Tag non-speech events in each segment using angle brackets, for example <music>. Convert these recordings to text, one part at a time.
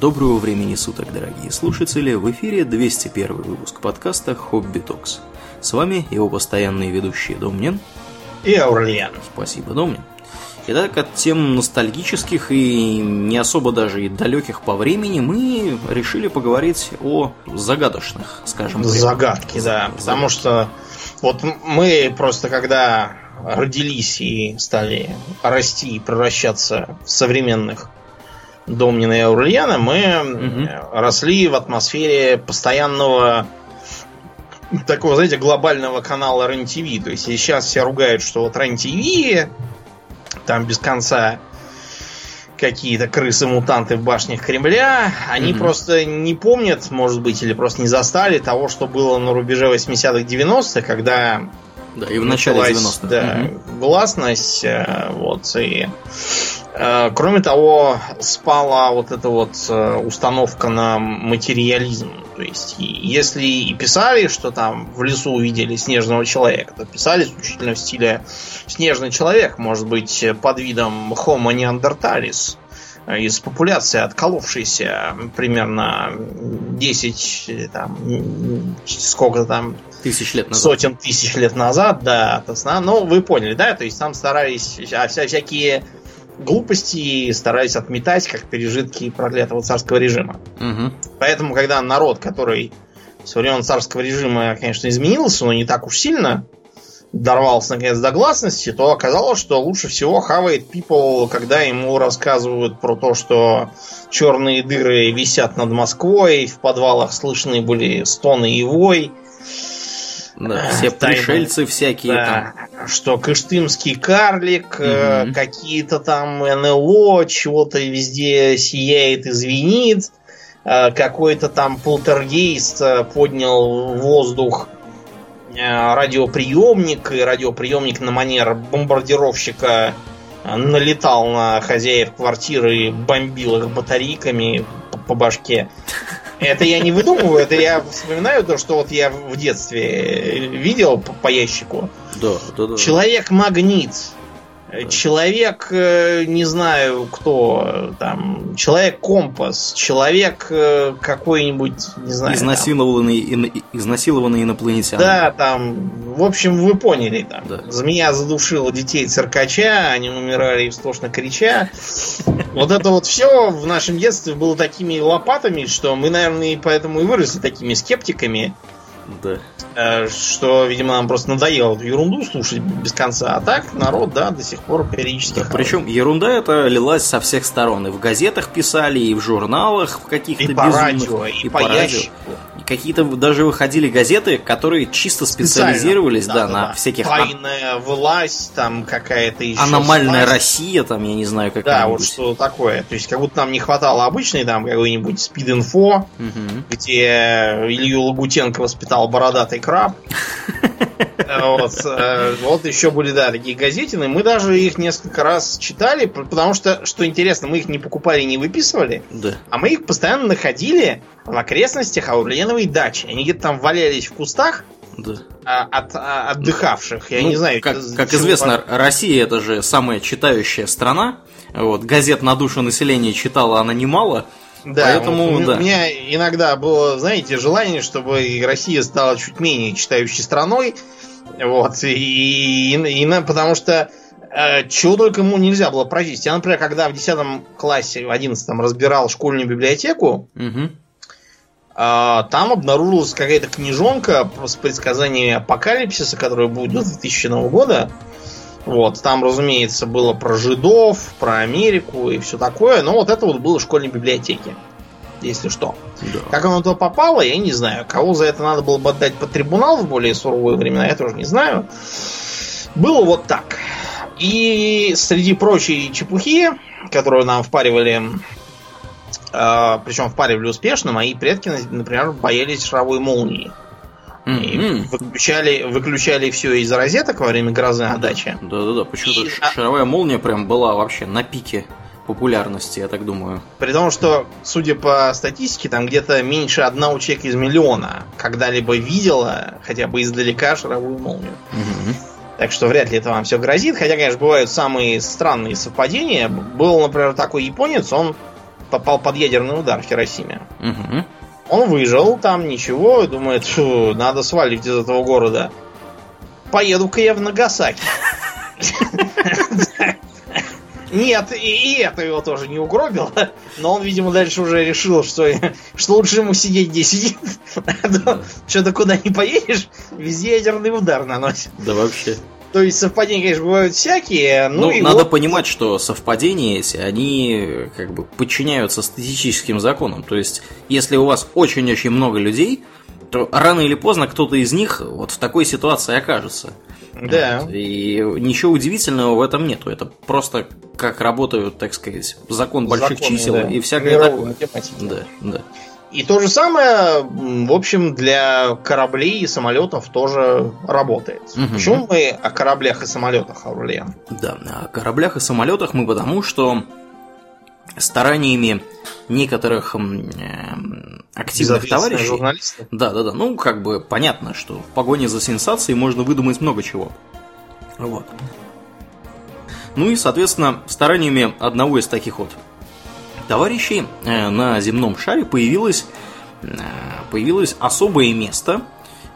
Доброго времени суток, дорогие слушатели! В эфире 201 выпуск подкаста «Хобби Токс». С вами его постоянные ведущие Домнин и Аурлиан. Спасибо, Домнин. Итак, от тем ностальгических и не особо даже и далеких по времени мы решили поговорить о загадочных, скажем так. Загадки, да. Потому что вот мы просто когда родились и стали расти и превращаться в современных Домнина и Аурлиана, мы угу. росли в атмосфере постоянного такого, знаете, глобального канала РЕН-ТВ. То есть сейчас все ругают, что вот РЕН-ТВ, там без конца какие-то крысы-мутанты в башнях Кремля, они mm просто не помнят, может быть, или просто не застали того, что было на рубеже 80-х, 90-х, когда да, и в начале 90-х. Да, mm гласность, э, вот, и кроме того, спала вот эта вот э, установка на материализм. То есть, если и писали, что там в лесу увидели снежного человека, то писали исключительно в стиле «снежный человек», может быть, под видом Homo neanderthalis э, из популяции, отколовшейся примерно 10, там, сколько там, тысяч лет назад. сотен тысяч лет назад, да, сна. Ну, вы поняли, да? То есть там старались а вся, всякие глупости старались отметать как пережитки проклятого царского режима. Угу. Поэтому, когда народ, который со времен царского режима, конечно, изменился, но не так уж сильно, дорвался наконец до гласности, то оказалось, что лучше всего хавает people, когда ему рассказывают про то, что черные дыры висят над Москвой, в подвалах слышны были стоны и вой, да, все Тайны, пришельцы всякие да, там. Что Кыштымский карлик, угу. какие-то там НЛО, чего-то везде сияет и звенит. Э, какой-то там полтергейст э, поднял в воздух радиоприемник, и радиоприемник на манер бомбардировщика налетал на хозяев квартиры и бомбил их батарейками по башке. Это я не выдумываю, это я вспоминаю то, что вот я в детстве видел по, ящику. Да, да, да. Человек-магнит. Человек, э, не знаю кто, там, человек-компас, человек э, какой-нибудь, не знаю. Изнасилованный, там. изнасилованный инопланетян. Да, там, в общем, вы поняли, там. Да. Змея задушила детей циркача, они умирали истошно крича. Вот это вот все в нашем детстве было такими лопатами, что мы, наверное, поэтому и выросли такими скептиками. Да. Э, что, видимо, нам просто надоело эту ерунду слушать без конца. А так народ, да, до сих пор периодически. Да, причем ерунда эта лилась со всех сторон. И в газетах писали, и в журналах в каких-то И по безумных, радио, и, и по, по радио. Какие-то даже выходили газеты, которые чисто специализировались, да, да, да, на да. всяких... Тайная власть, там какая-то еще... Аномальная власть. Россия, там, я не знаю, как Да, вот что такое. То есть, как будто нам не хватало обычной, там, какой-нибудь спид-инфо, угу. где Илью Лагутенко воспитал бородатый краб. <laughs> Вот, э, вот еще были, да, такие газетины. Мы даже их несколько раз читали, потому что, что интересно, мы их не покупали, не выписывали, да. а мы их постоянно находили в окрестностях Аурленовой дачи. Они где-то там валялись в кустах, да. А, от, а, отдыхавших. Я ну, не знаю. Как, как известно, по... Россия это же самая читающая страна. Вот, газет на душу населения читала она немало. Да, Поэтому, вот, да. у меня иногда было, знаете, желание, чтобы Россия стала чуть менее читающей страной. Вот, и, и, и потому что э, чего только ему нельзя было прочесть. Я, например, когда в 10 классе, в 11 разбирал школьную библиотеку, угу. Э, там обнаружилась какая-то книжонка с предсказаниями апокалипсиса, которая будет до 2000 года. Вот, там, разумеется, было про жидов, про Америку и все такое, но вот это вот было в школьной библиотеке, если что. Да. Как оно туда попало, я не знаю. Кого за это надо было бы отдать под трибунал в более суровые времена, я тоже не знаю. Было вот так. И среди прочей чепухи, которую нам впаривали, э, причем впаривали успешно, мои предки, например, боялись шаровой молнии. И выключали, выключали все из розеток во время грозы на даче. Да-да-да, почему-то и... шаровая молния прям была вообще на пике популярности, я так думаю. При том, что, судя по статистике, там где-то меньше одного человека из миллиона когда-либо видела хотя бы издалека шаровую молнию. Угу. Так что вряд ли это вам все грозит. Хотя, конечно, бывают самые странные совпадения. Был, например, такой японец, он попал под ядерный удар в Хиросиме. Угу. Он выжил, там ничего, и думает, «Фу, надо свалить из этого города. Поеду-ка я в Нагасаки. Нет, и, и это его тоже не угробило. Но он, видимо, дальше уже решил, что, что лучше ему сидеть, где сидит. <laughs> Что-то куда не поедешь, везде ядерный удар наносит. Да вообще. То есть совпадения, конечно, бывают всякие. Ну, Ну, надо вот- понимать, что совпадения эти, они как бы подчиняются статистическим законам. То есть, если у вас очень-очень много людей, то рано или поздно кто-то из них вот в такой ситуации окажется. Да. Вот. И ничего удивительного в этом нету. Это просто как работают, так сказать, закон больших Законы, чисел да, и всякое мировой такое. математики. Да, да. И то же самое, в общем, для кораблей и самолетов тоже работает. Мгм. Почему мы о кораблях и самолетах, Аурлиан? Да, о кораблях и самолетах мы потому, что стараниями некоторых эм, активных товарищей журналисты. Да, да, да. Ну, как бы понятно, что в погоне за сенсацией можно выдумать много чего. Вот. Ну и, соответственно, стараниями одного из таких вот товарищей э, на земном шаре появилось, э, появилось особое место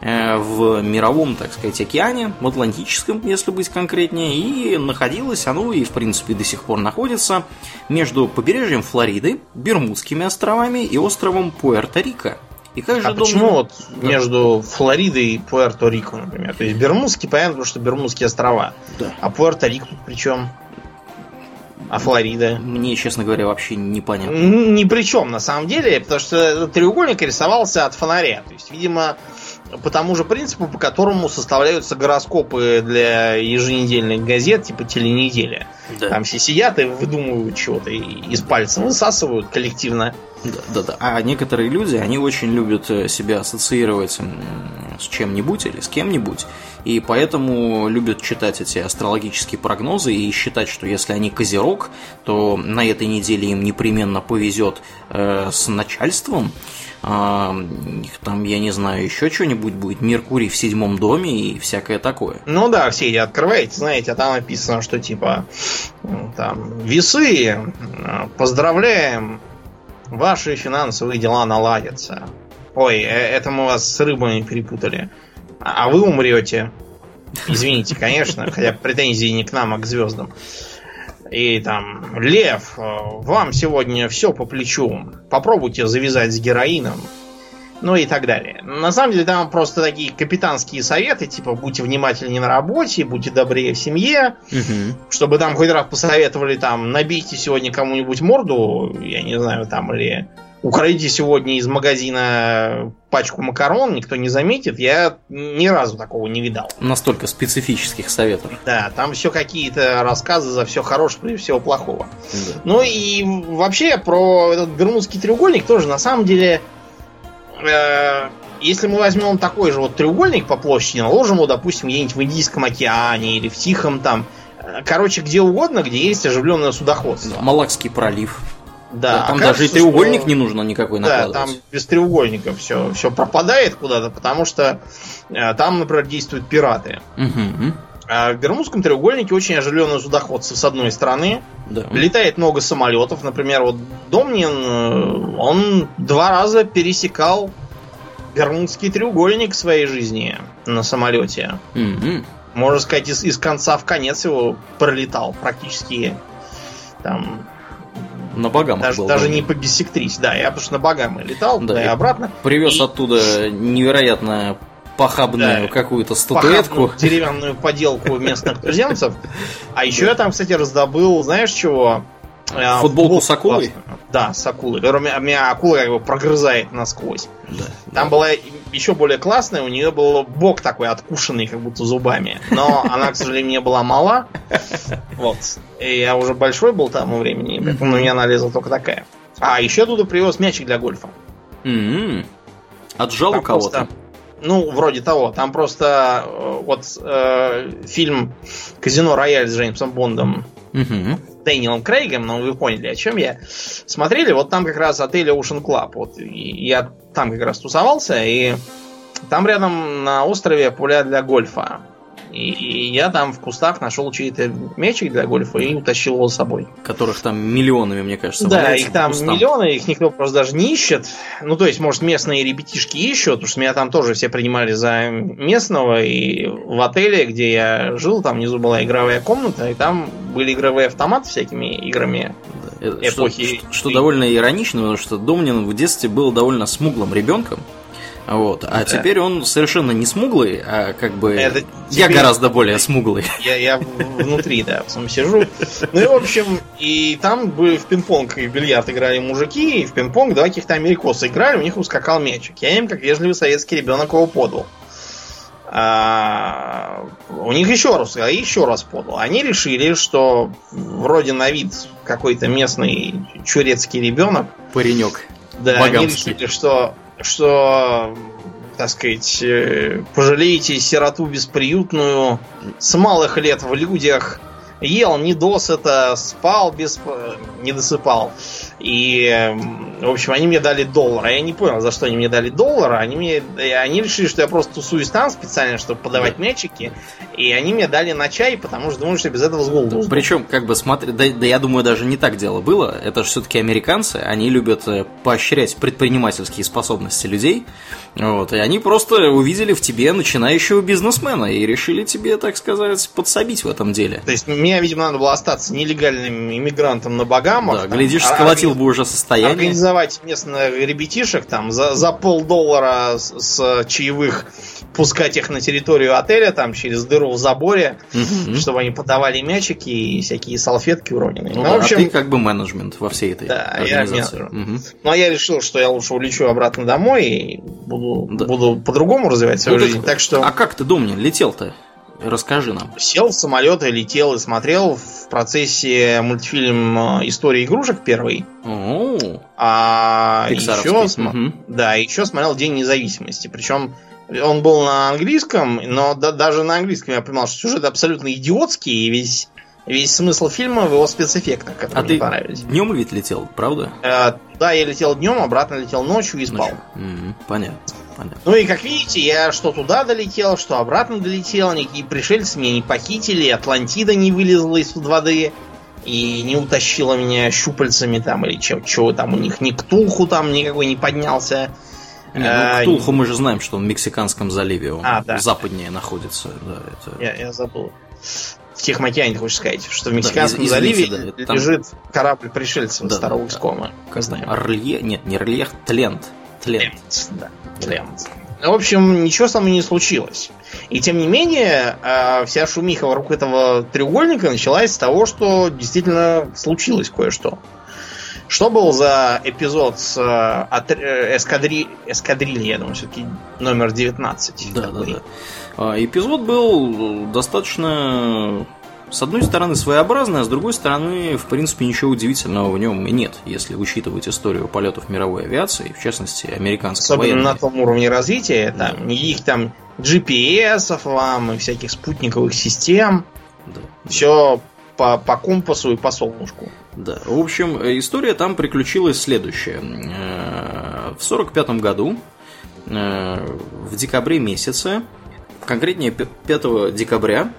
э, в мировом, так сказать, океане, в Атлантическом, если быть конкретнее, и находилось оно, и в принципе до сих пор находится, между побережьем Флориды, Бермудскими островами и островом Пуэрто-Рико. И как же А думаю- почему вот Да. между Флоридой и Пуэрто-Рико, например? То есть Бермудский, понятно, потому что Бермудские острова. Да. А Пуэрто-Рико тут при чем? А Флорида? Мне, честно говоря, вообще непонятно. Ни при чем, на самом деле, потому что этот треугольник рисовался от фонаря. То есть, видимо, по тому же принципу, по которому составляются гороскопы для еженедельных газет, типа теленеделя. Да. Там все сидят и выдумывают чего-то, и из пальца высасывают коллективно. Да, да, да. А некоторые люди, они очень любят э, себя ассоциировать с чем-нибудь или с кем-нибудь, и поэтому любят читать эти астрологические прогнозы и считать, что если они козерог, то на этой неделе им непременно повезет э, с начальством. А, их там, я не знаю, еще что-нибудь будет, Меркурий в седьмом доме и всякое такое. Ну да, все эти открываете, знаете, а там написано, что типа там весы, э, поздравляем, ваши финансовые дела наладятся. Ой, э, это мы вас с рыбами перепутали. А вы умрете. Извините, конечно, хотя претензии не к нам, а к звездам. И там, Лев, э, вам сегодня все по плечу. Попробуйте завязать с героином. Ну и так далее. На самом деле там просто такие капитанские советы, типа будьте внимательнее на работе, будьте добрее в семье, чтобы там хоть раз посоветовали там набейте сегодня кому-нибудь морду, я не знаю, там, или украдите сегодня из магазина пачку макарон, никто не заметит, я ни разу такого не видал. Настолько специфических советов. Да, там все какие-то рассказы за все хорошее против всего плохого. Да. Ну и вообще про этот Бермудский треугольник тоже на самом деле, э, если мы возьмем такой же вот треугольник по площади, наложим его, допустим, где-нибудь в Индийском океане или в Тихом там, э, короче, где угодно, где есть оживленное судоходство. Малакский пролив. Да, там окажется, даже и треугольник что- не нужно никакой Да, накладывать. там без треугольника все, все пропадает куда-то, потому что э, там, например, действуют пираты. Мгм. А в Бермудском треугольнике очень оживленное судоходство с одной стороны, Да. Летает много самолетов. Например, вот Домнин, э, он два раза пересекал Бермудский треугольник в своей жизни на самолете. Мгм. Можно сказать, из, из конца в конец его пролетал практически. Там На Багамах даже, был. даже да. не по биссектрись. Да, я потому что на Багамы летал, Да, туда и и обратно. Привез И- оттуда невероятно похабную Да. какую-то статуэтку. Деревянную поделку местных <laughs> туземцев. А еще я там, кстати, раздобыл, знаешь чего? Э, Футболку с акулой? Да, с акулой. которая Меня, акула как бы прогрызает насквозь. Да, Там была еще более классная, у нее был бок такой откушенный, как будто зубами. Но она, к сожалению, мне была мала. Вот. И я уже большой был тому времени, поэтому на меня налезла только такая. А еще туда привез мячик для гольфа. М-м. Отжал у кого-то. Ну, вроде того. Там просто э, вот э, фильм Казино Рояль с Джеймсом Бондом Мгм. Дэниелом Крейгом, ну вы поняли, о чем я. Смотрели, вот там как раз отель Ocean Club. Вот, я там как раз тусовался, и там рядом на острове поля для гольфа. И, и я там в кустах нашел чей-то мячик для гольфа и утащил его с собой. Которых там миллионами, мне кажется, Да, их там миллионы, их никто просто даже не ищет. Ну, то есть, может, местные ребятишки ищут, потому что меня там тоже все принимали за местного. И в отеле, где я жил, там внизу была игровая комната, и там были игровые автоматы всякими играми да. эпохи. Что, что, что довольно иронично, потому что Домнин в детстве был довольно смуглым ребенком. Вот. А да. теперь он совершенно не смуглый, а как бы Это я гораздо более смуглый. <laughs> Я, я внутри, да, сам сижу. Ну и в общем, и там были в пинг-понг и в бильярд играли мужики, и в пинг-понг два каких-то америкоса играли, у них ускакал мячик. Я им, как вежливый советский ребенок, его подал. А, у них еще раз, а еще раз подал. Они решили, что вроде на вид какой-то местный чурецкий ребенок. Паренек. Да, Багамский. они решили, что что, так сказать, э, пожалеете сироту бесприютную с малых лет в людях, ел не досыта, спал без... не досыпал. И, в общем, они мне дали доллар. А я не понял, за что они мне дали доллар. Они, мне, они решили, что я просто тусуюсь там специально, чтобы подавать мячики. И они мне дали на чай, потому что думают, что без этого с голоду. Причем, как бы, смотри, да, да я думаю, даже не так дело было. Это же все-таки американцы. Они любят э, поощрять предпринимательские способности людей. Вот, и они просто увидели в тебе начинающего бизнесмена и решили тебе, так сказать, подсобить в этом деле. То есть, мне, видимо, надо было остаться нелегальным иммигрантом на Багамах. Да, глядишь, сколотил был бы уже состояние. Организовать местных ребятишек там за, за полдоллара с, с чаевых пускать их на территорию отеля, там, через дыру в заборе, угу. чтобы они подавали мячики и всякие салфетки уроненные. Ну, ну, да, в общем, а ты как бы менеджмент во всей этой да, организации. Я угу. Ну, а я решил, что я лучше улечу обратно домой и буду, да. буду по-другому развивать свою ну, жизнь. Так, так что... А как ты, Домнин, летел-то? Расскажи нам. Сел в самолет и летел и смотрел в процессе мультфильм э, «История игрушек» первый. О-о-о. А еще, угу. да, еще смотрел «День независимости». Причем он был на английском, но да, даже на английском я понимал, что сюжет абсолютно идиотский, и весь, весь смысл фильма в его спецэффектах, которые а мне ты понравились. Днем ведь летел, правда? Э, да, я летел днем, обратно летел ночью и спал. Ночью. Mm-hmm, понятно. Понятно. Ну и как видите, я что туда долетел, что обратно долетел, никакие пришельцы меня не похитили, Атлантида не вылезла из-под воды и не утащила меня щупальцами там или чем, чего там у них, ни ктулху там никакой не поднялся. Не, ну, а, Ктулху мы же знаем, что он в Мексиканском заливе, он а, да. западнее находится. Да, это... я, я забыл. В Тихом океане, ты хочешь сказать, что в Мексиканском да, из, заливе да, там... лежит корабль пришельцев да, старого да, Искома. Как знаем. Орле... Нет, не Орлех, Тлент. Тлент. Да. Тлент. В общем, ничего со мной не случилось. И тем не менее, а, вся шумиха вокруг этого треугольника началась с того, что действительно случилось кое-что. Что был за эпизод с э, э, эскадри... эскадрильи, я думаю, все-таки номер 19? Да, такой. да, да. Эпизод был достаточно с одной стороны своеобразный, а с другой стороны, в принципе, ничего удивительного в нем и нет, если учитывать историю полетов мировой авиации, в частности, американской Особенно военной. на том уровне развития, там, да. никаких там GPS вам и всяких спутниковых систем. Да. Все по, по компасу и по солнышку. Да. В общем, история там приключилась следующая. Э, в 1945 году, э, в декабре месяце, конкретнее 5 декабря,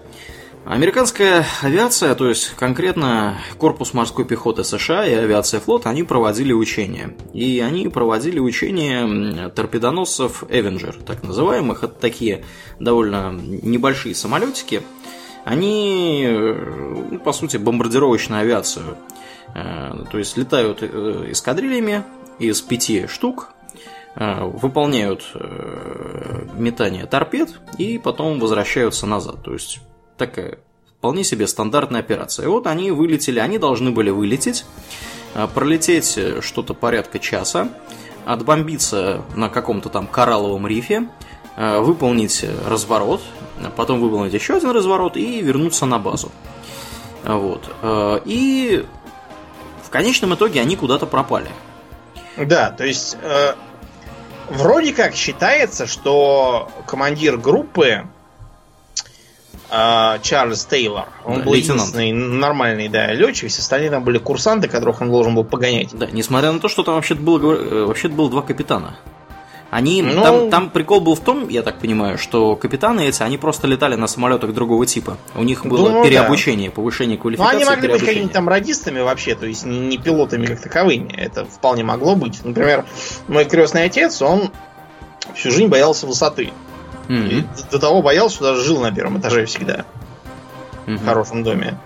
Американская авиация, то есть конкретно корпус морской пехоты США и авиация флота, они проводили учения. И они проводили учения торпедоносцев Avenger, так называемых. Это такие довольно небольшие самолетики. Они, ну, по сути, бомбардировочную авиацию. Э, то есть летают э, эскадрильями из пяти штук, э, выполняют метание торпед и потом возвращаются назад. То есть такая вполне себе стандартная операция. И вот они вылетели, они должны были вылететь, а, пролететь что-то порядка часа, отбомбиться на каком-то там коралловом рифе, а, выполнить разворот, потом выполнить еще один разворот и вернуться на базу. Вот. А, и в конечном итоге они куда-то пропали. Да, то есть э, вроде как считается, что командир группы а, Чарльз Тейлор. Он да, был лейтенант. единственный нормальный, да, летчик, все остальные там были курсанты, которых он должен был погонять. Да, несмотря на то, что там вообще было, э, вообще было два капитана. Они, ну... там, там прикол был в том, я так понимаю, что капитаны эти, они просто летали на самолетах другого типа. У них было Думаю, переобучение, да. повышение квалификации. Ну, они могли быть какими-то там радистами вообще, то есть не пилотами как таковыми. Это вполне могло быть. Например, мой крестный отец, он всю жизнь боялся высоты. Mm-hmm. до того боялся, что даже жил на первом этаже всегда. Mm-hmm. В хорошем доме.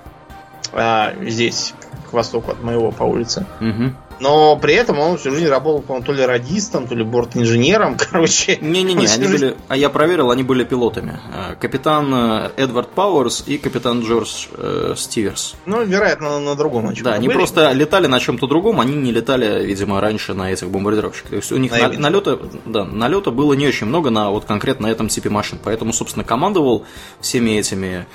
А, здесь, к востоку от моего по улице. Mm-hmm. Но при этом он всю жизнь работал, по-моему, то ли радистом, то ли борт-инженером, <laughs> короче. Не-не-не, они жизнь... были, а я проверил, они были пилотами. А, капитан э, Эдвард Пауэрс и капитан Джордж э, Стиверс. Ну, вероятно, на, на другом. Да, они были. просто летали на чем-то другом, они не летали, видимо, раньше на этих бомбардировщиках. То есть у них на, на, налета, да, налета было не очень много на вот конкретно этом типе машин. Поэтому, собственно, командовал всеми этими Э,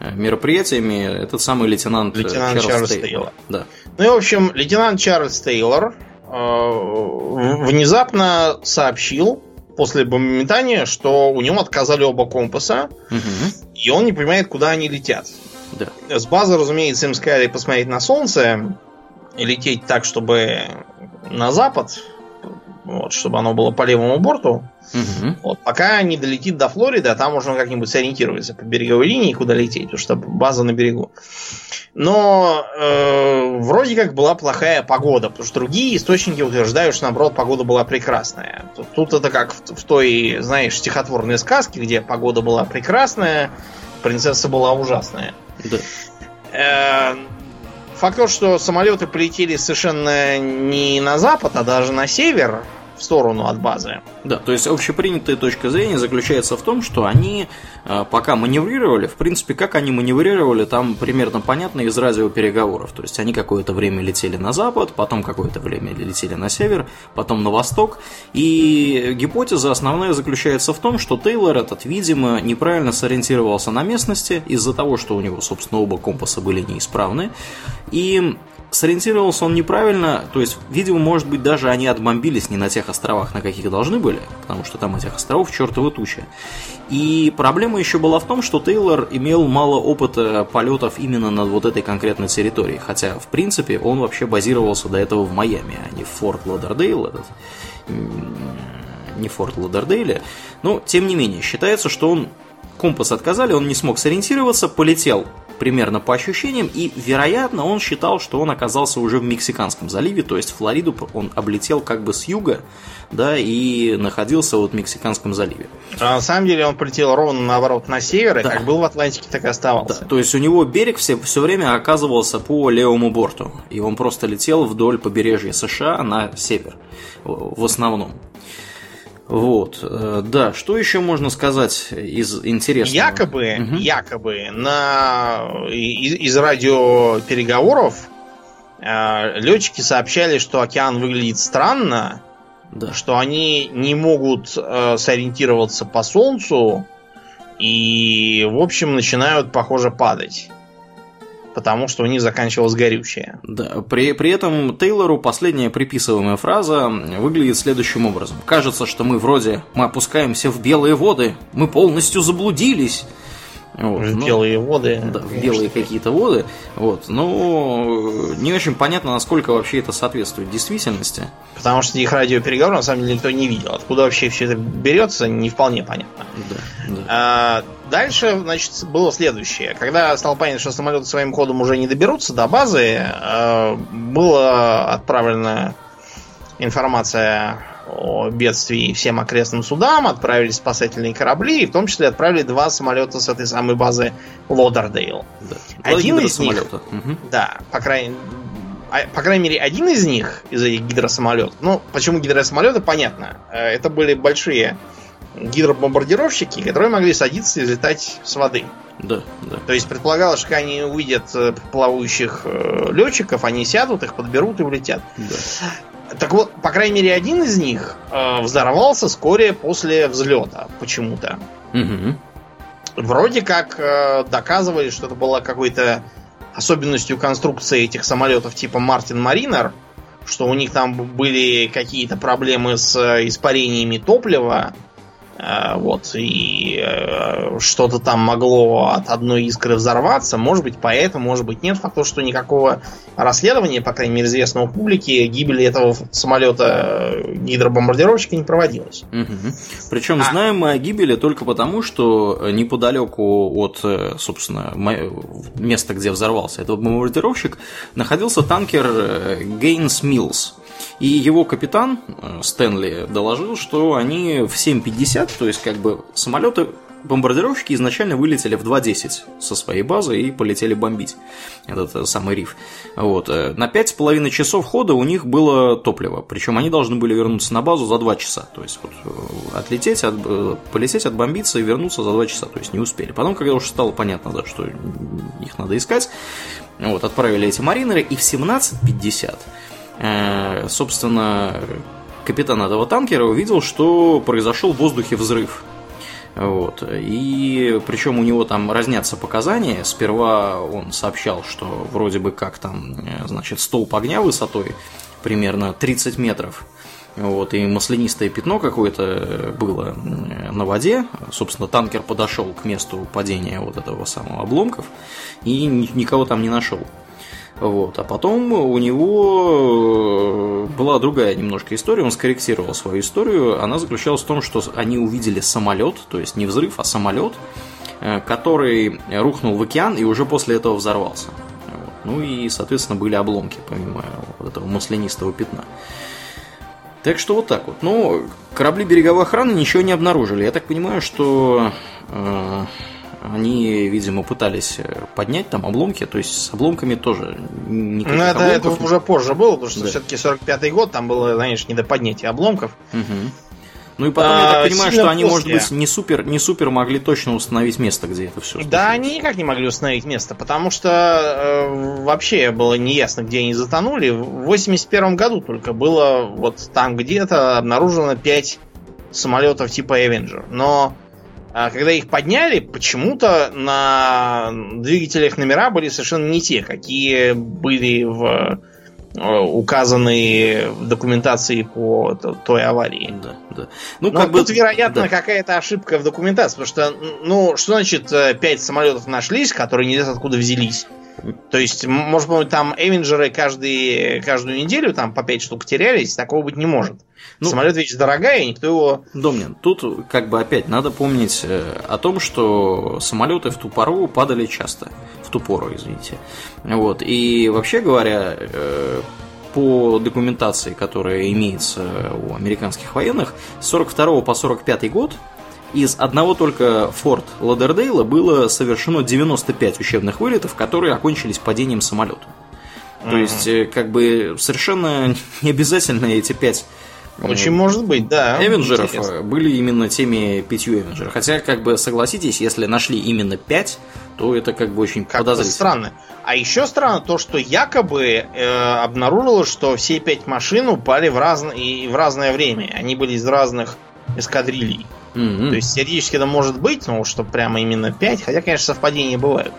мероприятиями этот самый лейтенант, лейтенант Чарльз, Чарльз Тейлор. Тейлор. Да. Ну и, в общем, лейтенант Чарльз Тейлор э, внезапно сообщил после бомбометания, что у него отказали оба компаса, угу. и он не понимает, куда они летят. Да. С базы, разумеется, им сказали посмотреть на Солнце и лететь так, чтобы на запад, вот, чтобы оно было по левому борту. Угу. Вот, пока не долетит до Флориды, а там можно как-нибудь сориентироваться по береговой линии, куда лететь, потому что база на берегу. Но э, вроде как была плохая погода, потому что другие источники утверждают, что наоборот погода была прекрасная. Тут, тут это как в, в той, знаешь, стихотворной сказке, где погода была прекрасная, принцесса была ужасная. Да. Э, факт то, что самолеты полетели совершенно не на запад, а даже на север, в сторону от базы. Да, то есть общепринятая точка зрения заключается в том, что они э, пока маневрировали, в принципе, как они маневрировали, там примерно понятно из радиопереговоров. То есть они какое-то время летели на запад, потом какое-то время летели на север, потом на восток. И гипотеза основная заключается в том, что Тейлор этот, видимо, неправильно сориентировался на местности из-за того, что у него, собственно, оба компаса были неисправны. И сориентировался он неправильно, то есть, видимо, может быть, даже они отбомбились не на тех островах, на каких должны были, потому что там этих островов чертова туча. И проблема еще была в том, что Тейлор имел мало опыта полетов именно над вот этой конкретной территорией, хотя, в принципе, он вообще базировался до этого в Майами, а не в Форт Лодердейл этот, не Форт Лодердейле, но, тем не менее, считается, что он компас отказали, он не смог сориентироваться, полетел примерно по ощущениям, и, вероятно, он считал, что он оказался уже в Мексиканском заливе, то есть Флориду он облетел как бы с юга, да, и находился вот в Мексиканском заливе. А на самом деле он полетел ровно наоборот на север, и да. как был в Атлантике, так и оставался. Да, то есть у него берег все, все время оказывался по левому борту, и он просто летел вдоль побережья США на север в основном. Вот, э, да, что еще можно сказать из интересного? Якобы, угу. якобы на из, из радиопереговоров э, летчики сообщали, что океан выглядит странно, да. что они не могут э, сориентироваться по солнцу и, в общем, начинают, похоже, падать потому что у них заканчивалось горючее. Да, при, при этом Тейлору последняя приписываемая фраза выглядит следующим образом. Кажется, что мы вроде мы опускаемся в белые воды, мы полностью заблудились. Вот, в ну, белые воды. Да, в белые какие-то воды. Вот, но не очень понятно, насколько вообще это соответствует действительности. Потому что их радиопереговоры на самом деле никто не видел. Откуда вообще все это берется, не вполне понятно. Да, да. А, дальше, значит, было следующее. Когда стало понятно, что самолеты своим ходом уже не доберутся до базы, а, была отправлена информация о бедствии всем окрестным судам, отправили спасательные корабли, и в том числе отправили два самолета с этой самой базы Лодердейл. Да. Один из них, угу. да, по крайней, а, по крайней мере, один из них, из этих гидросамолетов, ну, почему гидросамолеты, понятно. Э, это были большие гидробомбардировщики, которые могли садиться и взлетать с воды. Да, да. То есть предполагалось, что они увидят э, плавающих э, летчиков, они сядут, их подберут и улетят. Да. Так вот, по крайней мере, один из них э, взорвался вскоре после взлета почему-то. Угу. Вроде как доказывали, что это была какой-то особенностью конструкции этих самолетов типа Мартин Маринер, что у них там были какие-то проблемы с испарениями топлива, вот, и э, что-то там могло от одной искры взорваться. Может быть, поэтому, может быть, нет. Факт то, что никакого расследования, по крайней мере, известного публике, гибели этого самолета э, гидробомбардировщика не проводилось. Угу. Причем а... знаем мы о гибели только потому, что неподалеку от, собственно, места, где взорвался этот бомбардировщик, находился танкер Гейнс Миллс. И его капитан э, Стэнли доложил, что они в 7.50, то есть как бы самолеты бомбардировщики изначально вылетели в 2.10 со своей базы и полетели бомбить этот э, самый риф. Вот. Э, на 5,5 часов хода у них было топливо, причем они должны были вернуться на базу за 2 часа. То есть вот, отлететь, от, полететь, отбомбиться и вернуться за 2 часа, то есть не успели. Потом, когда уже стало понятно, да, что их надо искать, вот, отправили эти маринеры, и в 17.50 Э, собственно, капитан этого танкера увидел, что произошел в воздухе взрыв. Вот. И причем у него там разнятся показания. Сперва он сообщал, что вроде бы как там, э, значит, столб огня высотой примерно 30 метров. Вот, и маслянистое пятно какое-то было на воде. Собственно, танкер подошел к месту падения вот этого самого обломков и никого там не нашел. Вот. А потом у него э, была другая немножко история, он скорректировал свою историю. Она заключалась в том, что они увидели самолет, то есть не взрыв, а самолет, э, который рухнул в океан и уже после этого взорвался. Вот. Ну и, соответственно, были обломки, помимо вот этого маслянистого пятна. Так что вот так вот. Но корабли береговой охраны ничего не обнаружили. Я так понимаю, что э, они, видимо, пытались э, поднять там обломки, то есть с обломками тоже никаких Ну, это, это уже позже было, потому что да. все-таки 45-й год, там было, знаешь, не до поднятия обломков. Угу. Ну и потом, а, я так понимаю, что они, после... может быть, не супер, не супер могли точно установить место, где это все. Да, они никак не могли установить место, потому что э, вообще было неясно, где они затонули. В 81 году только было вот там где-то обнаружено 5 самолетов типа Avenger. Но а когда их подняли, почему-то на двигателях номера были совершенно не те, какие были в э, указанные в документации по той аварии. Да, да. Ну, Но как тут, бы, вероятно, да. какая-то ошибка в документации, потому что, ну, что значит э, пять самолетов нашлись, которые неизвестно откуда взялись? То есть, может быть, там Эвенджеры каждый, каждую неделю там по 5 штук терялись, такого быть не может. Ну, Самолет ведь дорогая, и никто его... Домнин, тут как бы опять надо помнить э, о том, что самолеты в ту пору падали часто. В ту пору, извините. Вот. И вообще говоря, э, по документации, которая имеется у американских военных, с 42 по 45 год из одного только Форт Ладердейла было совершено 95 учебных вылетов, которые окончились падением самолета. Mm-hmm. То есть, э, как бы совершенно <laughs> не обязательно эти пять очень может быть, да. Эвенджеров Интересно. были именно теми пятью Эвенджеров. Хотя, как бы, согласитесь, если нашли именно пять, то это как бы очень как подозрительно. странно. А еще странно то, что якобы э, обнаружилось, что все пять машин упали в, раз... и в разное время. Они были из разных эскадрилей. Mm-hmm. То есть теоретически это может быть, но что прямо именно 5, хотя, конечно, совпадения бывают.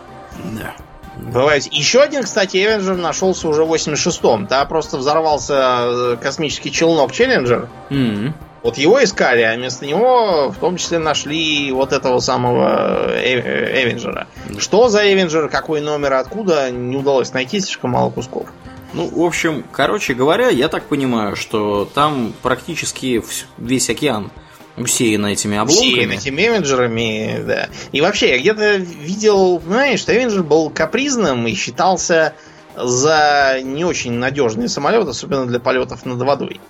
Да. Бывает. Еще один, кстати, Эвенджер нашелся уже в 86-м. Да, просто взорвался э, космический челнок Челленджер. Mm-hmm. Вот его искали, а вместо него в том числе нашли вот этого самого э, Эвенджера. Mm-hmm. Что за Эвенджер, какой номер, откуда, не удалось найти, слишком мало кусков. Ну, в общем, короче говоря, я так понимаю, что там практически весь океан усеяна этими обломками. Усеян этими Эвенджерами, да. И вообще, я где-то видел, знаешь, что Эвенджер был капризным и считался за не очень надежный самолет, особенно для полетов над водой.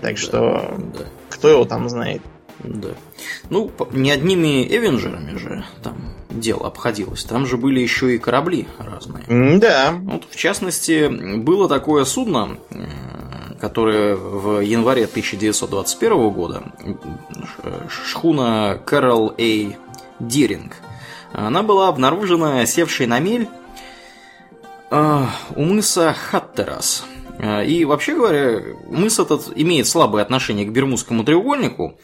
Так да, что, да. кто его там знает. Да. Ну, не одними Эвенджерами же там дело обходилось. Там же были еще и корабли разные. Да. Вот, в частности, было такое судно, которая в январе 1921 года, шхуна Кэрол А. Диринг, она была обнаружена севшей на мель э, у мыса Хаттерас. И вообще говоря, мыс этот имеет слабое отношение к Бермудскому треугольнику,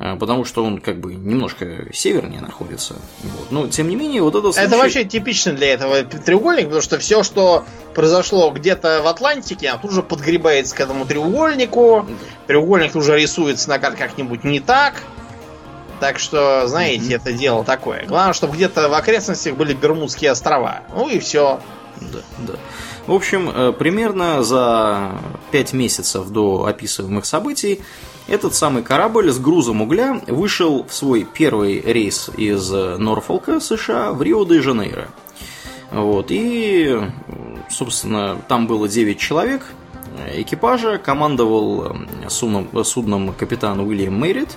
потому что он как бы немножко севернее находится. Вот. Но тем не менее, вот это случай... Это вообще типично для этого треугольника, потому что все, что произошло где-то в Атлантике, тут же подгребается к этому треугольнику. Треугольник уже рисуется на карте как-нибудь не так. Так что, знаете, mm-hmm. это дело такое. Главное, чтобы где-то в окрестностях были Бермудские острова. Ну и все. Да, да. В общем, э, примерно за 5 месяцев до описываемых событий этот самый корабль с грузом угля вышел в свой первый рейс из Норфолка, США, в Рио-де-Жанейро. Вот, и, собственно, там было 9 человек экипажа, командовал э, судном, судном капитан Уильям Мэрит,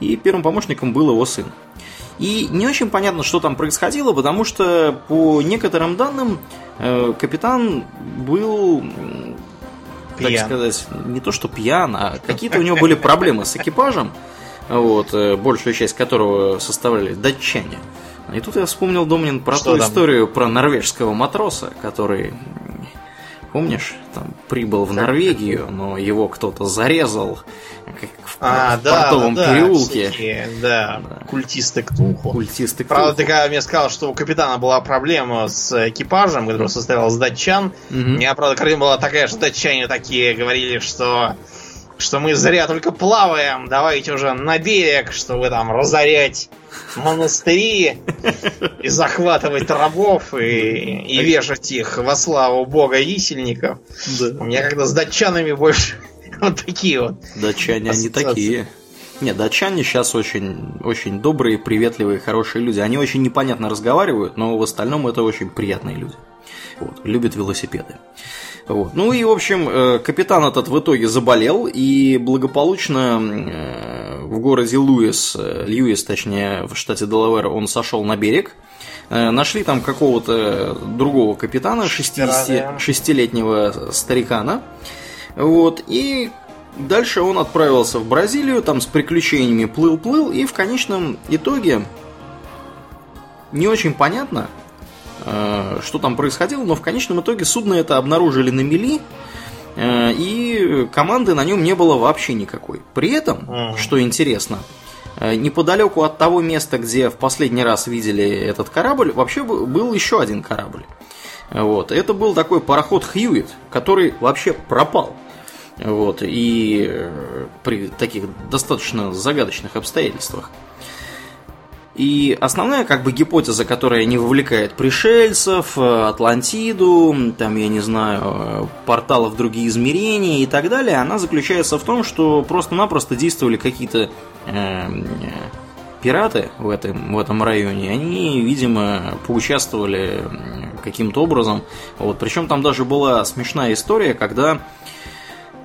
и первым помощником был его сын. И не очень понятно, что там происходило, потому что по некоторым данным э, капитан был. Так сказать, не то что пьян, а <laughs> какие-то у него были проблемы с экипажем, вот, э, большую часть которого составляли датчане. И тут я вспомнил, Домнин, про что ту там? историю про норвежского матроса, который Помнишь, там прибыл в Норвегию, но его кто-то зарезал в, а, в да, портовом да, переулке. Всякие, да, да, культисты Ктулху. Культисты Ктулху. Правда, ты когда мне сказал, что у капитана была проблема с экипажем, который состоял из датчан, угу. у меня, правда, картина была такая, что датчане такие говорили, что что мы зря только плаваем, давайте уже на берег, чтобы там разорять монастыри и захватывать рабов и, и вешать их во славу бога висельников. Да. У меня когда с датчанами больше <laughs> вот такие вот. Датчане они такие. Нет, датчане сейчас очень, очень добрые, приветливые, хорошие люди. Они очень непонятно разговаривают, но в остальном это очень приятные люди. Вот, любят велосипеды. Вот. Ну и, в общем, э, капитан этот в итоге заболел и благополучно э, в городе Луис, э, Льюис, точнее, в штате Делавэр, он сошел на берег. Нашли там какого-то другого капитана, 66-летнего старикана. Вот, и дальше он отправился в Бразилию, там с приключениями плыл-плыл, и в конечном итоге не очень понятно, Э, что там происходило, но в конечном итоге судно это обнаружили на мели, э, и команды на нем не было вообще никакой. При этом, что интересно, э, неподалеку от того места, где в последний раз видели этот корабль, вообще был еще один корабль. Вот. Это был такой пароход Хьюит, который вообще пропал. Вот. И при таких достаточно загадочных обстоятельствах. И основная как бы гипотеза, которая не вовлекает пришельцев, э, Атлантиду, там, я не знаю, э, порталов в другие измерения и так далее, она заключается в том, что просто-напросто действовали какие-то э, пираты в этом, в этом районе. Они, видимо, поучаствовали каким-то образом. Вот, причем там даже была смешная история, когда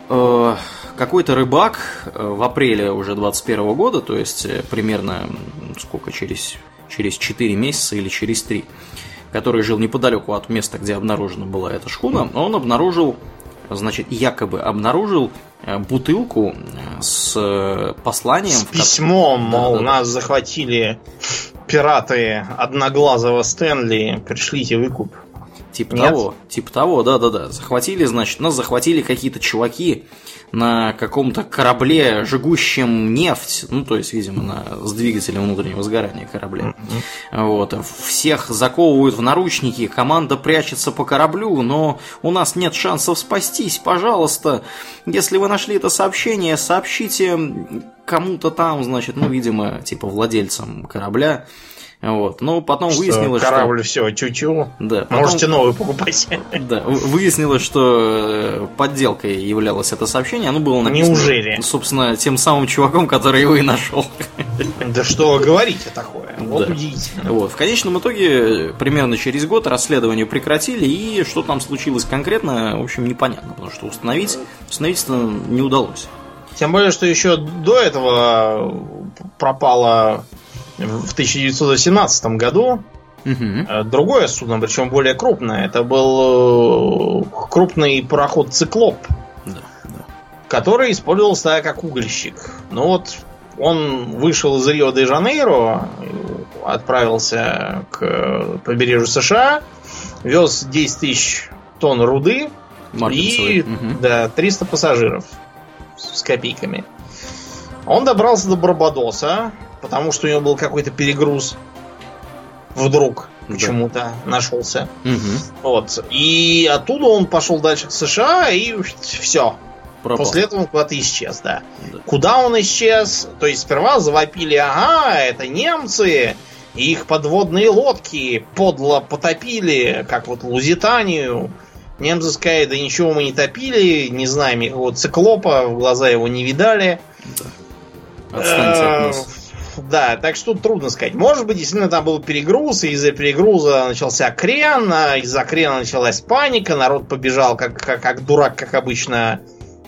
э, какой-то рыбак э, в апреле уже 21 года, то есть э, примерно сколько, через, через 4 месяца или через 3, который жил неподалеку от места, где обнаружена была эта шхуна, он обнаружил, значит, якобы обнаружил э, бутылку с посланием. С письмом, мол, да, да, нас захватили пираты одноглазого Стэнли, пришлите выкуп. Типа Нет? того, типа того, да-да-да. Захватили, значит, нас захватили какие-то чуваки, на каком-то корабле, жгущем нефть, ну, то есть, видимо, на, с двигателем внутреннего сгорания корабля. Вот. Всех заковывают в наручники, команда прячется по кораблю, но у нас нет шансов спастись. Пожалуйста, если вы нашли это сообщение, сообщите кому-то там, значит, ну, видимо, типа владельцам корабля, вот. Но потом что выяснилось, корабль что... все, чу-чу. Да, потом... Можете новый покупать. <laughs> Да, выяснилось, что э, подделкой являлось это сообщение. Оно было написано, Неужели? собственно, тем самым чуваком, который его и нашел. <laughs> Да что говорите такое? Вот да. удивительно. Вот. В конечном итоге, примерно через год расследование прекратили, и что там случилось конкретно, в общем, непонятно, потому что установить, установить не удалось. Тем более, что еще до этого пропала в 1917 году угу. другое судно, причем более крупное. Это был э, крупный пароход «Циклоп», да, да. который использовался как угольщик. Ну вот он вышел из Рио-де-Жанейро, отправился к побережью США, вез 10 тысяч тонн руды и угу. да, 300 пассажиров с копейками. Он добрался до Барбадоса, потому что у него был какой-то перегруз вдруг почему-то нашелся. Угу. Вот. И оттуда он пошел дальше к США и все. Пропал. После этого он куда-то исчез, да. да. Куда он исчез? То есть сперва завопили, ага, это немцы, и их подводные лодки подло потопили, как вот Лузитанию. Немцы сказали, да ничего мы не топили, не знаем его циклопа, в глаза его не видали. Да. Отстаньте от нас. Да, так что тут трудно сказать. Может быть, действительно там был перегруз, и из-за перегруза начался крен, а из-за крена началась паника, народ побежал как, как, как дурак, как обычно,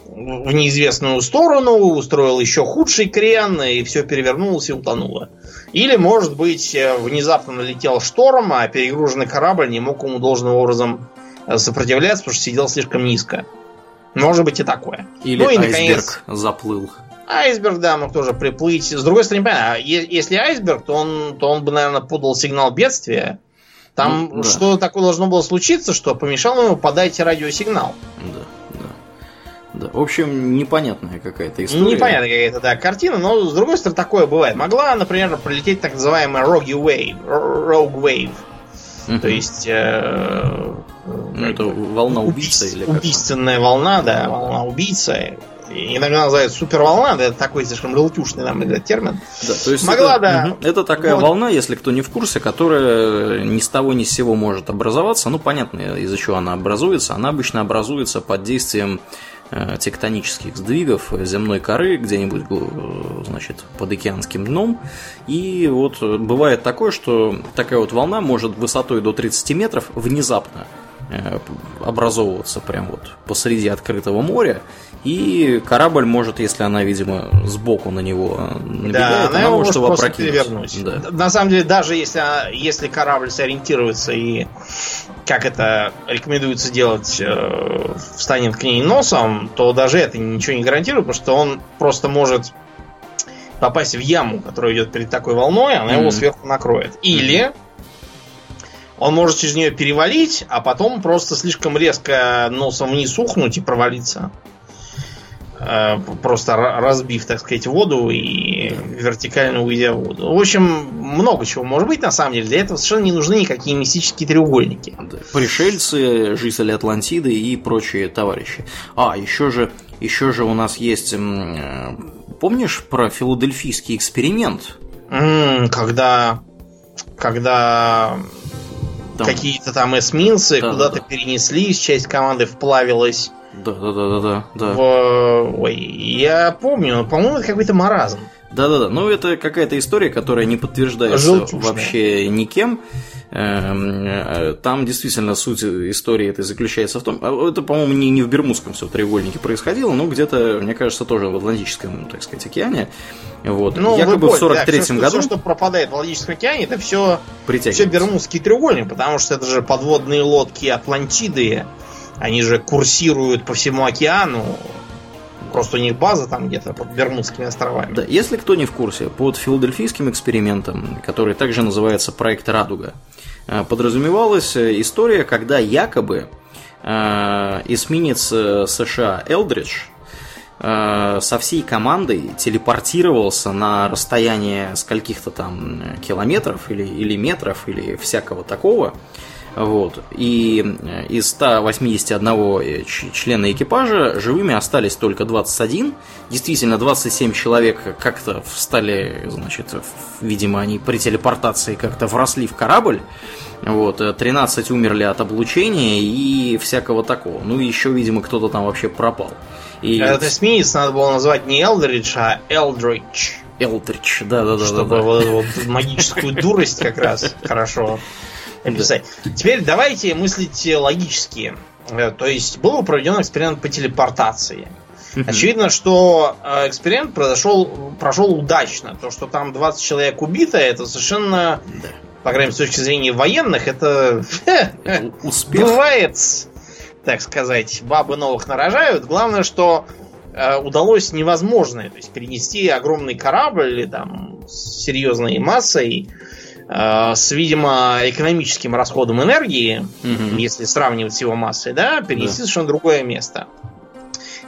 в неизвестную сторону, устроил еще худший крен, и все перевернулось и утонуло. Или, может быть, э, внезапно налетел шторм, а перегруженный корабль не мог ему должным образом э, сопротивляться, потому что сидел слишком низко. Может быть и такое. Или ну и, наконец, заплыл. Айсберг, да, мог тоже приплыть. С другой стороны, понятно, а если айсберг, то он, то он бы, наверное, подал сигнал бедствия. Там ну, да. что такое должно было случиться, что помешало ему подать радиосигнал. Да, да. Да. В общем, непонятная какая-то история. Непонятная какая-то, да, картина, но с другой стороны, такое бывает. Могла, например, пролететь так называемая Rogue Wave. Rogue Wave. Uh-huh. То есть... Э, ну, это волна убийца убийц, или как Убийственная волна, да, волна убийца иногда называют суперволна, это такой слишком желтюшный нам этот термин. Да, то есть Могла, это, да. Угу, это такая вот. волна, если кто не в курсе, которая ни с того ни с сего может образоваться. Ну, понятно, из-за чего она образуется. Она обычно образуется под действием э, тектонических сдвигов земной коры где-нибудь, э, значит, под океанским дном. И вот бывает такое, что такая вот волна может высотой до 30 метров внезапно образовываться прям вот посреди открытого моря и корабль может, если она, видимо, сбоку на него набегает, да, она, она может его опрокинуть. Да. На самом деле, даже если, если корабль сориентируется и, как это рекомендуется делать, э, встанет к ней носом, то даже это ничего не гарантирует, потому что он просто может попасть в яму, которая идет перед такой волной, она mm-hmm. его сверху накроет. Или он может через нее перевалить, а потом просто слишком резко носом вниз ухнуть и провалиться. Э, просто разбив, так сказать, воду и вертикально уйдя в воду. В общем, много чего может быть на самом деле. Для этого совершенно не нужны никакие мистические треугольники. Пришельцы, жители Атлантиды и прочие товарищи. А, еще же, еще же у нас есть... Э, помнишь про филадельфийский эксперимент? Когда... Когда там... какие-то там эсминцы да, куда-то да, да. перенеслись, часть команды вплавилась да, да, да, да, да. да. В... Ой, я помню, по-моему, это какой-то маразм. Да-да-да, ну это какая-то история, которая не подтверждается Желтушная. вообще никем. Эм, э, там действительно суть истории этой заключается в том, а, это, по-моему, не, не в Бермудском все треугольнике происходило, но где-то, мне кажется, тоже в Атлантическом, так сказать, океане. Вот. Ну, Якобы в 43-м да, году... Все, что пропадает в Атлантическом океане, это все, все Бермудский треугольник, потому что это же подводные лодки Атлантиды, они же курсируют по всему океану. Просто у них база там где-то под Бермудскими островами. Да, если кто не в курсе, под филадельфийским экспериментом, который также называется проект Радуга, э, подразумевалась история, когда якобы э, эсминец э, США Элдридж со всей командой телепортировался на расстояние скольких-то там километров или, или метров или всякого такого вот. И э, из 181 э, члена экипажа живыми остались только 21. Действительно, 27 человек как-то встали, значит, видимо, они при телепортации как-то вросли в корабль. Вот, 13 э, умерли от облучения и всякого такого. Ну еще, видимо, кто-то там вообще пропал. И... Этот эсминец надо было назвать не Элдридж, а Элдридж. Элдридж, да-да-да. Чтобы да, вот, вот <laughs> магическую дурость как раз хорошо описать. Да. Теперь давайте мыслить логически. Э, то есть был проведен эксперимент по телепортации. Очевидно, что э, эксперимент произошел, прошел удачно. То, что там 20 человек убито, это совершенно, да. по крайней мере, с точки зрения военных, это, <laughs> это успех. бывает, так сказать, бабы новых нарожают. Главное, что э, удалось невозможное, то есть перенести огромный корабль там с серьезной массой с, видимо, экономическим расходом энергии, угу. если сравнивать с его массой, да, перенести да. совершенно другое место.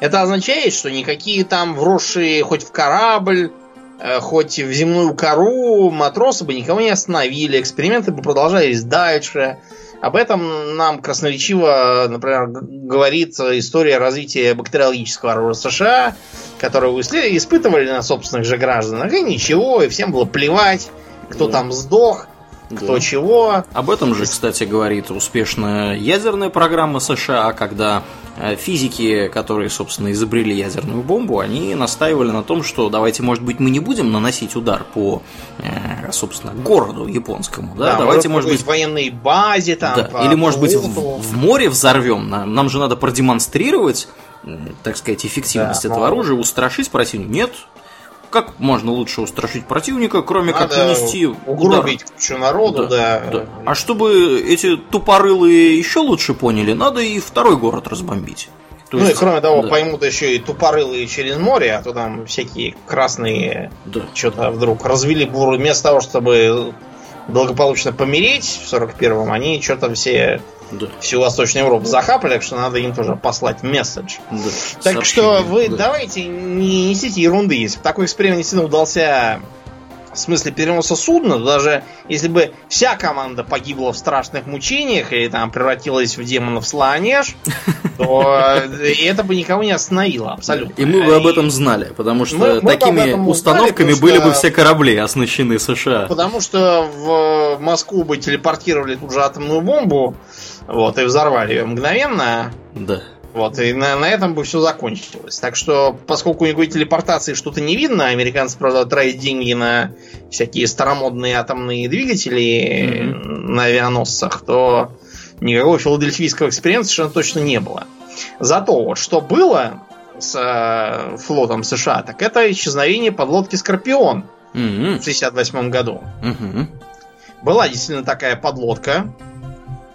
Это означает, что никакие там вросшие хоть в корабль, э, хоть в земную кору матросы бы никого не остановили, эксперименты бы продолжались дальше. Об этом нам красноречиво, например, говорит история развития бактериологического оружия США, которое испытывали на собственных же гражданах, и ничего, и всем было плевать, кто да. там сдох, кто да. чего. Об этом же, кстати, говорит успешная ядерная программа США, когда э, физики, которые, собственно, изобрели ядерную бомбу, они настаивали на том, что давайте, может быть, мы не будем наносить удар по, э, собственно, городу японскому, да, да давайте, может быть, военной базе там, да. или, может быть, в, в море взорвем, нам, нам же надо продемонстрировать так сказать, эффективность да, этого оружия, устрашить противника. Нет, как можно лучше устрашить противника, кроме Надо как нанести угробить удар. кучу народу, да, да. да. А чтобы эти тупорылые еще лучше поняли, надо и второй город разбомбить. То ну есть, и кроме того, да. поймут еще и тупорылые через море, а то там всякие красные да. что-то вдруг развели буру. Вместо того, чтобы благополучно помереть в 41-м, они что-то все да. всю Восточную Европу захапали, так что надо им тоже послать месседж. Да. Так Сообщение, что вы да. давайте не несите ерунды. Если бы такой эксперимент действительно удался в смысле переноса судна, даже если бы вся команда погибла в страшных мучениях или там превратилась в демонов слонеж, <laughs> то это бы никого не остановило абсолютно. И мы бы об этом знали, потому что мы, мы такими установками узнали, были что... бы все корабли оснащены США. Потому что в Москву бы телепортировали тут же атомную бомбу, вот, и взорвали ее мгновенно. Да. Вот, и на, на этом бы все закончилось. Так что, поскольку никакой телепортации что-то не видно, американцы, правда, тратят деньги на всякие старомодные атомные двигатели mm-hmm. на авианосцах, то никакого филадельфийского эксперимента совершенно точно не было. Зато вот что было с э, флотом США, так это исчезновение подлодки Скорпион mm-hmm. в 1968 году. Mm-hmm. Была действительно такая подлодка,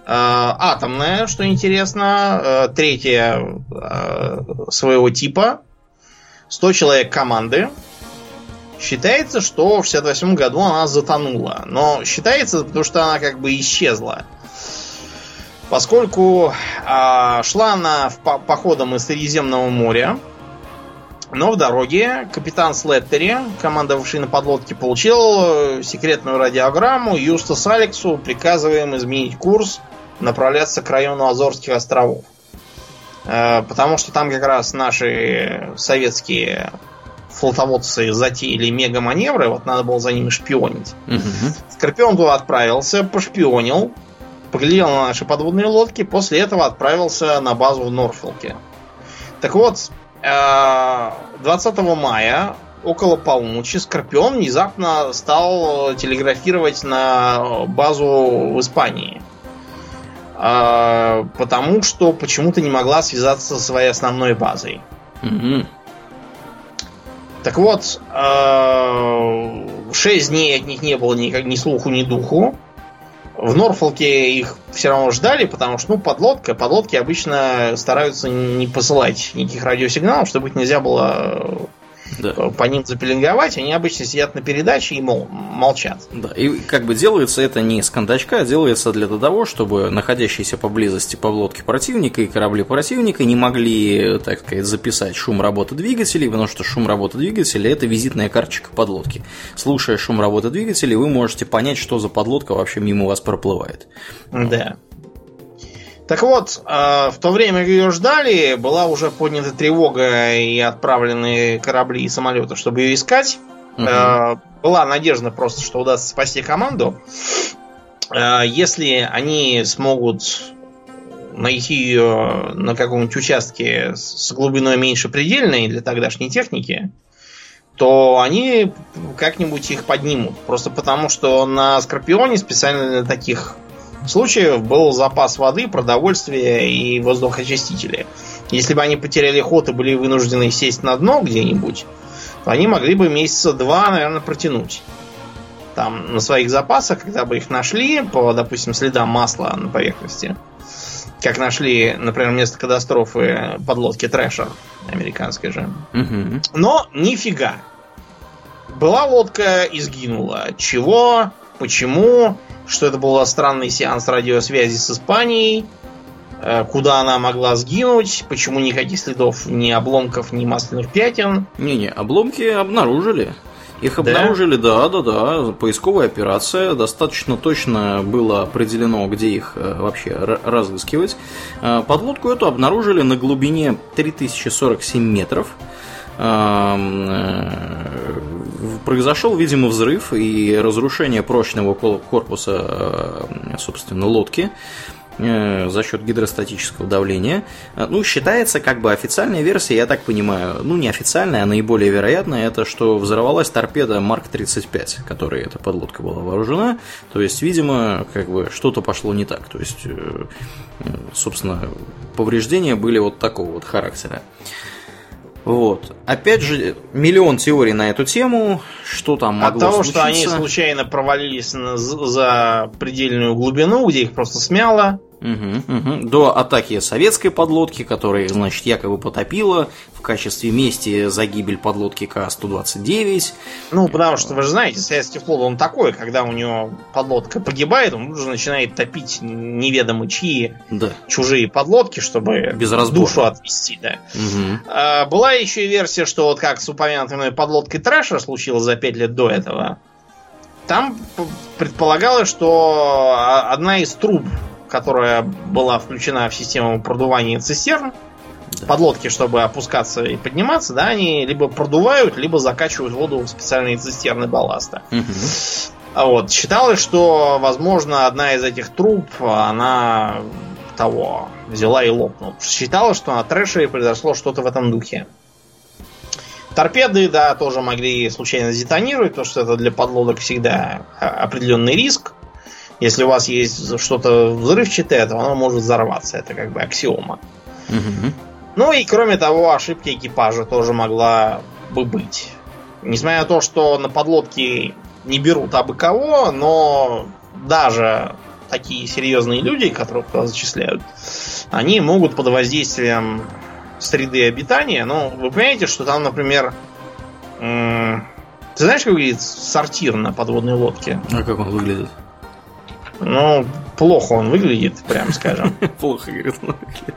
атомная, что интересно, э, третья э, своего типа, 100 человек команды. Считается, что в 68 году она затонула. Но считается, потому что она как бы исчезла. Поскольку э, шла она в, по походом из Средиземного моря, но в дороге капитан Слеттери, командовавший на подлодке, получил секретную радиограмму. Юстас Алексу приказываем изменить курс направляться к району Азорских островов. Э, потому что там как раз наши советские флотоводцы затеяли мега-маневры, вот надо было за ними шпионить. Угу. Скорпион туда отправился, пошпионил, поглядел на наши подводные лодки, после этого отправился на базу в Норфолке. Так вот, 20 э, мая около полуночи Скорпион внезапно стал телеграфировать на базу в Испании. А, потому что почему-то не могла связаться со своей основной базой. Угу. Так вот, э, 6 дней от них не было ни, ни слуху, ни духу. В Норфолке их все равно ждали, потому что, ну, подлодка, подлодки обычно стараются не посылать никаких радиосигналов, чтобы их нельзя было да. по ним запеленговать, они обычно сидят на передаче и мол, молчат. Да, и как бы делается это не с кондачка, а делается для того, чтобы находящиеся поблизости подлодки противника и корабли противника не могли, так сказать, записать шум работы двигателей, потому что шум работы двигателя это визитная карточка подлодки. Слушая шум работы двигателей, вы можете понять, что за подлодка вообще мимо вас проплывает. Да. Так вот, э, в то время, как ее ждали, была уже поднята тревога и отправлены корабли и самолеты, чтобы ее искать. Угу. Была надежда просто, что удастся спасти команду. Э, если они смогут найти ее на каком-нибудь участке с глубиной меньше предельной для тогдашней техники, то они как-нибудь их поднимут. Просто потому, что на Скорпионе специально для таких случаев был запас воды, продовольствия и воздухочистители. Если бы они потеряли ход и были вынуждены сесть на дно где-нибудь, то они могли бы месяца два, наверное, протянуть. Там на своих запасах, когда бы их нашли по, допустим, следам масла на поверхности, как нашли, например, место катастрофы подлодки Трэшер, американской же. Угу. Но нифига. Была лодка и сгинула. Чего? Почему? Что это был странный сеанс радиосвязи с Испанией, э, куда она могла сгинуть, почему никаких следов ни обломков, ни масляных пятен. Не-не, обломки обнаружили. Их обнаружили, да, да, да, поисковая операция. Достаточно точно было определено, где их э, вообще разыскивать. Э, подлодку эту обнаружили на глубине 3047 метров. Э, произошел, видимо, взрыв и разрушение прочного корпуса, собственно, лодки. Э, за счет гидростатического давления. Э, ну, считается как бы официальная версия, я так понимаю, ну, не официальная, а наиболее вероятная, это что взорвалась торпеда Марк-35, которой эта подлодка была вооружена. То есть, видимо, как бы что-то пошло не так. То есть, э, собственно, повреждения были вот такого вот характера. Вот. Опять же, миллион теорий на эту тему. Что там могло От того, случиться? что они случайно провалились за предельную глубину, где их просто смяло, Угу, угу. До атаки советской подлодки, которая, значит, якобы потопила в качестве мести за гибель подлодки К-129. Ну, потому что, вы же знаете, советский флот, он такой, когда у него подлодка погибает, он уже начинает топить неведомо чьи да. чужие подлодки, чтобы Без душу отвести. Да. Угу. А, была еще и версия, что вот как с упомянутой мной подлодкой Трэша случилось за пять лет до этого, там предполагалось, что одна из труб которая была включена в систему продувания цистерн, да. подлодки, чтобы опускаться и подниматься, да, они либо продувают, либо закачивают воду в специальные цистерны балласта. Угу. Вот. Считалось, что, возможно, одна из этих труб, она того взяла и лопнула. Считалось, что на трэше произошло что-то в этом духе. Торпеды, да, тоже могли случайно детонировать, потому что это для подлодок всегда определенный риск. Если у вас есть что-то взрывчатое, то оно может взорваться. Это как бы аксиома. Угу. Ну и кроме того, ошибка экипажа тоже могла бы быть. Несмотря на то, что на подлодке не берут абы кого, но даже такие серьезные люди, которых туда зачисляют, они могут под воздействием среды обитания, ну, вы понимаете, что там, например, ты знаешь, как выглядит сортир на подводной лодке? А как он выглядит? Ну, плохо он выглядит, прям скажем. <laughs> Плохо, говорит, выглядит.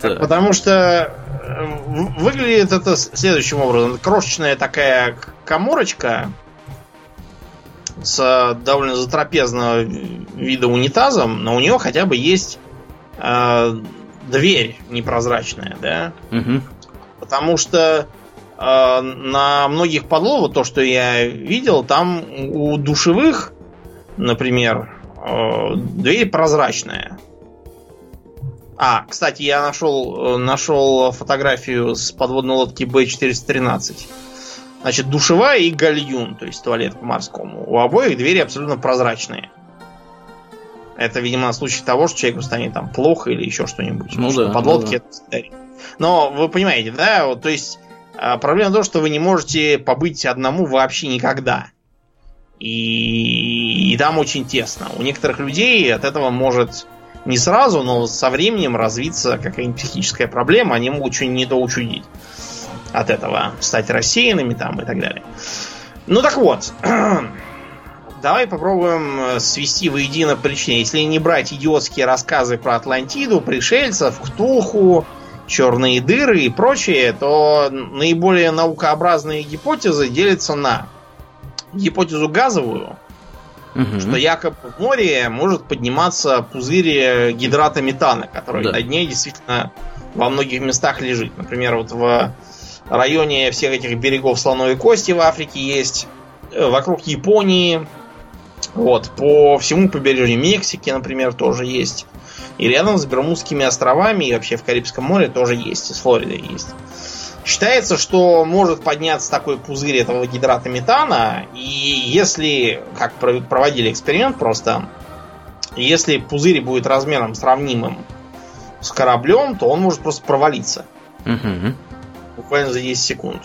Потому что э, выглядит это следующим образом. Крошечная такая коморочка с довольно затрапезного вида унитазом, но у нее хотя бы есть э, дверь непрозрачная, да? Угу. Потому что э, на многих подловах, то, что я видел, там у душевых например, э, дверь прозрачная. А, кстати, я нашел, э, нашел фотографию с подводной лодки B413. Значит, душевая и гальюн, то есть туалет по-морскому. У обоих двери абсолютно прозрачные. Это, видимо, на случай того, что человеку станет там плохо или еще что-нибудь. Ну да. Подлодки ну да. это Но вы понимаете, да? Вот, то есть а, проблема в том, что вы не можете побыть одному вообще никогда. И, и там очень тесно. У некоторых людей от этого может не сразу, но со временем развиться какая-нибудь психическая проблема, они могут что-нибудь не от этого, стать рассеянными там и так далее. Ну так вот, <clears throat> давай попробуем свести воедино причины. Если не брать идиотские рассказы про Атлантиду, пришельцев, Ктулху, черные дыры и прочее, то наиболее наукообразные гипотезы делятся на гипотезу газовую, угу. что якобы в море может подниматься пузырь гидрата метана, который да. на дне действительно во многих местах лежит. Например, вот в районе всех этих берегов слоновой кости в Африке есть, э, вокруг Японии, вот, по всему побережью Мексики, например, тоже есть. И рядом с Бермудскими островами и вообще в Карибском море тоже есть, и с Флоридой есть. Считается, что может подняться такой пузырь этого гидрата метана, и если, как проводили эксперимент просто, если пузырь будет размером сравнимым с кораблем, то он может просто провалиться. Угу. Буквально за 10 секунд.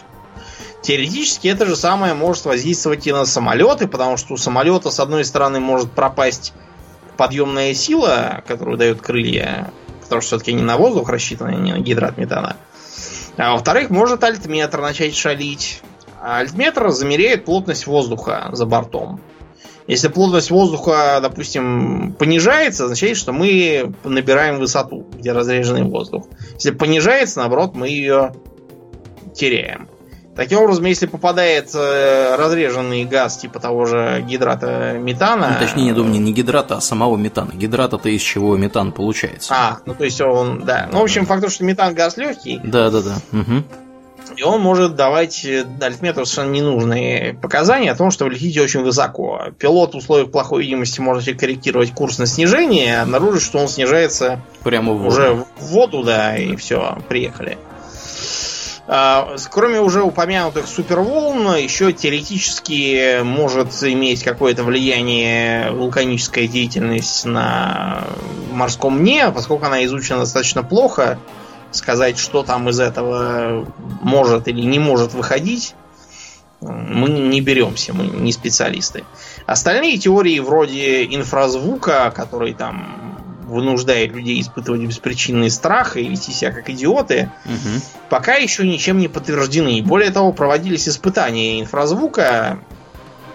Теоретически это же самое может воздействовать и на самолеты, потому что у самолета, с одной стороны, может пропасть подъемная сила, которую дают крылья, потому что все-таки не на воздух рассчитано, не на гидрат метана. А во-вторых, может альтметр начать шалить. А альтметр замеряет плотность воздуха за бортом. Если плотность воздуха, допустим, понижается, означает, что мы набираем высоту, где разреженный воздух. Если понижается, наоборот, мы ее теряем. Таким образом, если попадает э, разреженный газ типа того же гидрата метана... Ну, точнее, я думаю, не гидрата, а самого метана. Гидрат это из чего метан получается. А, ну то есть он, да. Ну, в общем, факт, что метан газ легкий. Да, да, да. Угу. И он может давать альтметру совершенно ненужные показания о том, что вы летите очень высоко. Пилот в условиях плохой видимости может корректировать курс на снижение, обнаружить, что он снижается Прямо в воду. уже в воду, да, и все, приехали. А, Кроме уже упомянутых суперволн, еще теоретически может иметь какое-то влияние вулканическая деятельность на морском дне, поскольку она изучена достаточно плохо. Сказать, что там из этого может или не может выходить, мы не беремся, мы не специалисты. Остальные теории вроде инфразвука, который там вынуждает людей испытывать беспричинный страх и вести себя как идиоты, Мгм. пока еще ничем не подтверждены. Более того, проводились испытания инфразвука.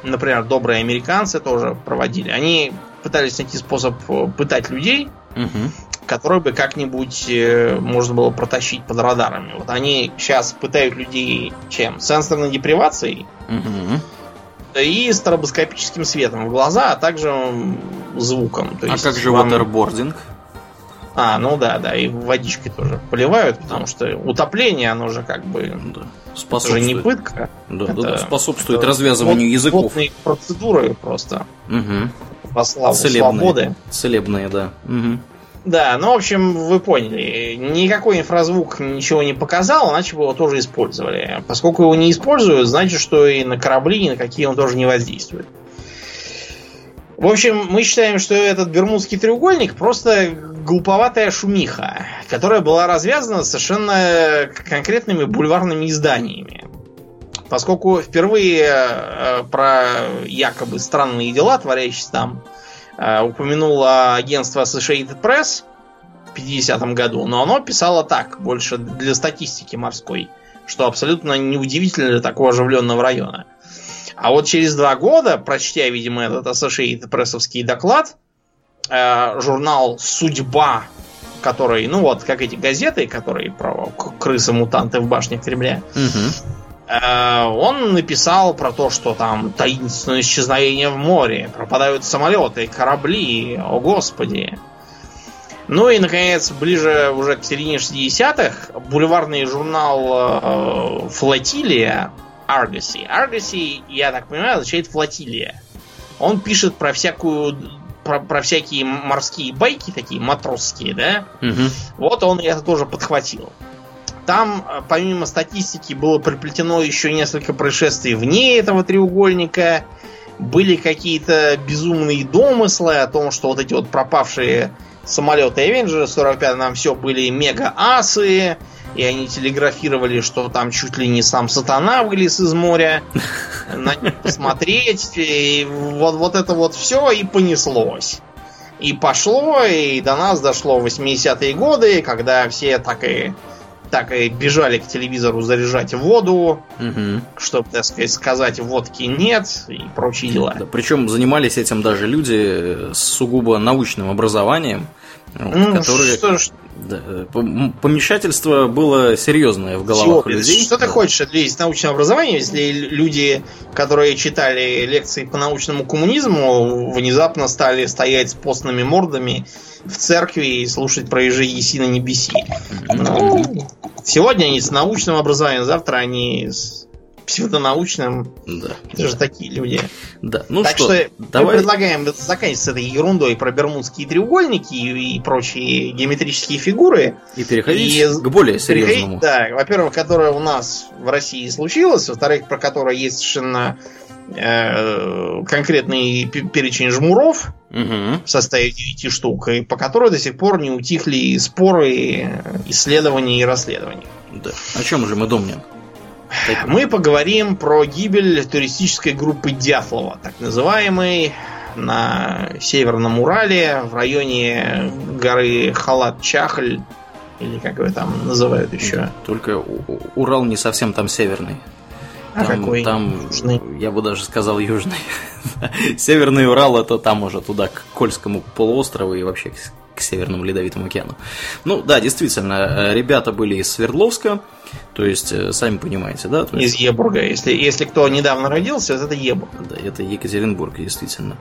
Например, добрые американцы тоже проводили. Они пытались найти способ э, пытать людей, Мгм. который бы как-нибудь э, можно было протащить под радарами. Вот они сейчас пытают людей чем? Сенсорной депривацией Мгм. И стробоскопическим светом в глаза, а также звуком. То А есть как же вам- waterboarding? А, ну да, да, и водичкой тоже поливают, потому что утопление, оно же как бы Да. это же не Способствует. пытка. Да, Это- да, да, способствует это развязыванию вод- языков. процедуры просто Мгм. во славу Целебные. свободы. Целебные, да. Мгм. Да, ну, в общем, вы поняли. Никакой инфразвук ничего не показал, иначе бы его тоже использовали. Поскольку его не используют, значит, что и на корабли ни на какие он тоже не воздействует. В общем, мы считаем, что этот Бермудский треугольник просто глуповатая шумиха, которая была развязана совершенно конкретными бульварными изданиями. Поскольку впервые э, про якобы странные дела, творящиеся там, упомянуло агентство Associated Press в 50-м году, но оно писало так, больше для статистики морской, что абсолютно неудивительно для такого оживленного района. А вот через два года, прочтя, видимо, этот Associated Pressовский доклад, э, журнал «Судьба», который, ну вот, как эти газеты, которые про крысы-мутанты в башне Кремля, Мгм. Э, он написал про то, что там таинственное исчезновение в море, пропадают самолеты, корабли, о господи. Ну и, наконец, ближе уже к середине 60-х, бульварный журнал э, «Флотилия» Argosy. Argosy, я так понимаю, означает «флотилия». Он пишет про всякую про, про всякие морские байки, такие матросские, да? Мгм. Вот он это тоже подхватил. Там, э, помимо статистики, было приплетено еще несколько происшествий вне этого треугольника. Были какие-то безумные домыслы о том, что вот эти вот пропавшие самолеты Avengers 45 нам все были мега-асы, и они телеграфировали, что там чуть ли не сам сатана вылез из моря <laughs> на них посмотреть. И вот, вот это вот все и понеслось. И пошло, и до нас дошло в 80-е годы, когда все так и, так и бежали к телевизору заряжать воду, Мгм. чтобы, так сказать, сказать водки нет и прочие дела. Да, причем занимались этим даже люди с сугубо научным образованием, вот, Ну, которые... что, да, э, пом- помешательство было серьезное в головах чего людей. что ты хочешь от людей с научным образованием, если люди, которые читали лекции по научному коммунизму, внезапно стали стоять с постными мордами в церкви и слушать про ежи еси на небеси? Ну, сегодня они с научным образованием, завтра они с псевдонаучным. Да, Это же такие люди. да. Ну так что, что, мы давай... предлагаем заканчивать с этой ерундой про бермудские треугольники и, и прочие геометрические фигуры. И переходить и к более серьезному. да, во-первых, которое у нас в России случилось, во-вторых, про которое есть совершенно э, конкретный пе- перечень жмуров Мгм. в составе 9 штук, и по которой до сих пор не утихли споры, исследования и расследования. Да. О чем же мы думаем? Мы поговорим про гибель туристической группы Дятлова, так называемой, на Северном Урале, в районе горы Халат-Чахль, или как его там называют еще. Только Урал не совсем там северный. А Там, какой? там, Южный. я бы даже сказал южный. <laughs> Северный Урал это там уже туда к Кольскому полуострову и вообще к, к Северному Ледовитому океану. Ну, да, действительно, ребята были из Свердловска, то есть, э, сами понимаете, да? То есть... Из Ебурга. Если, если кто недавно родился, это Ебург. Да, это Екатеринбург, действительно.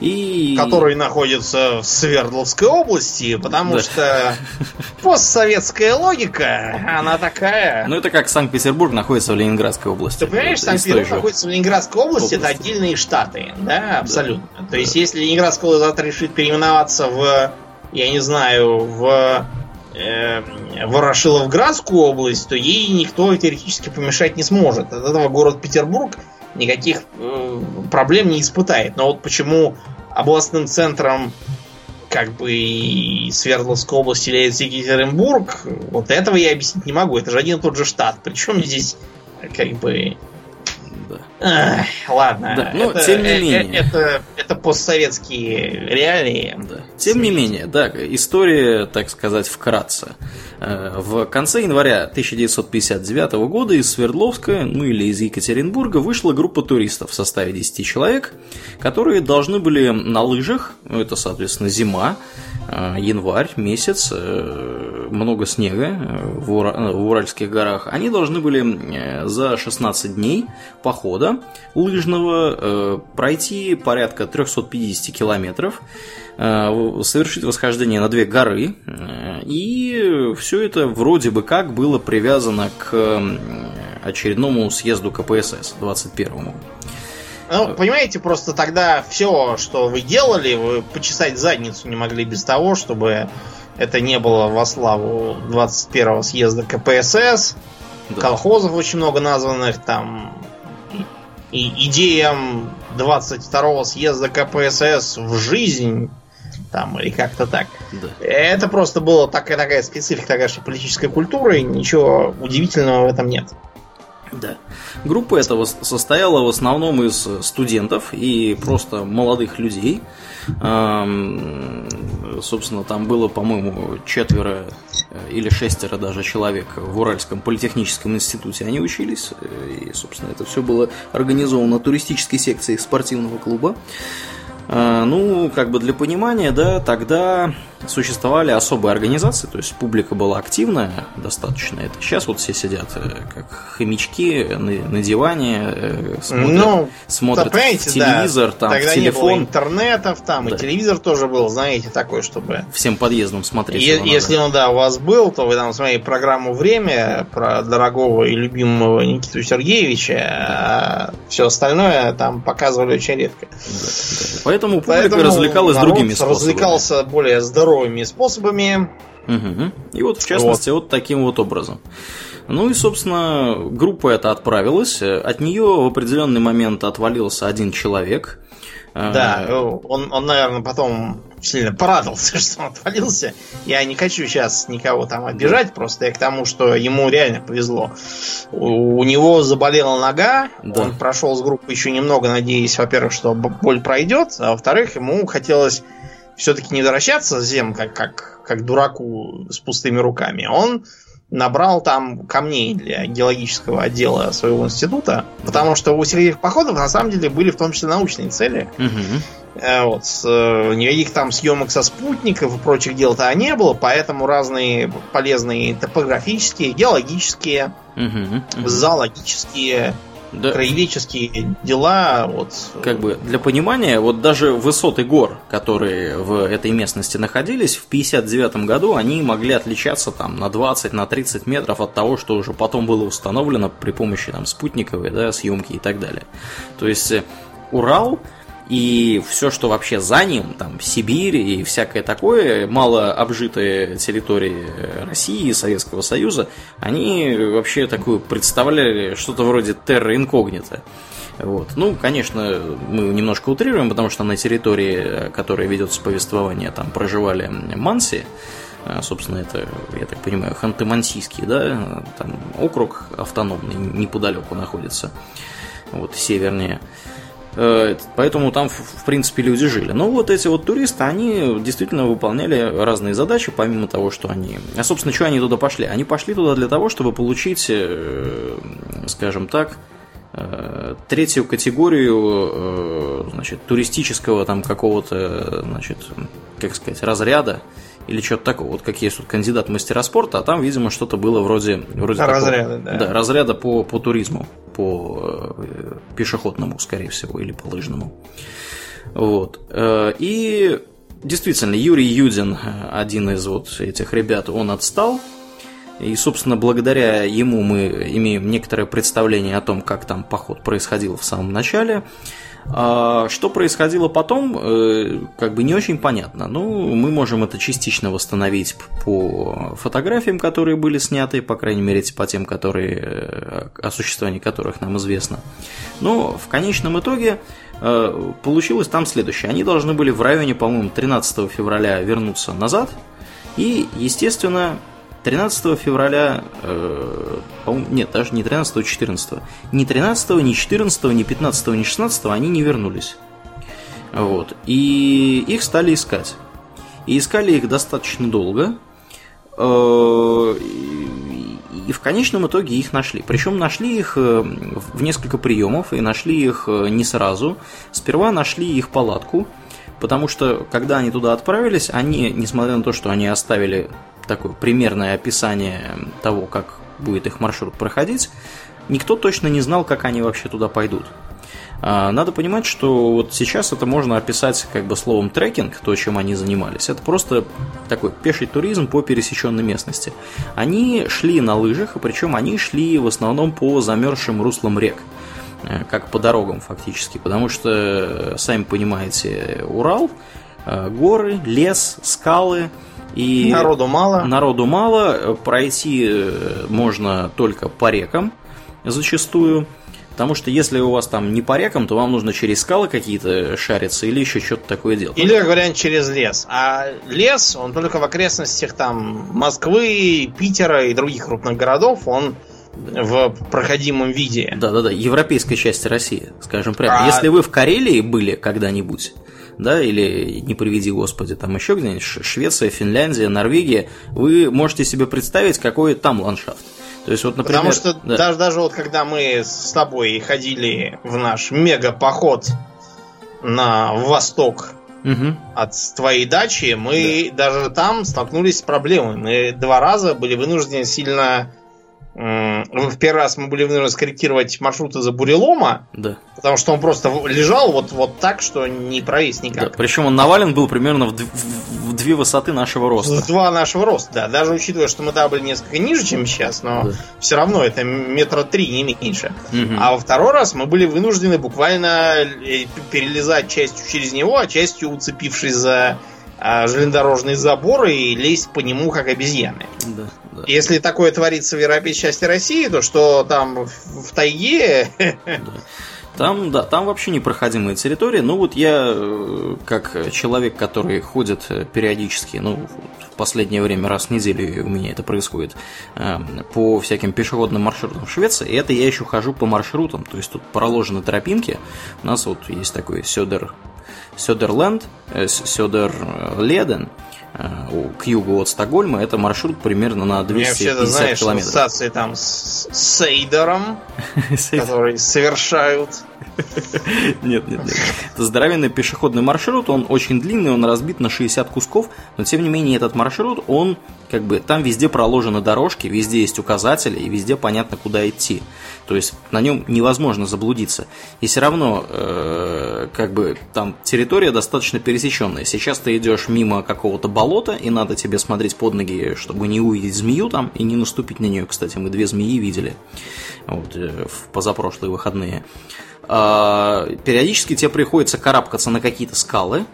И... Который находится в Свердловской области, потому да. что постсоветская логика, она такая. Ну, это как Санкт-Петербург находится в Ленинградской области. Ты понимаешь, Санкт-Петербург находится в Ленинградской области, области, это отдельные штаты, да, абсолютно. Да. То есть, если Ленинградская область решит переименоваться в, я не знаю, в э, Ворошиловградскую область, то ей никто теоретически помешать не сможет. От этого город Петербург никаких э, проблем не испытает. Но вот почему областным центром как бы Свердловской области является Екатеринбург, вот этого я объяснить не могу. Это же один и тот же штат. Причем здесь как бы Эх, ладно. Да, но это, тем не э, менее. Это, это постсоветские реалии. Да. Тем не менее, да, история, так сказать, вкратце. Э, в конце января 1959 года из Свердловска, ну или из Екатеринбурга, вышла группа туристов в составе 10 человек, которые должны были на лыжах, ну это, соответственно, зима, э, январь месяц, много снега в, Ура- в Уральских горах, они должны были за 16 дней похода лыжного, э, пройти порядка 350 километров, э, совершить восхождение на две горы, э, и все это вроде бы как было привязано к очередному съезду КПСС 21-му. Ну, понимаете, просто тогда все, что вы делали, вы почесать задницу не могли без того, чтобы это не было во славу 21-го съезда КПСС. Да. Колхозов очень много названных, там и идеям 22-го съезда КПСС в жизнь, там, или как-то так. Да. Это просто была такая, такая специфика такая, что политической культуры, и ничего удивительного в этом нет. Да. Группа этого состояла в основном из студентов и просто молодых людей. Собственно, там было, по-моему, четверо э, или шестеро даже человек в Уральском политехническом институте. Они учились, э, и, собственно, это все было организовано туристической секцией спортивного клуба. А, ну, как бы для понимания, да, тогда существовали особые организации, то есть публика была активная достаточно. Это сейчас вот все сидят э, как хомячки на, на диване, э, смотрят, ну, смотрят телевизор, да. там, Тогда телефон. Не было интернетов, там да. и телевизор тоже был, знаете, такой, чтобы... Всем подъездом смотреть. Е- если он, да, у вас был, то вы там смотрели программу «Время» про дорогого и любимого Никиту Сергеевича, а все остальное там показывали очень редко. Да, да. Поэтому публика Поэтому развлекалась другими способами. развлекался более здорово здоровыми способами. Угу. И вот, в частности, вот. вот таким вот образом. Ну и, собственно, группа эта отправилась. От нее в определенный момент отвалился один человек. Да, э, он, он, наверное, потом сильно порадовался, <laughs> что он отвалился. Я не хочу сейчас никого там обижать, просто я к тому, что ему реально повезло. У, у него заболела нога, да. он прошел с группы еще немного, надеясь, во-первых, что боль пройдет, а во-вторых, ему хотелось все-таки не возвращаться зем, как, как, как дураку с пустыми руками. Он набрал там камней для геологического отдела своего института, потому что у сельских походов на самом деле были в том числе научные цели. Угу. Вот, э, никаких там съемок со спутников и прочих дел-то не было, поэтому разные полезные топографические, геологические, угу, угу. зоологические да. краеведческие дела. Вот. Как бы для понимания, вот даже высоты гор, которые в этой местности находились, в 59 году они могли отличаться там на 20, на 30 метров от того, что уже потом было установлено при помощи там спутниковой да, съемки и так далее. То есть э, Урал и все, что вообще за ним, там, Сибирь и всякое такое, мало обжитые территории России и Советского Союза, они вообще такую представляли что-то вроде терра инкогнито. Вот. Ну, конечно, мы немножко утрируем, потому что на территории, которая ведется повествование, там проживали манси, а, собственно, это, я так понимаю, Ханты-Мансийский, да, там округ автономный неподалеку находится, вот, севернее. Э, поэтому там, в принципе, люди жили. Но вот эти вот туристы, они действительно выполняли разные задачи, помимо того, что они... А, собственно, что они туда пошли? Они пошли туда для того, чтобы получить, э, скажем так, э, третью категорию значит, туристического там какого-то, значит, как сказать, разряда или что-то такое. Вот как есть тут кандидат в мастера спорта, а там, видимо, что-то было вроде, вроде разряда, такого, да. да, разряда по, по туризму, по э, пешеходному, скорее всего, или по лыжному. Вот. Э, и действительно, Юрий Юдин, один из вот этих ребят, он отстал. И, собственно, благодаря ему мы имеем некоторое представление о том, как там поход происходил в самом начале. А что происходило потом, э, как бы не очень понятно. Ну, мы можем это частично восстановить по фотографиям, которые были сняты, по крайней мере, по тем, которые, э, о существовании которых нам известно. Но в конечном итоге э, получилось там следующее. Они должны были в районе, по-моему, 13 февраля вернуться назад. И, естественно, 13 февраля, э, нет, даже не 13, а 14. Ни 13, ни 14, ни 15, ни 16 они не вернулись. Вот. И их стали искать. И искали их достаточно долго. Э, и в конечном итоге их нашли. Причем нашли их э, в несколько приемов, и нашли их э, не сразу. Сперва нашли их палатку, потому что когда они туда отправились, они, несмотря на то, что они оставили такое примерное описание того, как будет их маршрут проходить, никто точно не знал, как они вообще туда пойдут. А, надо понимать, что вот сейчас это можно описать как бы словом трекинг, то, чем они занимались. Это просто такой пеший туризм по пересеченной местности. Они шли на лыжах, и причем они шли в основном по замерзшим руслам рек э, как по дорогам фактически, потому что, сами понимаете, Урал, э, горы, лес, скалы – и народу мало. Народу мало, пройти э, можно только по рекам зачастую. Потому что если у вас там не по рекам, то вам нужно через скалы какие-то шариться или еще что-то такое делать. Или, говорят, через лес. А лес, он только в окрестностях там Москвы, Питера и других крупных городов, он в проходимом виде. Да-да-да, европейской части России, скажем прямо. А... Если вы в Карелии были когда-нибудь, да, или не приведи господи, там еще где-нибудь, Швеция, Финляндия, Норвегия, вы можете себе представить, какой там ландшафт. То есть, вот, например, Потому что да. даже, даже вот когда мы с тобой ходили в наш мега-поход на восток угу. от твоей дачи, мы да. даже там столкнулись с проблемой. Мы два раза были вынуждены сильно в первый раз мы были вынуждены скорректировать маршруты за бурелома, да. потому что он просто лежал вот, вот так, что не провис никак. Да, причем он навален был примерно в, в, в две высоты нашего роста. В два нашего роста, да. Даже учитывая, что мы да, были несколько ниже, чем сейчас, но да. все равно это метра три, не меньше. Угу. А во второй раз мы были вынуждены буквально э, перелезать частью через него, а частью уцепившись за а, железнодорожный забор и лезть по нему как обезьяны. Да, да. Если такое творится в европейской части России, то что там в тайге... Да. <laughs> Там, да, там вообще непроходимая территория. Ну вот я, э, как человек, который ходит э, периодически, ну, в последнее время раз в неделю у меня это происходит, э, по всяким пешеходным маршрутам в Швеции, и это я еще хожу по маршрутам, то есть тут проложены тропинки. У нас вот есть такой Сёдер Сёдерленд, Сёдерледен, к югу от Стокгольма, это маршрут примерно на 250 знаешь, километров. ассоциации там с Сейдером, <laughs> который совершают. Нет, нет, нет. Это здоровенный пешеходный маршрут, он очень длинный, он разбит на 60 кусков, но тем не менее этот маршрут, он как бы там везде проложены дорожки, везде есть указатели и везде понятно, куда идти. То есть на нем невозможно заблудиться. И все равно, э, как бы там территория достаточно пересеченная. Сейчас ты идешь мимо какого-то болота, и надо тебе смотреть под ноги, чтобы не увидеть змею там и не наступить на нее. Кстати, мы две змеи видели вот, э, в позапрошлые выходные. Э, периодически тебе приходится карабкаться на какие-то скалы,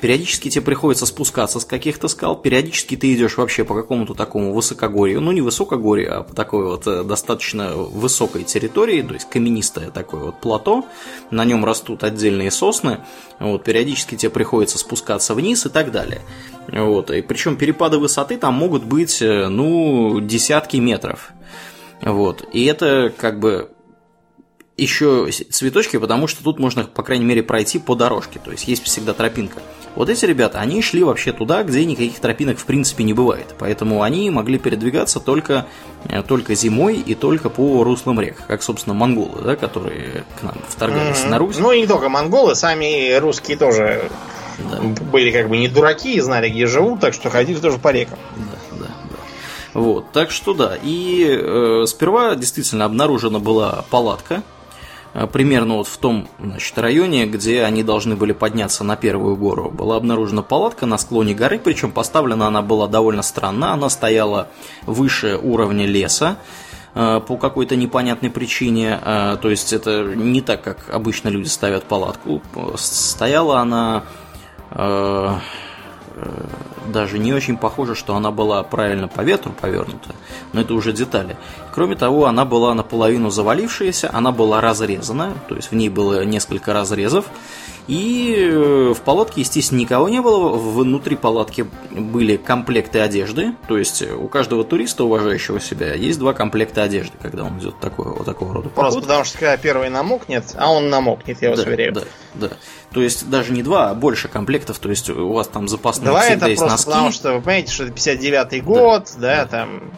Периодически тебе приходится спускаться с каких-то скал, периодически ты идешь вообще по какому-то такому высокогорью, ну не высокогорью, а по такой вот э, достаточно высокой территории, то есть каменистое такое вот плато, на нем растут отдельные сосны, вот, периодически тебе приходится спускаться вниз и так далее. Вот, и причем перепады высоты там могут быть, э, ну, десятки метров. Вот, и это как бы еще цветочки, потому что тут можно, по крайней мере, пройти по дорожке, то есть есть всегда тропинка. Вот эти ребята, они шли вообще туда, где никаких тропинок в принципе не бывает, поэтому они могли передвигаться только, э, только зимой и только по руслам рек, как, собственно, монголы, да, которые к нам вторгались mm-hmm. на Русь. Ну и не только монголы, сами русские тоже да. были как бы не дураки и знали, где живут, так что ходили тоже по рекам. Да, да, да. Вот, так что да. И э, сперва действительно обнаружена была палатка, примерно вот в том значит, районе, где они должны были подняться на первую гору. Была обнаружена палатка на склоне горы, причем поставлена она была довольно странно. Она стояла выше уровня леса, Э, по какой-то непонятной причине. Э, то есть это не так, как обычно люди ставят палатку. Стояла она даже не очень похоже, что она была правильно по ветру повернута, но это уже детали. Кроме того, она была наполовину завалившаяся, она была разрезана, то есть в ней было несколько разрезов, и э, в палатке, естественно, никого не было. Внутри палатки были комплекты одежды. То есть у каждого туриста, уважающего себя, есть два комплекта одежды, когда он идет такой, вот такого рода поход. Просто потому что когда первый намокнет, а он намокнет, я вас да, уверяю. Да, да. То есть даже не два, а больше комплектов. То есть у вас там запасные Два это просто носки. потому что вы понимаете, что это 59-й год, да, да, да там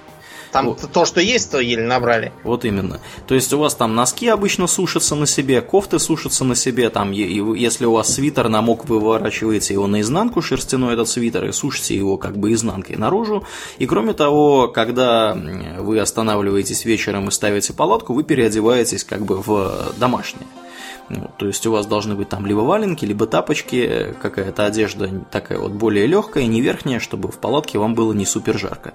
там вот. то, что есть, то еле набрали. Вот именно. То есть у вас там носки обычно сушатся на себе, кофты сушатся на себе, там, если у вас свитер намок, вы выворачиваете его наизнанку, шерстяной этот свитер, и сушите его как бы изнанкой наружу. И кроме того, когда вы останавливаетесь вечером и ставите палатку, вы переодеваетесь как бы в домашнее. Ну, то есть у вас должны быть там либо валенки, либо тапочки, какая-то одежда такая вот более легкая, не верхняя, чтобы в палатке вам было не супер жарко.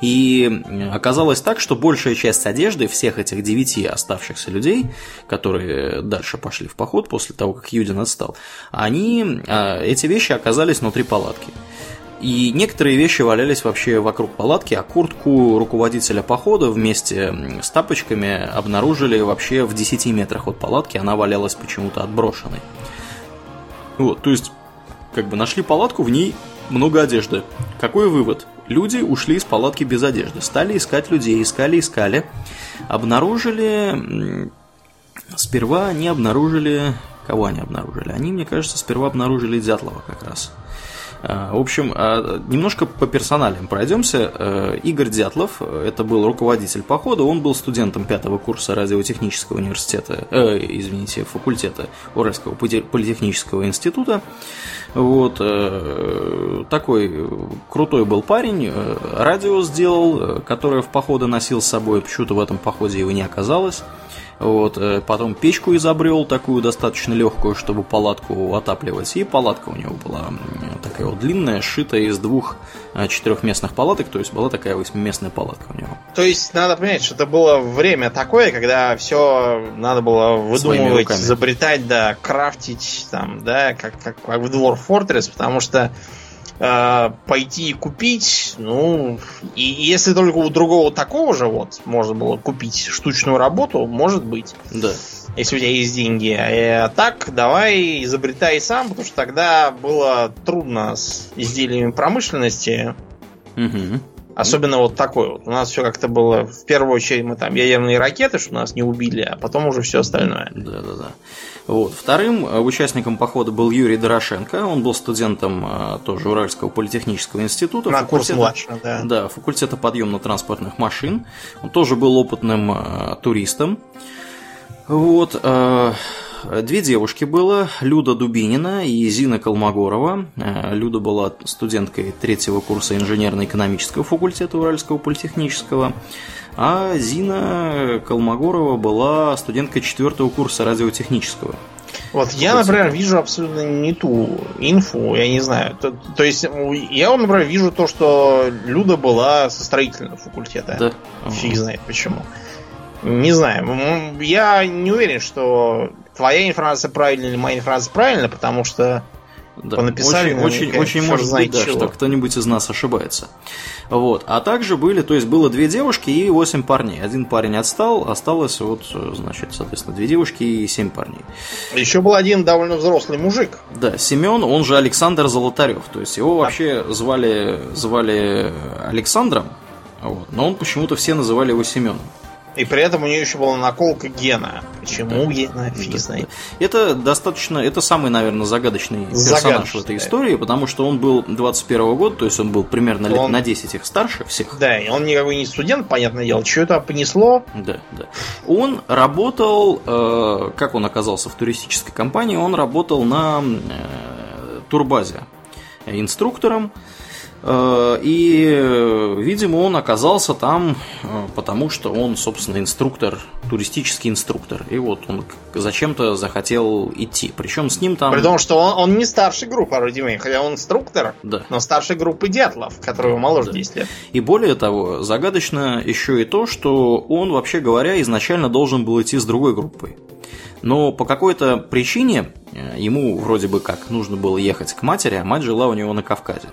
И оказалось так, что большая часть одежды всех этих девяти оставшихся людей, которые дальше пошли в поход после того, как Юдин отстал, они, а, эти вещи оказались внутри палатки. И некоторые вещи валялись вообще вокруг палатки, а куртку руководителя похода вместе с тапочками обнаружили вообще в 10 метрах от палатки, она валялась почему-то отброшенной. Вот, то есть, как бы нашли палатку, в ней много одежды. Какой вывод? Люди ушли из палатки без одежды, стали искать людей, искали, искали, обнаружили... Сперва они обнаружили... Кого они обнаружили? Они, мне кажется, сперва обнаружили Дятлова как раз. А, в общем, а, немножко по персоналям пройдемся. Э, Игорь Дятлов, это был руководитель похода, он был студентом пятого курса радиотехнического университета, э, извините, факультета Уральского политехнического института. Вот, э, такой крутой был парень, э, радио сделал, которое в походы носил с собой, почему-то в этом походе его не оказалось. Вот, э, потом печку изобрел такую достаточно легкую, чтобы палатку отапливать. И палатка у него была такая вот длинная, сшитая из двух э, четырехместных палаток, то есть была такая восьмиместная палатка у него. То есть надо понять, что это было время такое, когда все надо было выдумывать, изобретать, да, крафтить, там, да, как, как, как в Dwarf Fortress, потому что э, пойти и купить, ну, и если только у другого такого же вот можно было купить штучную работу, может быть. Да. Если у тебя есть деньги. А так, давай изобретай сам, потому что тогда было трудно с изделиями промышленности. Угу. Особенно вот такой вот. У нас все как-то было, в первую очередь, мы там ядерные ракеты, что нас не убили, а потом уже все остальное. Да, да, да. Вот. Вторым э, участником похода был Юрий Дорошенко. Он был студентом э, тоже Уральского политехнического института. На курс младше, да. Да, факультета подъемно-транспортных машин. Он тоже был опытным э, туристом. Вот. Две девушки было, Люда Дубинина и Зина Колмогорова. Э, Люда была студенткой третьего курса инженерно-экономического факультета Уральского политехнического, а Зина Колмогорова была студенткой четвертого курса радиотехнического. Вот я, например, вижу абсолютно не ту инфу, я не знаю. То, то есть я, например, вижу то, что Люда была со строительного факультета. Да. Фиг знает почему. Не знаю. Я не уверен, что твоя информация правильная или моя информация правильная, потому что да, понаписали очень, очень, очень может быть, да, что кто-нибудь из нас ошибается. Вот. А также были, то есть было две девушки и восемь парней. Один парень отстал, осталось вот, значит, соответственно, две девушки и семь парней. Еще был один довольно взрослый мужик. Да, Семен, он же Александр Золотарев. То есть его вообще звали, звали Александром, вот, но он почему-то все называли его Семеном. И при этом у нее еще была наколка Гена. Почему да. Гена? Фиг да, знает. Это достаточно, это самый, наверное, загадочный персонаж в этой истории, потому что он был 21 года, то есть он был примерно лет он... на 10 их старше всех. Да, и он никакой не студент, понятное дело. Что это понесло? Да, да. Он работал, э, как он оказался в туристической компании, он работал на э, турбазе инструктором. Э, и, видимо, он оказался там, э, потому что он, собственно, инструктор, туристический инструктор. И вот он зачем-то захотел идти. Причем с ним там... При том, что он, он не старший группы Рудимей, хотя он инструктор, да. но старшей группы Дятлов, которого моложе да. 10 лет. И более того, загадочно еще и то, что он, вообще говоря, изначально должен был идти с другой группой. Но по какой-то причине э, ему вроде бы как нужно было ехать к матери, а мать жила у него на Кавказе.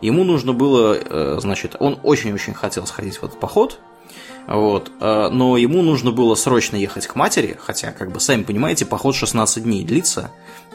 Ему нужно было, э, значит, он очень-очень хотел сходить в этот поход, вот. Э, но ему нужно было срочно ехать к матери, хотя, как бы, сами понимаете, поход 16 дней длится.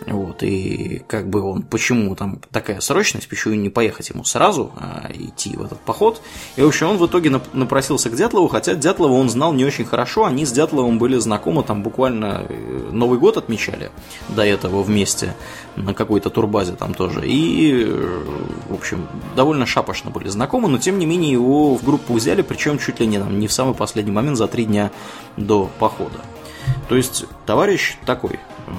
Вот, и как бы он, почему там такая срочность, почему не поехать ему сразу, а идти в этот поход. И, в общем, он в итоге напросился к Дятлову, хотя Дятлова он знал не очень хорошо, они с Дятловым были знакомы, там буквально э, Новый год отмечали до этого вместе на какой-то турбазе там тоже. И, э, в общем, довольно шапошно были знакомы, но тем не менее его в группу взяли, причем чуть ли не, там, не в самый последний момент, за три дня до похода. То есть товарищ такой э,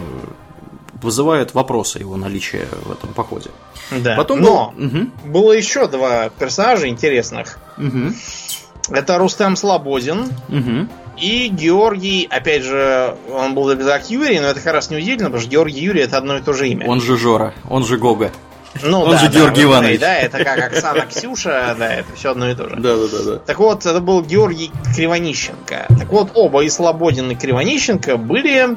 вызывает вопросы его наличие в этом походе. Да. Потом Но был... угу. было еще два персонажа интересных. Угу. Это Рустем Слободин угу. и Георгий, опять же, он был как Юрий, но это как раз не удивительно, потому что Георгий Юрий это одно и то же имя. Он же Жора, он же Гога. Ну, он да, же да, Георгий Иванович. Да, это как Оксана Ксюша, да, это все одно и то же. Да, да, да, да. Так вот, это был Георгий Кривонищенко. Так вот, оба и Слободин, и Кривонищенко были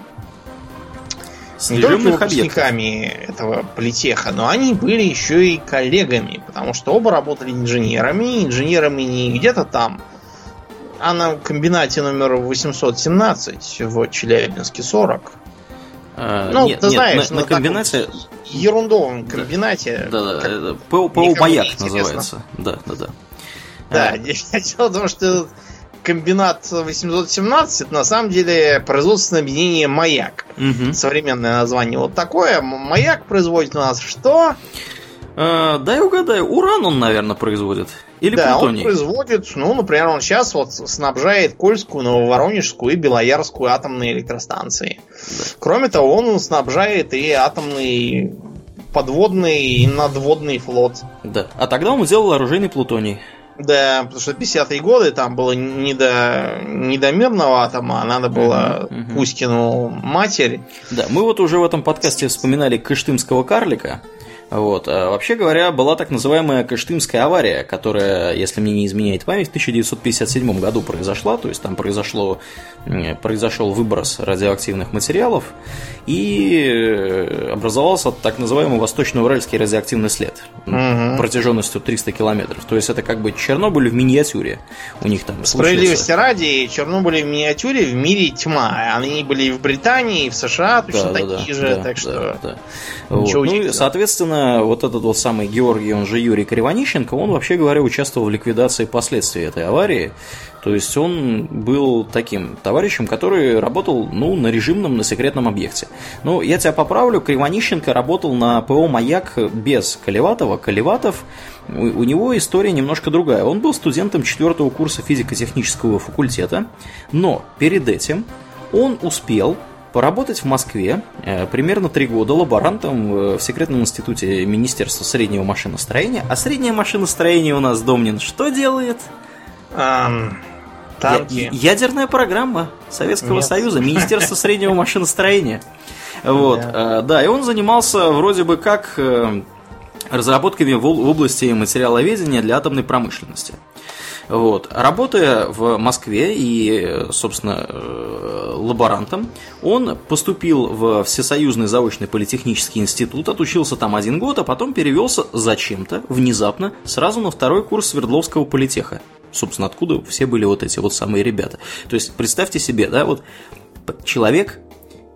не только выпускниками этого политеха, но они были еще и коллегами, потому что оба работали инженерами, инженерами не где-то там, а на комбинате номер 817 в Челябинске 40. А, ну, нет, ты нет, знаешь, на, на комбинате... Вот ерундовом комбинате. Да, да, да. ПО Маяк называется. Да, да, да. Да, а... <laughs> дело в том, что комбинат 817 это на самом деле производственное объединение Маяк. Угу. Современное название вот такое. Маяк производит у нас что? А, дай угадаю, уран он, наверное, производит. Или да, плутоний? он производит, ну, например, он сейчас вот снабжает Кольскую, Нововоронежскую и Белоярскую атомные электростанции. Да. Кроме того, он снабжает и атомный подводный и надводный флот. Да. А тогда он сделал оружейный плутоний. Да, потому что 50-е годы там было не до, не до мирного атома, а надо было uh-huh. Пушкину матерь. Да, мы вот уже в этом подкасте вспоминали Кыштымского карлика. Вот. А вообще говоря, была так называемая Кыштымская авария, которая, если мне не изменяет память, в 1957 году произошла. То есть там произошло, произошел выброс радиоактивных материалов и э, образовался так называемый Восточно-Уральский радиоактивный след угу. протяженностью 300 километров. То есть это как бы Чернобыль в миниатюре. У них там Справедливости ради, Чернобыль в миниатюре в мире тьма. Они были и в Британии, и в США точно да, такие да, же, да, так что да, да. вот. Ну, соответственно, вот этот вот самый Георгий, он же Юрий Кривонищенко, он вообще говоря участвовал в ликвидации последствий этой аварии. То есть он был таким товарищем, который работал ну, на режимном, на секретном объекте. Ну, я тебя поправлю, Кривонищенко работал на ПО «Маяк» без Колеватова. Колеватов, у него история немножко другая. Он был студентом четвертого курса физико-технического факультета, но перед этим он успел поработать в Москве э, примерно три года лаборантом в секретном институте Министерства среднего машиностроения. А среднее машиностроение у нас, Домнин, что делает? Um, Танки. Ядерная программа Советского Нет. Союза, Министерство среднего <laughs> машиностроения. Вот, да. Э, да, и он занимался вроде бы как э, разработками в области материаловедения для атомной промышленности. Вот. Работая в Москве и, собственно, э, лаборантом, он поступил в Всесоюзный заочный политехнический институт, отучился там один год, а потом перевелся зачем-то, внезапно, сразу на второй курс Свердловского политеха собственно, откуда все были вот эти вот самые ребята. То есть, представьте себе, да, вот человек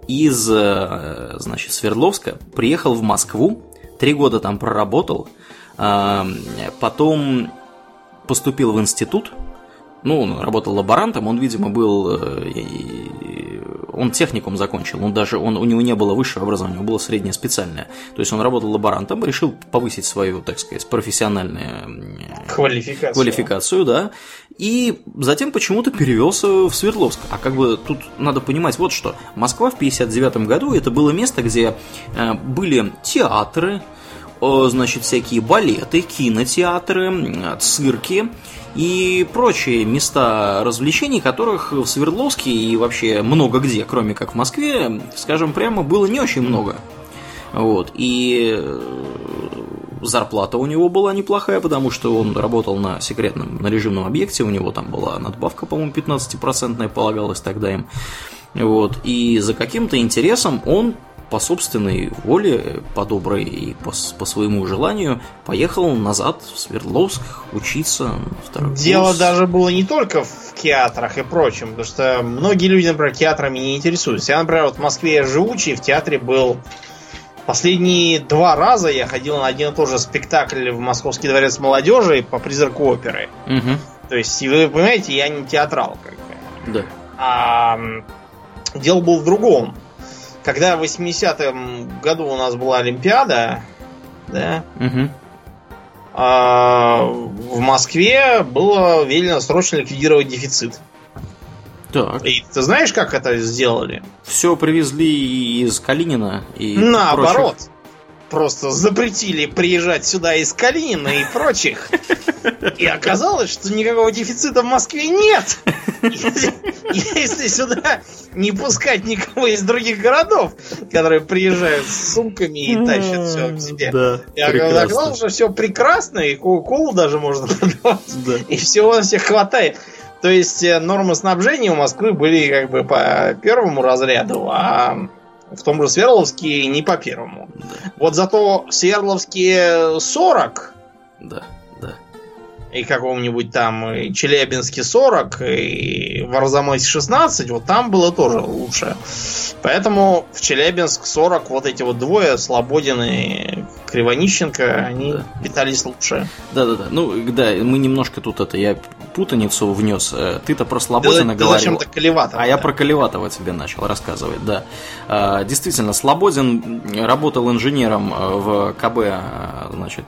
из, э, значит, Свердловска приехал в Москву, три года там проработал, а, потом поступил в институт, ну, он работал лаборантом, он, видимо, был э, он техникум закончил, он даже, он, у него не было высшего образования, у него было среднее специальное. То есть он работал лаборантом, решил повысить свою, так сказать, профессиональную квалификацию. квалификацию, да, и затем почему-то перевелся в Свердловск. А как бы тут надо понимать вот что. Москва в 59 году это было место, где э, были театры, значит, всякие балеты, кинотеатры, цирки и прочие места развлечений, которых в Свердловске и вообще много где, кроме как в Москве, скажем прямо, было не очень много. Вот. И э, зарплата у него была неплохая, потому что он работал на секретном, на режимном объекте, у него там была надбавка, по-моему, 15% полагалась тогда им. Вот. И за каким-то интересом он по собственной воле, по доброй и по, по своему желанию поехал назад в Свердловск учиться второй Дело курс. даже было не только в театрах и прочем, потому что многие люди, например, театрами не интересуются. Я, например, вот в Москве живучий, в театре был Последние два раза я ходил на один и тот же спектакль в Московский дворец молодежи по призраку оперы. Угу. То есть, вы понимаете, я не театрал, как бы. Да. А, дело было в другом когда в 80-м году у нас была Олимпиада, да, угу. а, в Москве было велено срочно ликвидировать дефицит. Так. И ты знаешь, как это сделали? Все привезли из Калинина и Наоборот. Прочих просто запретили приезжать сюда из Калинина и прочих. И оказалось, что никакого дефицита в Москве нет. Если сюда не пускать никого из других городов, которые приезжают с сумками и тащат все к себе. Да, и оказалось, что все прекрасно, и кока-колу даже можно продавать. Да. И всего на всех хватает. То есть э, нормы снабжения у Москвы были как бы по первому разряду, а в том же Свердловске не по первому. Да. Вот зато Свердловске 40. Да, да. И каком-нибудь там и Челябинске 40, и в Арзамасе 16, вот там было тоже лучше. Поэтому в Челябинск 40 вот эти вот двое, Слободин и Кривонищенко, они да. питались лучше. Да-да-да. Ну, да, мы немножко тут это, я путаницу внес. Э, ты-то про Слободина да, говорил. Зачем-то Колеватова. А да. я про Колеватова тебе начал рассказывать, да. А, действительно, Слободин работал инженером э, в КБ, э, значит,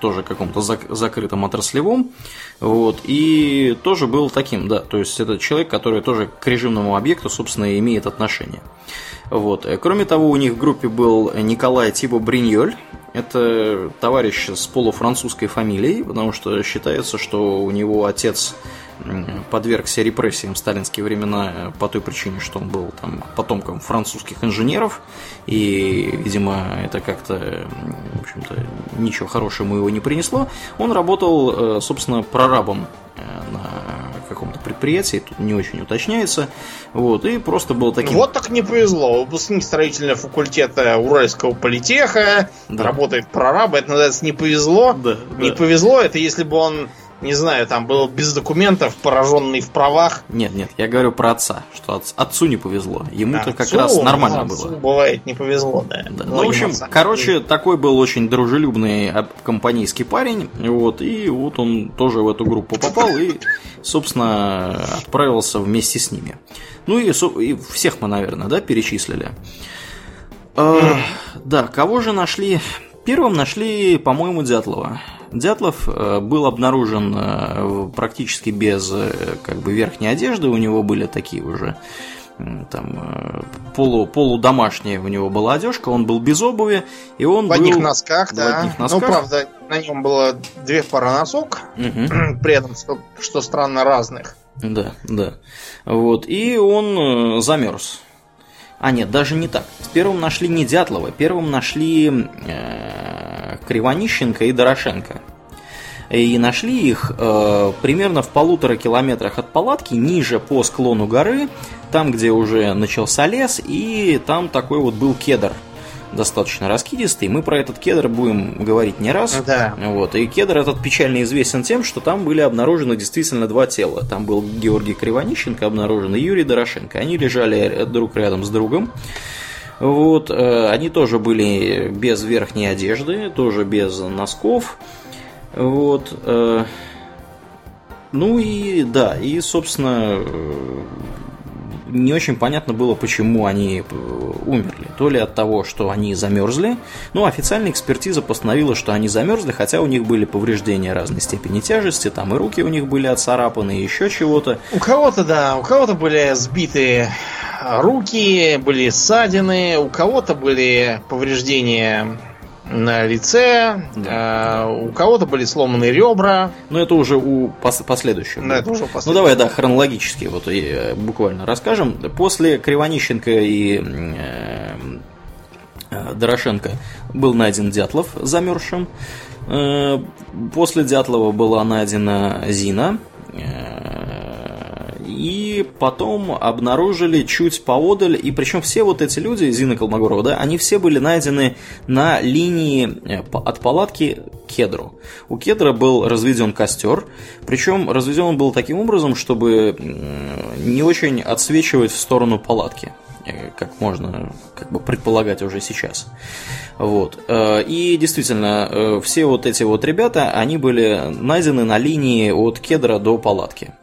тоже каком-то закрытом отраслевом, вот, и тоже был таким, да, то есть это человек, который тоже к режимному объекту, собственно, имеет отношение. Вот. Кроме того, у них в группе был Николай Тибо Бриньоль, это товарищ с полуфранцузской фамилией, потому что считается, что у него отец подвергся репрессиям в сталинские времена э, по той причине, что он был там потомком французских инженеров, и, видимо, это как-то, в общем-то, ничего хорошего ему его не принесло. Он работал, э, собственно, прорабом э, на каком-то предприятии, тут не очень уточняется. Вот, и просто был таким... Вот так не повезло. Выпускник строительного факультета Уральского политеха, да. работает прораба, это называется не повезло. Да, не да. повезло, это если бы он не знаю, там был без документов, пораженный в правах. Нет, нет, я говорю про отца, что от, отцу не повезло. Ему-то как раз нормально ну, было. Бывает, не повезло, да. да. Ну, в общем, короче, такой был очень дружелюбный компанейский парень. Вот, и вот он тоже в эту группу попал и, собственно, отправился вместе с ними. Ну и, и всех мы, наверное, да, перечислили. Э, да, кого же нашли? Первым нашли, по-моему, Дятлова. Дятлов э, был обнаружен э, практически без э, как бы верхней одежды, у него были такие уже там полу, полудомашняя у него была одежка, он был без обуви, и он в был... одних носках, да. В одних ну, носках. Ну, правда, на нем было две пары носок, угу. <clears throat> при этом, что, что странно, разных. Да, да. Вот, и он замерз. А нет, даже не так. Первым нашли не Дятлова, первым нашли э, Кривонищенко и Дорошенко. И нашли их э, примерно в полутора километрах от палатки, ниже по склону горы, там, где уже начался лес, и там такой вот был кедр – достаточно раскидистый. Мы про этот кедр будем говорить не раз. Да. Вот. И кедр этот печально известен тем, что там были обнаружены действительно два тела. Там был Георгий Кривонищенко обнаружен и Юрий Дорошенко. Они лежали друг рядом с другом. Вот, э, они тоже были без верхней одежды, тоже без носков. Вот. Э, ну и да, и, собственно, не очень понятно было, почему они э, умерли. То ли от того, что они замерзли. Ну, официальная экспертиза постановила, что они замерзли, хотя у них были повреждения разной степени тяжести, там и руки у них были отцарапаны, и еще чего-то. У кого-то, да, у кого-то были сбиты руки, были ссадины, у кого-то были повреждения на лице, да. э, у кого-то были сломаны ребра. Но это уже у пос последующих. Да, это уже последующих. Ну давай, да, хронологически вот и, э, буквально расскажем. После Кривонищенко и э, э, Дорошенко был найден Дятлов замерзшим. Э, после Дятлова была найдена Зина. И потом обнаружили чуть поодаль, и причем все вот эти люди, Зина Колмогорова, да, они все были найдены на линии э, от палатки к кедру. У кедра был разведен костер, причем разведен он был таким образом, чтобы не очень отсвечивать в сторону палатки э, как можно как бы предполагать уже сейчас. Вот. Э, и действительно, все вот эти вот ребята, они были найдены на линии от кедра до палатки.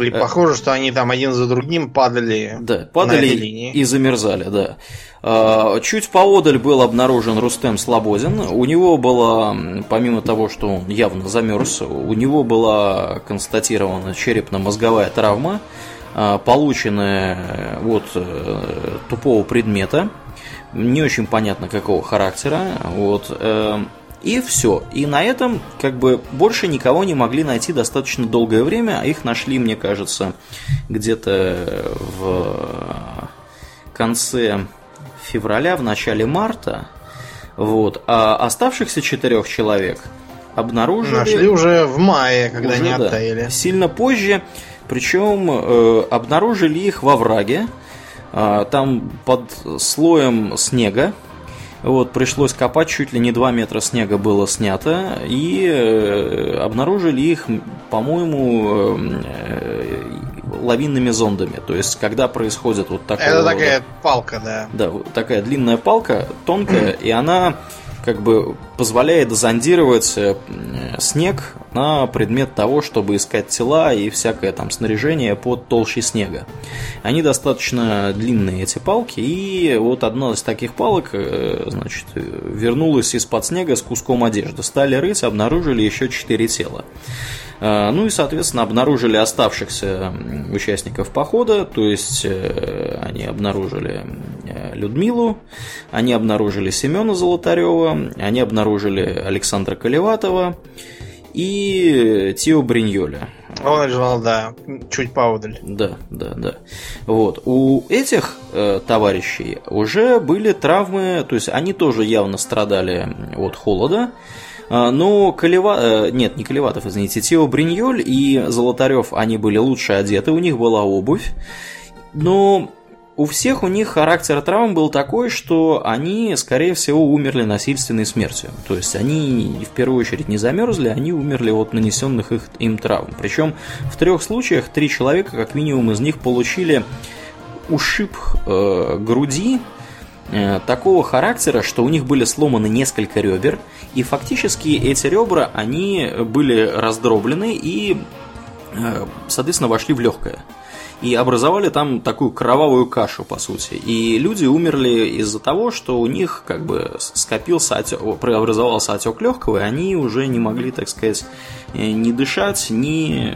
И э, похоже, что они там один за другим падали. Да, падали и замерзали, да. А, чуть поодаль был обнаружен Рустем Слободин. У него была, помимо того, что он явно замерз, у него была констатирована черепно-мозговая травма, а, полученная от э, тупого предмета. Не очень понятно какого характера. Вот. И все. И на этом как бы больше никого не могли найти достаточно долгое время. Их нашли, мне кажется, где-то в конце февраля, в начале марта. Вот. А оставшихся четырех человек обнаружили... Нашли уже в мае, когда уже, они оттаяли. Да, сильно позже. Причем э, обнаружили их во враге. Э, там под слоем снега вот, пришлось копать, чуть ли не 2 метра снега было снято, и э, обнаружили их, по-моему, э, лавинными зондами. То есть, когда происходит вот такое... Это такая палка, да. Да, такая длинная палка, тонкая, и она как бы позволяет зондировать э, снег на предмет того, чтобы искать тела и всякое там снаряжение под толщей снега. Они достаточно длинные, эти палки, и вот одна из таких палок, э, значит, вернулась из-под снега с куском одежды. Стали рыть, обнаружили еще четыре тела. Э, ну и, соответственно, обнаружили оставшихся участников похода, то есть э, они обнаружили э, Людмилу, они обнаружили Семена Золотарева, они обнаружили Александра Колеватова и Тио Бриньоля. Он лежал, да, чуть поодаль. Да, да, да. Вот. У этих э, товарищей уже были травмы, то есть они тоже явно страдали от холода. А, но Колева... Э, нет, не Колеватов, извините, Тео Бриньоль и Золотарев, они были лучше одеты, у них была обувь. Но у всех у них характер травм был такой, что они, скорее всего, умерли насильственной смертью. То есть они в первую очередь не замерзли, они умерли от нанесенных их, им травм. Причем в трех случаях три человека, как минимум, из них получили ушиб э, груди такого характера, что у них были сломаны несколько ребер, и фактически эти ребра, они были раздроблены и, э, соответственно, вошли в легкое. И образовали там такую кровавую кашу, по сути. И люди умерли из-за того, что у них как бы скопился отек, преобразовался отек легкого, и они уже не могли, так сказать, э, ни дышать, ни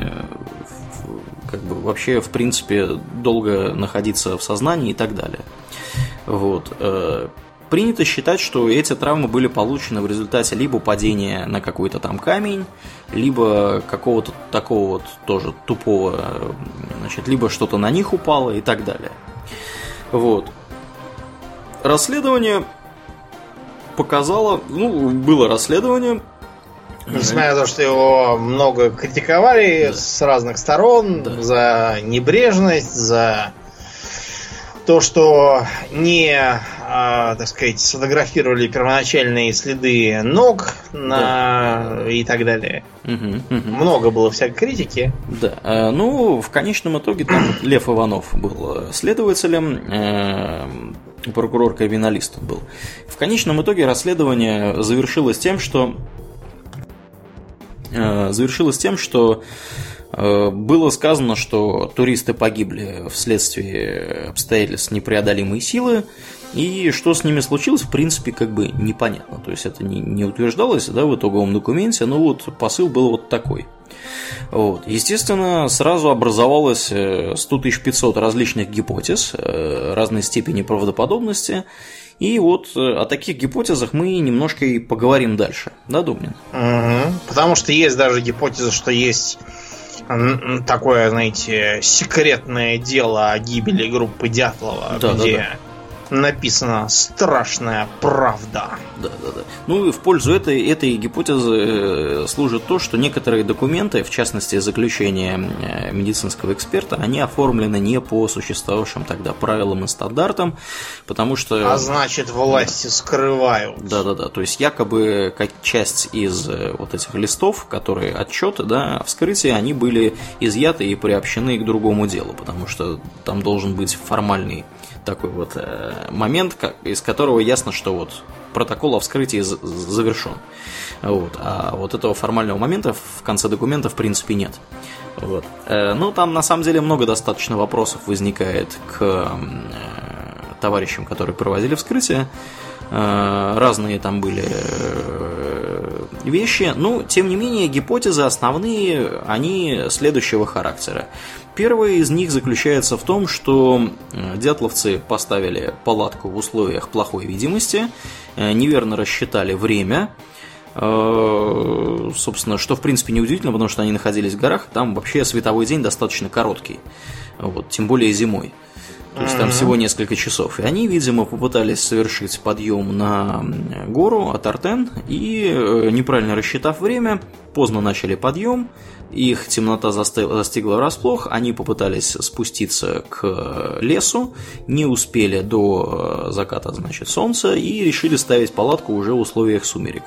как бы вообще, в принципе, долго находиться в сознании и так далее. Вот. Э, принято считать, что эти травмы были получены в результате либо падения на какой-то там камень, либо какого-то такого вот тоже тупого, значит, либо что-то на них упало и так далее. Вот. Расследование показало, ну, было расследование, Несмотря на то, что его много критиковали да. с разных сторон да. за небрежность, за то, что не, а, так сказать, сфотографировали первоначальные следы ног на... да. и так далее. Угу, угу. Много было всякой критики. Да. А, ну, в конечном итоге там Лев Иванов был следователем, э, прокурор криминалист был. В конечном итоге расследование завершилось тем, что э, завершилось тем, что Э, было сказано, что туристы погибли вследствие обстоятельств непреодолимой силы, и что с ними случилось, в принципе, как бы непонятно. То есть это не, не утверждалось да, в итоговом документе, но вот посыл был вот такой. Вот. Естественно, сразу образовалось 100 500 различных гипотез э, разной степени правдоподобности, И вот э, о таких гипотезах мы немножко и поговорим дальше, да, Думнин? Угу. Потому что есть даже гипотеза, что есть такое, знаете, секретное дело о гибели группы Дятлова, да, где да, да написано «Страшная правда». Да, да, да. Ну и в пользу этой, этой гипотезы э, служит то, что некоторые документы, в частности заключение э, медицинского эксперта, они оформлены не по существовавшим тогда правилам и стандартам, потому что... А значит, власти скрывают. Да, да, да. То есть якобы как часть из э, вот этих листов, которые отчеты, да, вскрытия, они были изъяты и приобщены к другому делу, потому что там должен быть формальный такой вот э, момент, как, из которого ясно, что вот протокол о вскрытии завершен. Вот. А вот этого формального момента в конце документа в принципе нет. Вот. Э, ну, там на самом деле много достаточно вопросов возникает к э, товарищам, которые проводили вскрытие. Э, разные там были э, вещи. Ну, тем не менее, гипотезы основные, они следующего характера. Первая из них заключается в том, что э, дятловцы поставили палатку в условиях плохой видимости, неверно рассчитали время, собственно, что в принципе неудивительно, потому что они находились в горах, там вообще световой день достаточно короткий, вот, тем более зимой. То есть там всего несколько часов. И они, видимо, попытались совершить подъем на гору от Артен и, э, неправильно рассчитав время, поздно начали подъем. Их темнота застигла врасплох, они попытались спуститься к лесу, не успели до э, заката, значит, солнца и решили ставить палатку уже в условиях сумерек.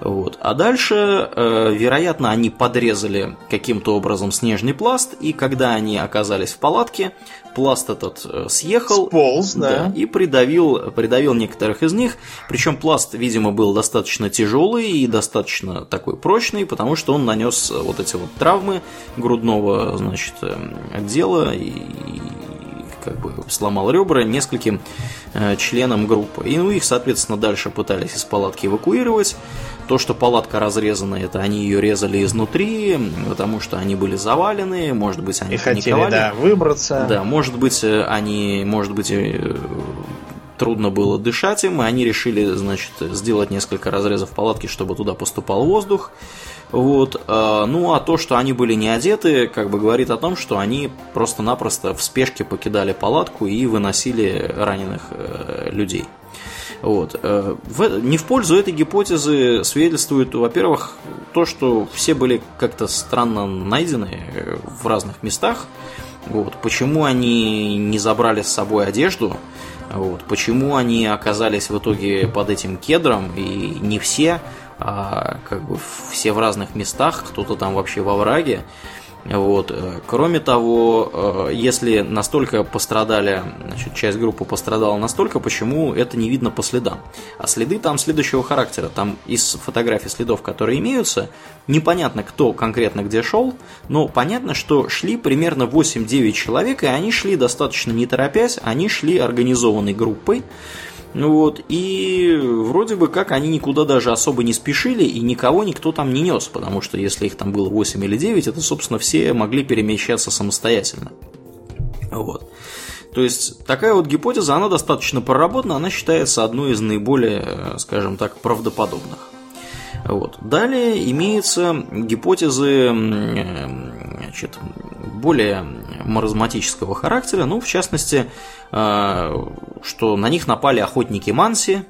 Вот. А дальше, э, вероятно, они подрезали каким-то образом снежный пласт, и когда они оказались в палатке, пласт этот э, съехал Сполз, да. Да, и придавил, придавил некоторых из них. Причем пласт, видимо, был достаточно тяжелый и достаточно такой прочный, потому что он нанес вот эти вот травмы грудного значит, эм, отдела и как бы сломал ребра нескольким э, членам группы. И ну, их, соответственно, дальше пытались из палатки эвакуировать. То, что палатка разрезана, это они ее резали изнутри, потому что они были завалены, может быть, они и хотели, да, выбраться. Да, может быть, э, они, может быть, э, трудно было дышать им, и они решили, значит, сделать несколько разрезов палатки, чтобы туда поступал воздух. Вот. Э, ну, а то, что они были не одеты, как бы говорит о том, что они просто-напросто в спешке покидали палатку и выносили раненых людей. Вот. Э, не в пользу этой гипотезы свидетельствует, во-первых, то, что все были как-то странно найдены в разных местах. Вот. Почему они не забрали с собой одежду? Вот. Почему они оказались в итоге под этим кедром, и не все а, как бы все в разных местах, кто-то там вообще во враге. Вот. Кроме того, э, если настолько пострадали, значит, часть группы пострадала настолько, почему это не видно по следам? А следы там следующего характера. Там из фотографий следов, которые имеются, непонятно, кто конкретно где шел, но понятно, что шли примерно 8-9 человек, и они шли достаточно не торопясь, они шли организованной группой. Ну вот, и вроде бы как они никуда даже особо не спешили, и никого никто там не нес, потому что если их там было 8 или 9, это, собственно, все могли перемещаться самостоятельно. Вот. То есть такая вот гипотеза, она достаточно проработана, она считается одной из наиболее, скажем так, правдоподобных. Вот. Далее имеются гипотезы значит, более маразматического характера, ну, в частности, э, что на них напали охотники Манси.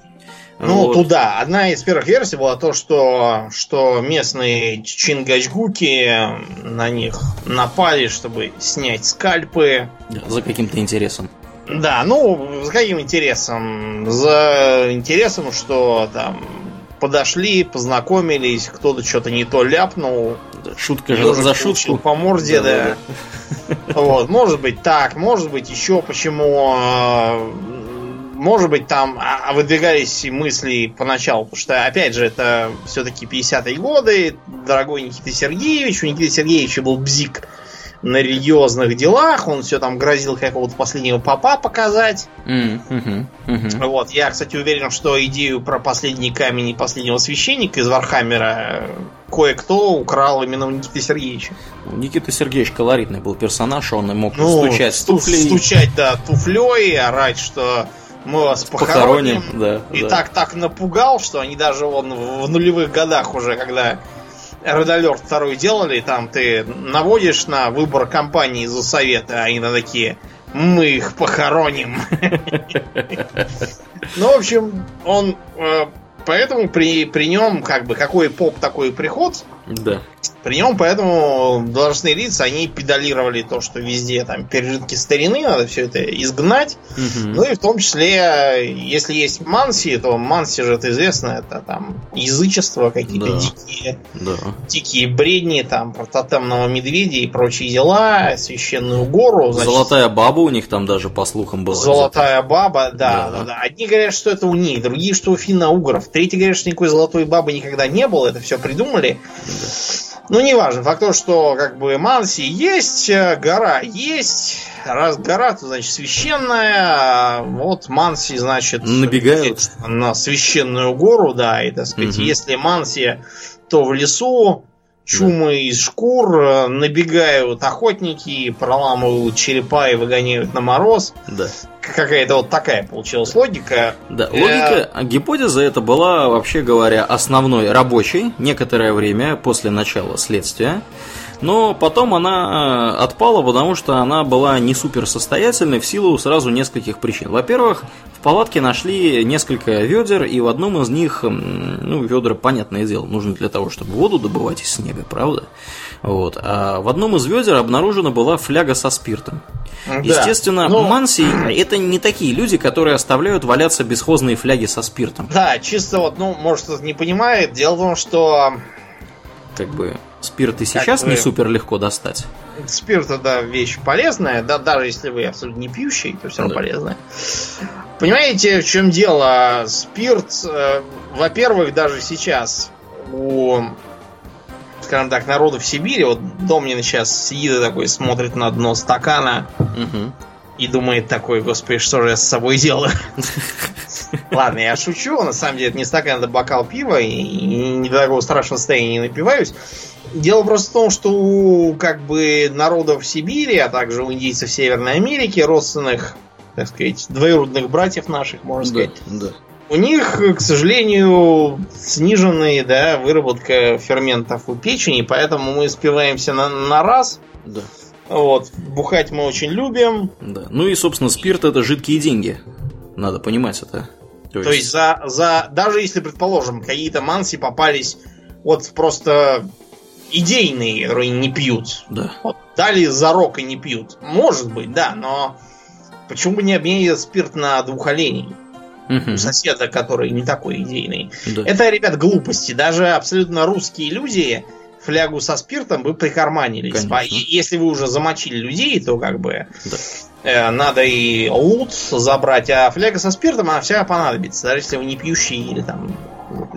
Ну, вот. туда. Одна из первых версий была то, что, что местные чингачгуки на них напали, чтобы снять скальпы. Да, за каким-то интересом. Да, ну, за каким интересом? За интересом, что там подошли, познакомились, кто-то что-то не то ляпнул. Шутка же за шутку. По морде, да. Вот, может быть так, может быть еще почему а, может быть, там а, выдвигались мысли поначалу, потому что, опять же, это все-таки 50-е годы, дорогой Никита Сергеевич, у Никиты Сергеевича был бзик на религиозных делах, он все там грозил какого-то последнего попа показать. Mm, hmm mm-hmm. Вот, я, кстати, уверен, что идею про последний камень и последнего священника из Warhammer а кое-кто украл именно у Никиты Сергеевича. Никита Сергеевич колоритный был персонаж, он мог ну, стучать туфлей. Стучать, да, туфлей, орать, что мы вас похороним. Похороним, да, И да. так так напугал, что они даже вон в нулевых годах уже, когда Red 2 делали, там ты наводишь на выбор компании за совета, а они на такие, мы их похороним. <laughs> Ну, в общем, он... э, Поэтому при, при нем, как бы, какой поп, такой приход. Да. При нем, поэтому должностные лица, они педалировали то, что везде там пережитки старины, надо все это изгнать. Мгм. Ну и в том числе, если есть манси, то манси же это известно, это там язычество, какие-то Да. дикие, Да. дикие бредни, там про тотемного медведя и прочие дела, священную гору. значит, Золотая баба у них там даже, по слухам, была. Золотая баба, да, Да. да, да. Одни говорят, что это у них, другие, что у финно-угров. Третьи говорят, что никакой золотой бабы никогда не было, это все придумали. Ну, неважно. Факт то, что как бы Манси есть, э, гора есть. Раз гора, то значит священная. Вот Манси, значит, Набегают. на священную гору, да, и так сказать, Мгм. если Манси, то в лесу чумы из шкур, э, набегают охотники, проламывают черепа и выгоняют на мороз. Да. Какая-то вот такая получилась логика. Да, Э, логика, а гипотеза это была, вообще говоря, основной рабочей некоторое время после начала следствия. Но потом она э, отпала, потому что она была не супер состоятельной в силу сразу нескольких причин. Во-первых, в палатке нашли несколько ведер, и в одном из них, ну, ведра, понятное дело, нужны для того, чтобы воду добывать из снега, правда? Вот. А в одном из ведер обнаружена была фляга со спиртом. да. Естественно, Ну, манси это не такие люди, которые оставляют валяться бесхозные фляги со спиртом. Да, чисто вот, ну, может, кто-то не понимает. Дело в том, что Как бы спирт и сейчас бы- не супер легко достать. спирт это вещь полезная, да, даже если вы абсолютно не пьющий, то все равно Да. полезная. Понимаете, в чем дело? Спирт, э, во-первых, даже сейчас у, скажем так, народу в Сибири, вот Домнин сейчас сидит и такой смотрит на дно стакана Мгм. И думает такой, господи, что же я с собой делаю? <laughs> Ладно, я шучу, на самом деле это не стакан, это бокал пива, и, не до такого страшного состояния не напиваюсь. Дело просто в том, что у как бы народов Сибири, а также у индейцев Северной Америки, родственных, так сказать, двоюродных братьев наших, можно Да, сказать, да. у них, к сожалению, сниженная да, выработка ферментов у печени, поэтому мы спиваемся на, на раз. Да, Вот, бухать мы очень любим. да. Ну и, собственно, спирт это жидкие деньги. Надо понимать это. То есть за, за даже если, предположим, какие-то манси попались вот просто идейные, которые не пьют. Да. Вот, дали за рок и не пьют. Может быть, да, но почему бы не обменять спирт на двух оленей? Мгм. У соседа, который не такой идейный. Да. Это, ребят, глупости. Даже абсолютно русские люди флягу со спиртом бы прикарманились. Конечно. А Если вы уже замочили людей, то как бы Да. э, надо и лут забрать, а фляга со спиртом, она вся понадобится, даже если вы не пьющий или там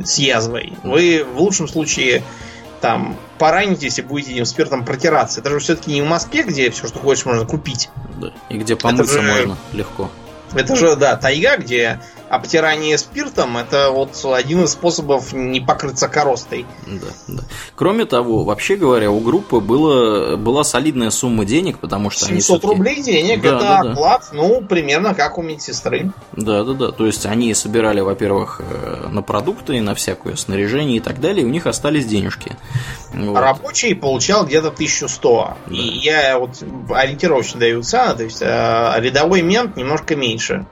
с язвой. Вы в лучшем случае там поранитесь и будете этим спиртом протираться. Это же все-таки не в Москве, где все, что хочешь, можно купить. Да. И где помыться же- можно легко. Это же, да, тайга, где обтирание спиртом это вот один из способов не покрыться коростой. Да, да. Кроме того, вообще говоря, у группы было, была солидная сумма денег, потому что они 700 всё-таки- рублей денег Да, это да, да. оклад, ну, примерно как у медсестры. Да, да, да. То есть они собирали, во-первых, э, на продукты, на всякое снаряжение и так далее, и у них остались денежки. Вот. Рабочий получал где-то 1100. Да. И я вот ориентировочно даю цены, то есть э, рядовой мент немножко меньше.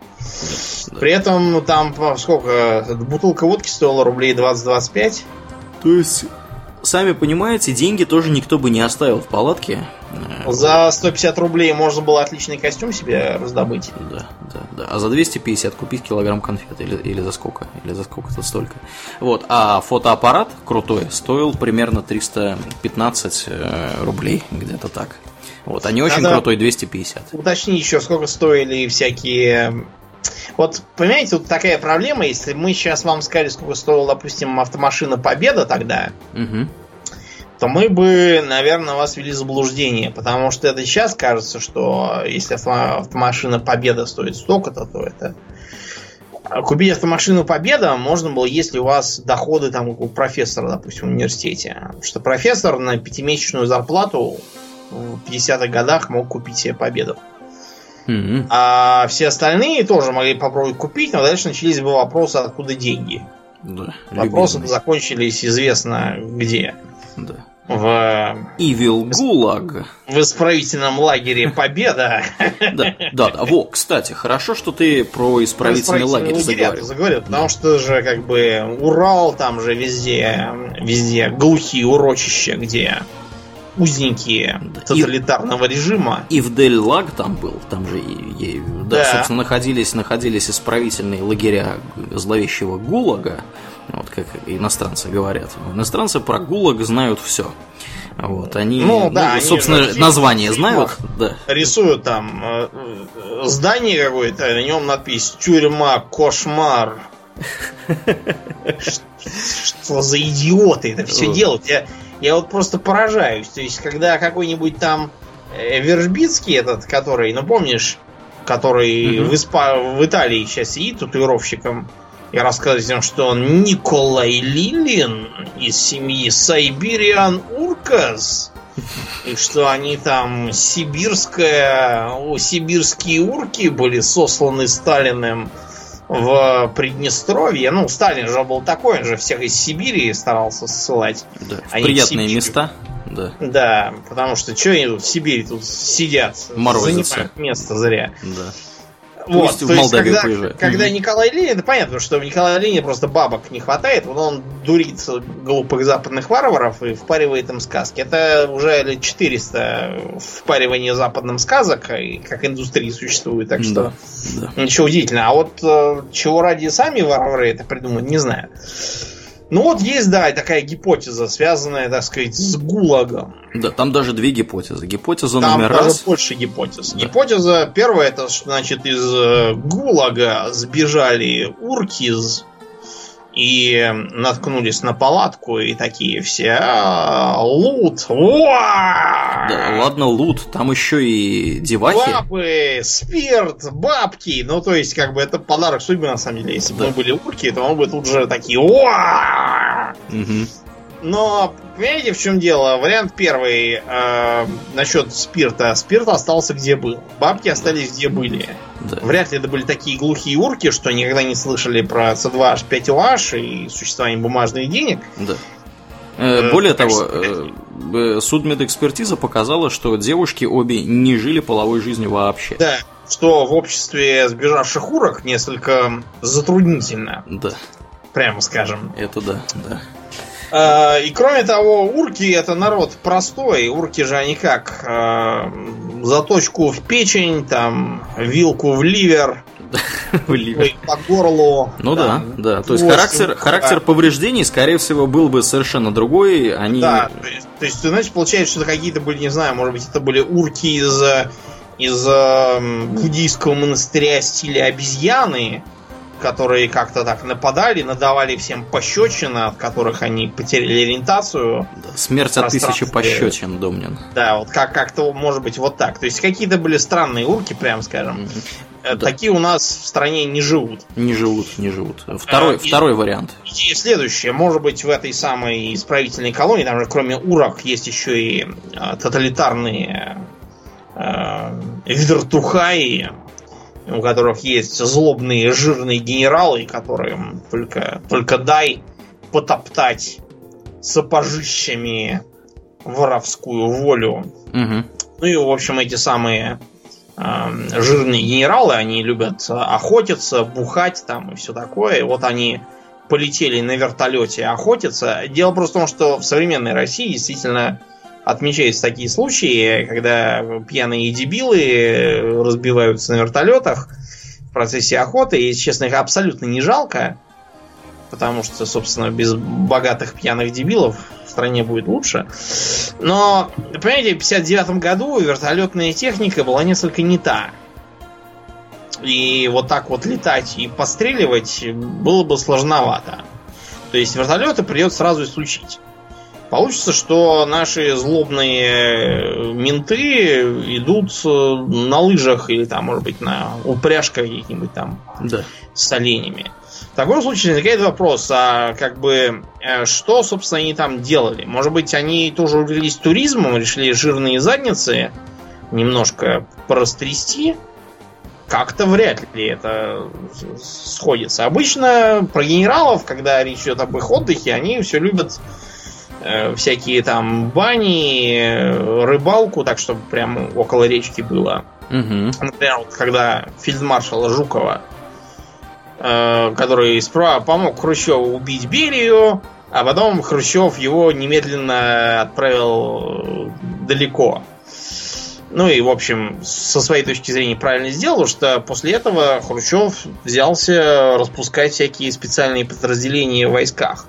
При этом ну, там сколько? Бутылка водки стоила рублей 20-25. То есть, сами понимаете, деньги тоже никто бы не оставил в палатке. Э, За 150 рублей можно было отличный костюм себе раздобыть. Да, да, да. А за 250 купить килограмм конфет или, или за сколько? Или за сколько-то столько. Вот. А фотоаппарат крутой стоил примерно 315 э, рублей, где-то так. Вот. А не очень Надо- крутой 250. Уточни еще, сколько стоили всякие... Вот, понимаете, тут такая проблема, если мы сейчас вам сказали, сколько стоила, допустим, автомашина Победа тогда, Мгм. то мы бы, наверное, вас ввели в заблуждение, потому что это сейчас кажется, что если авто- автомашина Победа стоит столько-то, то это... А Купить автомашину Победа можно было, если у вас доходы там у профессора, допустим, в университете. Потому что профессор на пятимесячную зарплату в 50-х годах мог купить себе Победу. Mm-hmm. А все остальные тоже могли попробовать купить, но дальше начались бы вопросы, откуда деньги. Да, Вопросы любимый. закончились известно где. Да. В Evil Gulag. В исправительном лагере Победа. Да, да, да. Во, кстати, хорошо, что ты про исправительный лагерь заговорил. заговорил. Потому что же как бы Урал, там же везде, везде глухие урочища, где узники да. тоталитарного и, режима. И в Дель Лаг там был, там же и, и да, да, собственно, находились, находились исправительные лагеря зловещего ГУЛАГа, вот как иностранцы говорят. Иностранцы про ГУЛАГ знают все. Вот, они, ну, да, ну, собственно, они название знают. Да. Рисуют там э, здание какое-то, на нем надпись «Тюрьма, кошмар». <laughs> Что за идиоты это все делают? Я, я вот просто поражаюсь. То есть, когда какой-нибудь там э, Вержбицкий этот, который, ну помнишь, который в, Испа... в Италии сейчас сидит татуировщиком, и рассказывает, что он Николай Лилин из семьи Сайбириан Уркас. И что они там сибирская, сибирские урки были сосланы Сталиным в Приднестровье. Ну, Сталин же был такой, он же всех из Сибири старался ссылать. Да, в приятные места. Да. да, потому что что они тут в Сибири тут сидят, Морозятся. занимают место зря. Да. Вот, Пусть в Молдавию когда, когда Николай Ленин, это понятно, что в Николая Ленина просто бабок не хватает, вот он дурит глупых западных варваров и впаривает им сказки. Это уже лет 400 впаривания западным сказок, и как индустрии существует, так что да, да. ничего удивительного. А вот э, чего ради сами варвары это придумать, не знаю. Ну вот есть, да, такая гипотеза, связанная, так сказать, с ГУЛАГом. Да, там даже две гипотезы. Гипотеза там номер даже раз. больше гипотез. Да. Гипотеза первая, это, значит, из э, ГУЛАГа сбежали урки и наткнулись на палатку и такие все «А, лут. Да, ладно, лут, там еще и девахи. Бабы, спирт, бабки. Ну, то есть, как бы это подарок судьбы, на самом деле. Если бы мы были урки, то мы бы тут же такие угу. Но, понимаете, в чем дело? Вариант первый э, насчет спирта. Спирт остался где был. Бабки остались где были. Да. Вряд ли это были такие глухие урки, что никогда не слышали про C2H5OH и существование бумажных денег. Да. Э, более того, э, э, судмедэкспертиза показала, что девушки обе не жили половой жизнью вообще. Да, что в обществе сбежавших урок несколько затруднительно. Да. Прямо скажем. Это да, да. А, и кроме того, урки это народ простой. Урки же они как? А, заточку в печень, там, вилку в ливер, <laughs> по горлу. Ну да, да. То есть характер, характер повреждений, скорее всего, был бы совершенно другой. Они... Да, то есть, знаете, получается, что это какие-то были, не знаю, может быть, это были урки из, из буддийского монастыря стиля обезьяны, которые как-то так нападали, надавали всем пощечины, от которых они потеряли ориентацию. Да, смерть от тысячи пощечин, Домнин. Да, вот как- как-то может быть вот так. То есть какие-то были странные урки, прям скажем. Mm-hmm. Такие у нас в стране не живут. Не живут, не живут. Второй, а, второй и, вариант. И следующее. Может быть, в этой самой исправительной колонии, там же кроме урок есть еще и а, тоталитарные э, вертухаи, у которых есть злобные жирные генералы, которым только, только дай потоптать сапожищами воровскую волю. Угу. Ну и, в общем, эти самые э, жирные генералы, они любят охотиться, бухать там и все такое. И вот они полетели на вертолете охотиться. Дело просто в том, что в современной России действительно отмечаются такие случаи, когда пьяные дебилы разбиваются на вертолетах в процессе охоты. И, честно, их абсолютно не жалко. Потому что, собственно, без богатых пьяных дебилов в стране будет лучше. Но, понимаете, в 59 году вертолетная техника была несколько не та. И вот так вот летать и постреливать было бы сложновато. То есть вертолеты придется сразу исключить. Получится, что наши злобные менты идут на лыжах или там, может быть, на упряжках каких-нибудь там да. с оленями. В таком случае возникает вопрос, а как бы э, что, собственно, они там делали? Может быть, они тоже увлеклись туризмом, решили жирные задницы немножко порастрясти как-то вряд ли это сходится. Обычно про генералов, когда речь идет об их отдыхе, они все любят э, всякие там бани, рыбалку, так чтобы прям около речки было. Угу. Например, вот когда фельдмаршала Жукова, э, который справа помог Хрущеву убить Берию, а потом Хрущев его немедленно отправил далеко. Ну и, в общем, со своей точки зрения правильно сделал, что после этого Хрущев взялся распускать всякие специальные подразделения в войсках.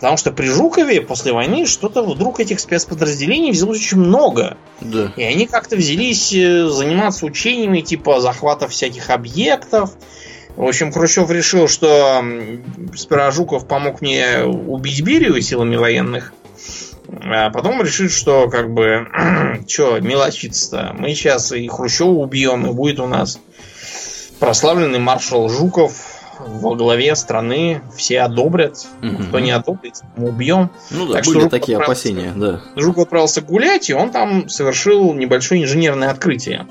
Потому что при Жукове после войны что-то вдруг этих спецподразделений взялось очень много. Да. И они как-то взялись э, заниматься учениями типа захвата всяких объектов. В общем, Хрущев решил, что сперва Жуков помог мне убить Берию силами военных. А потом решит, что как бы, <clears throat> что мелочиться-то. Мы сейчас и Хрущева убьем, и будет у нас прославленный маршал Жуков во главе страны. Все одобрят. Угу. Кто не одобрит, мы убьем. Ну да, так были что такие опасения, да. Жуков отправился гулять, и он там совершил небольшое инженерное открытие.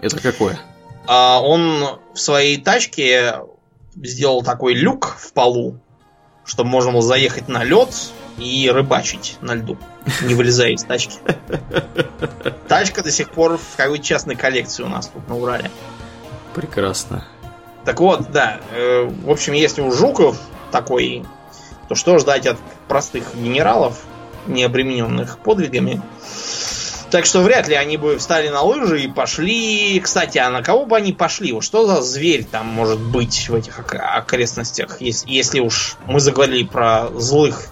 Это какое? А он в своей тачке сделал такой люк в полу, чтобы можно было заехать на лед, и рыбачить на льду, не вылезая из тачки. <laughs> Тачка до сих пор в какой-то частной коллекции у нас тут на Урале. Прекрасно. Так вот, да. Э, в общем, если у Жуков такой, то что ждать от простых генералов, не обремененных подвигами? Так что вряд ли они бы встали на лыжи и пошли. Кстати, а на кого бы они пошли? Вот что за зверь там может быть в этих окрестностях, если, если уж мы заговорили про злых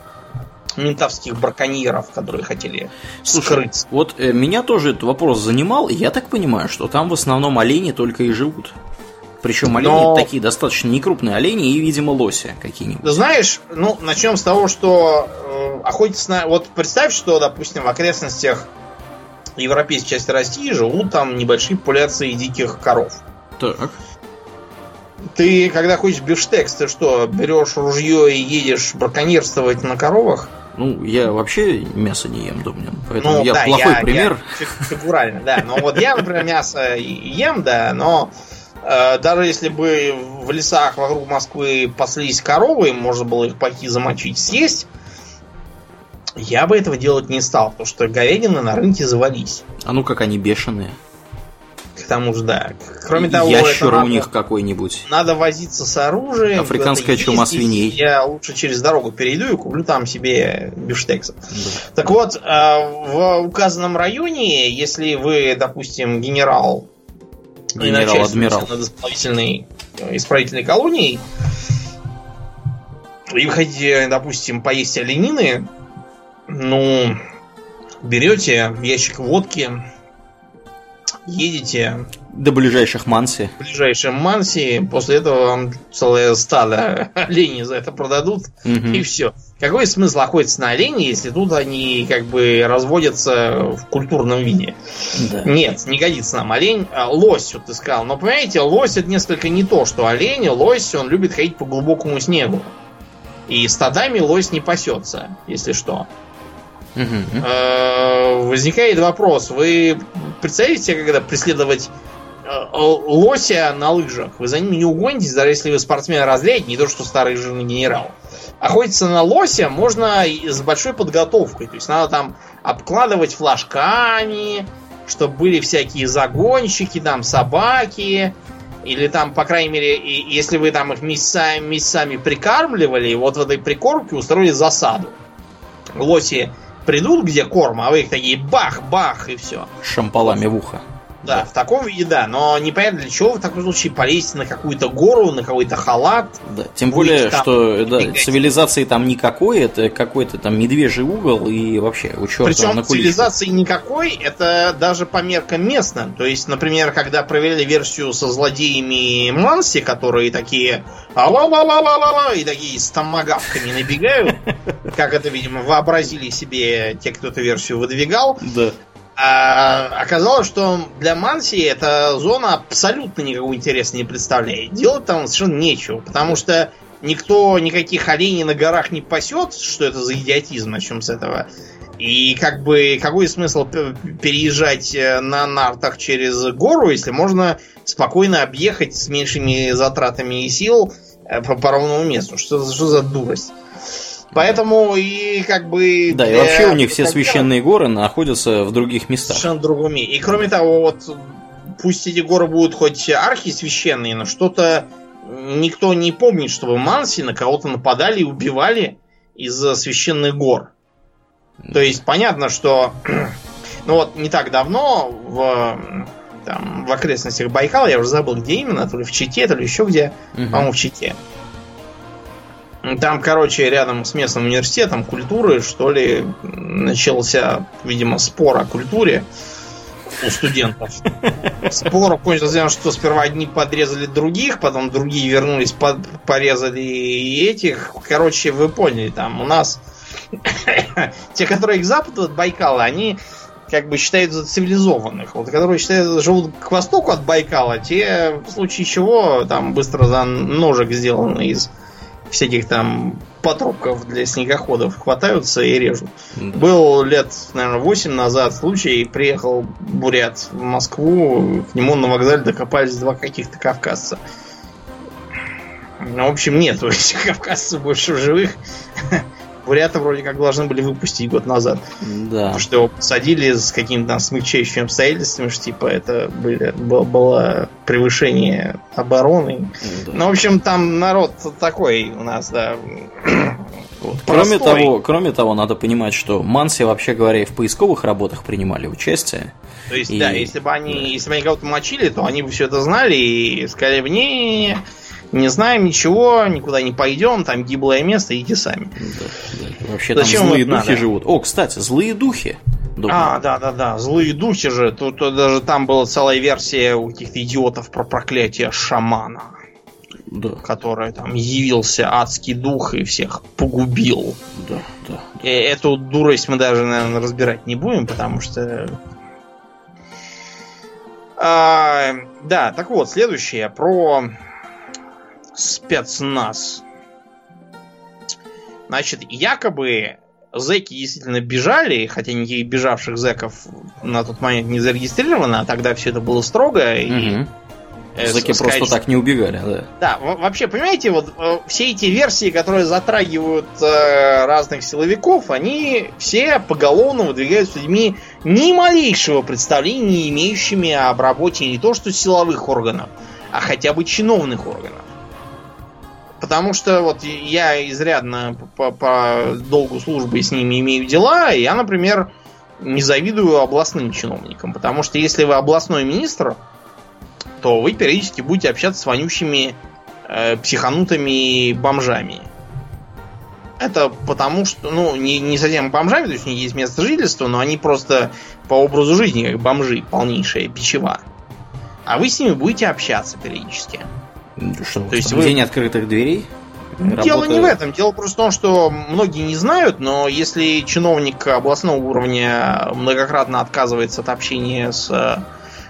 ментовских браконьеров, которые хотели Слушай, скрыться. Вот э, меня тоже этот вопрос занимал, и я так понимаю, что там в основном олени только и живут. Причем олени Но... такие достаточно некрупные олени и, видимо, лоси какие-нибудь. Знаешь, ну, начнем с того, что э, охотиться на... Вот представь, что, допустим, в окрестностях европейской части России живут там небольшие популяции диких коров. Так. Ты, когда хочешь бифштекс, ты что, берешь ружье и едешь браконьерствовать на коровах? Ну, я вообще мясо не ем, думаю. Поэтому ну, я да, плохой я, пример. Я, фигурально, да. Но вот я, например, мясо ем, да, но даже если бы в лесах вокруг Москвы паслись коровы, можно было их пойти замочить, съесть, я бы этого делать не стал, потому что говядины на рынке завались. А ну как они бешеные к тому же, да. Кроме того, Ящер у них какой-нибудь. Надо возиться с оружием. Африканская чума свиней. Я лучше через дорогу перейду и куплю там себе бифштексов. Да. Так вот, э, в указанном районе, если вы, допустим, генерал, генерал-адмирал над исправительной, исправительной колонией, и вы хотите, допустим, поесть оленины, ну, берете ящик водки, едете до ближайших Манси. В ближайшем Манси. После этого вам целое стадо <laughs> оленей за это продадут. Угу. И все. Какой смысл охотиться на оленей, если тут они как бы разводятся в культурном виде? Да. Нет, не годится нам олень. А, лось, вот ты сказал. Но понимаете, лось это несколько не то, что олень. Лось, он любит ходить по глубокому снегу. И стадами лось не пасется, если что. Угу. Возникает вопрос, вы представляете когда преследовать э, лося на лыжах? Вы за ним не угонитесь, даже если вы спортсмен разряд, не то что старый жирный генерал. Охотиться на лося можно с большой подготовкой. То есть надо там обкладывать флажками, чтобы были всякие загонщики, там собаки, или там, по крайней мере, если вы там их месяцами, месяцами прикармливали, вот в этой прикормке устроили засаду. Лоси придут, где корм, а вы их такие бах-бах и все. Шампалами в ухо. Да, в таком виде, да. Но непонятно для чего в таком случае полезть на какую-то гору, на какой-то халат. Да, тем более, что да, цивилизации там никакой, это какой-то там медвежий угол и вообще у черта Причем цивилизации никакой, это даже по меркам местным. То есть, например, когда проверяли версию со злодеями Манси, которые такие ла-ла-ла-ла-ла-ла и такие с томагавками набегают, <laughs> как это, видимо, вообразили себе те, кто эту версию выдвигал. Да. А, оказалось, что для Манси эта зона абсолютно никакого интереса не представляет. Делать там совершенно нечего, потому что никто никаких оленей на горах не пасет, что это за идиотизм, начнем с этого. И как бы какой смысл переезжать э, на нартах через гору, если можно спокойно объехать с меньшими затратами и сил э, по, по ровному месту. Что, что за дурость? Поэтому и как бы... Да, и вообще у них все священные горы находятся в других местах. Совершенно другом И кроме того, вот пусть эти горы будут хоть архисвященные, но что-то никто не помнит, чтобы Манси на кого-то нападали и убивали из-за священных гор. То есть понятно, что ну вот не так давно в, там, в окрестностях Байкала, я уже забыл, где именно, то ли в Чите, то ли еще где, угу. по-моему, в Чите. Там, короче, рядом с местным университетом культуры, что ли, начался, видимо, спор о культуре у студентов. Спор кончился тем, что сперва одни подрезали других, потом другие вернулись, под, порезали и этих. Короче, вы поняли, там у нас <coughs> те, которые к западу от Байкала, они как бы считаются цивилизованных. Вот которые считают, живут к востоку от Байкала, те в случае чего там быстро за ножик сделаны из всяких там патрубков для снегоходов хватаются и режут. Да. Был лет, наверное, 8 назад случай, приехал бурят в Москву, к нему на вокзале докопались два каких-то кавказца. Ну, в общем, нет <laughs> этих кавказцев больше в живых. Бурята вроде как должны были выпустить год назад. Да. Потому что его посадили с какими-то там смягчающими обстоятельствами, что типа это были, было, было превышение обороны. Да. Ну, в общем, там народ такой у нас, да. Вот. Кроме того, кроме того, надо понимать, что Манси, вообще говоря, и в поисковых работах принимали участие. То есть, и... да, если бы они, да. если бы они кого-то мочили, то они бы все это знали и сказали бы, не, не знаем ничего, никуда не пойдем, там гиблое место, идите сами. Да, да. Вообще Зачем там злые духи надо? живут. О, кстати, злые духи. Думаю. А, да, да, да, злые духи же. Тут, тут даже там была целая версия у каких-то идиотов про проклятие шамана. Да. Который там явился адский дух и всех погубил. Да, да. И эту дурость мы даже, наверное, разбирать не будем, потому что а, да, так вот, следующее про спецназ. Значит, якобы зэки действительно бежали, хотя никаких бежавших зэков на тот момент не зарегистрировано, а тогда все это было строго. И, э, Зэки сказать, просто так не убегали, да. Да, вообще, понимаете, вот э, все эти версии, которые затрагивают э, разных силовиков, они все поголовно выдвигаются людьми ни малейшего представления, не имеющими об работе не то что силовых органов, а хотя бы чиновных органов. Потому что вот я изрядно по, по долгу службы с ними имею дела, и я, например, не завидую областным чиновникам. Потому что если вы областной министр, то вы периодически будете общаться с вонючими э, психанутыми бомжами. Это потому что, ну, не, не совсем бомжами, то есть у них есть место жительства, но они просто по образу жизни как бомжи, полнейшая печева. А вы с ними будете общаться периодически. Что, То есть вы... день открытых дверей? Дело Работа... не в этом. Дело просто в том, что многие не знают, но если чиновник областного уровня многократно отказывается от общения с э,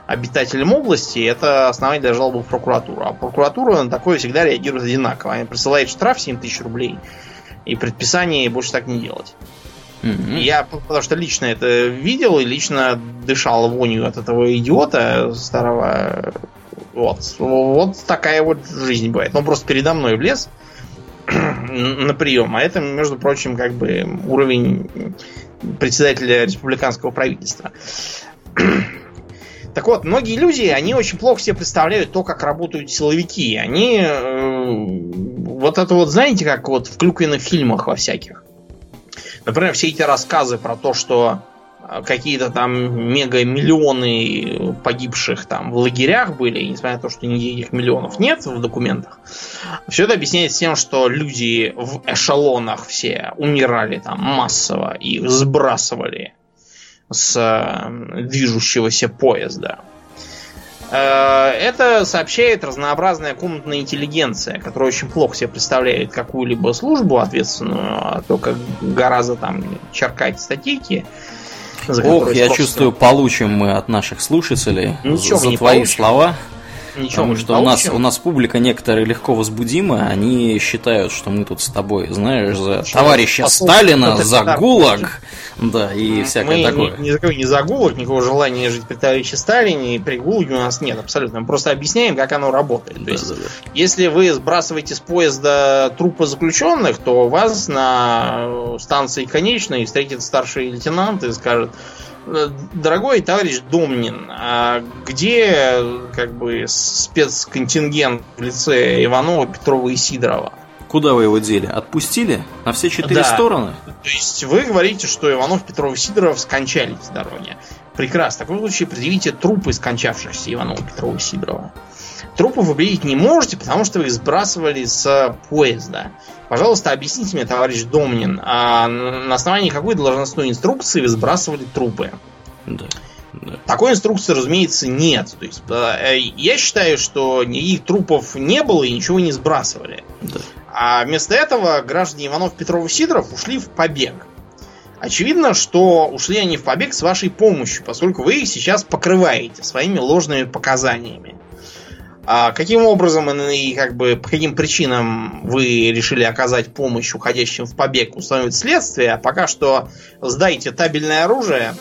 обитателем области, это основание для жалобы в прокуратуру. А прокуратура на такое всегда реагирует одинаково. Они присылают штраф 7 тысяч рублей и предписание больше так не делать. Mm-hmm. Я потому что лично это видел и лично дышал вонью от этого идиота старого вот. Вот такая вот жизнь бывает. Он просто передо мной влез <clears throat> на прием. А это, между прочим, как бы уровень председателя республиканского правительства. Так вот, многие люди, они очень плохо себе представляют то, как работают силовики. Они э, вот это вот, знаете, как вот в клюквенных фильмах во всяких. Например, все эти рассказы про то, что какие-то там мега-миллионы погибших там в лагерях были, несмотря на то, что никаких миллионов нет в документах. Все это объясняется тем, что люди в эшелонах все умирали там массово и сбрасывали с э, движущегося поезда. Э, это сообщает разнообразная комнатная интеллигенция, которая очень плохо себе представляет какую-либо службу ответственную, а только гораздо там черкать статейки Ох, я чувствую, получим мы от наших слушателей Ничего за твои слова. Ничего Потому что у нас, у нас публика некоторые легко возбудимы, они считают, что мы тут с тобой, знаешь, за что товарища Сталина, за ГУЛАГ, да, и всякое мы такое. Ни, ни, ни за ГУЛАГ, никакого желания жить при товарище Сталине, и при ГУЛАГе у нас нет абсолютно. Мы просто объясняем, как оно работает. Да, То есть, да, да. если вы сбрасываете с поезда трупы заключенных, то вас на станции конечной встретит старший лейтенант и скажет, Дорогой товарищ Домнин, а где как бы спецконтингент в лице Иванова, Петрова и Сидорова? Куда вы его дели? Отпустили? На все четыре да. стороны? То есть вы говорите, что Иванов, Петров и Сидоров скончались в дороге. Прекрасно. В таком случае предъявите трупы скончавшихся Иванова, Петрова и Сидорова. Трупы вы не можете, потому что вы их сбрасывали с поезда. Пожалуйста, объясните мне, товарищ Домнин, а на основании какой должностной инструкции вы сбрасывали трупы? Да. Да. Такой инструкции, разумеется, нет. То есть, э, я считаю, что никаких трупов не было и ничего не сбрасывали. Да. А вместо этого граждане Иванов, Петров и Сидоров ушли в побег. Очевидно, что ушли они в побег с вашей помощью, поскольку вы их сейчас покрываете своими ложными показаниями. А каким образом и как бы по каким причинам вы решили оказать помощь уходящим в побег, установить следствие, а пока что сдайте табельное оружие,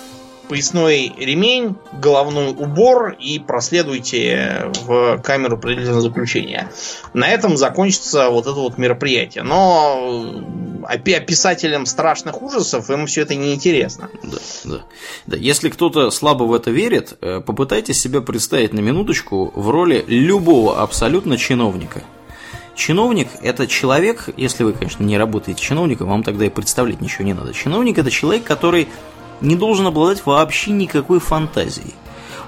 поясной ремень, головной убор и проследуйте в камеру предварительного заключения. На этом закончится вот это вот мероприятие. Но описателям страшных ужасов им все это неинтересно. Да, да. да. Если кто-то слабо в это верит, э, попытайтесь себя представить на минуточку в роли любого абсолютно чиновника. Чиновник – это человек, если вы, конечно, не работаете чиновником, вам тогда и представлять ничего не надо. Чиновник – это человек, который не должен обладать вообще никакой фантазией.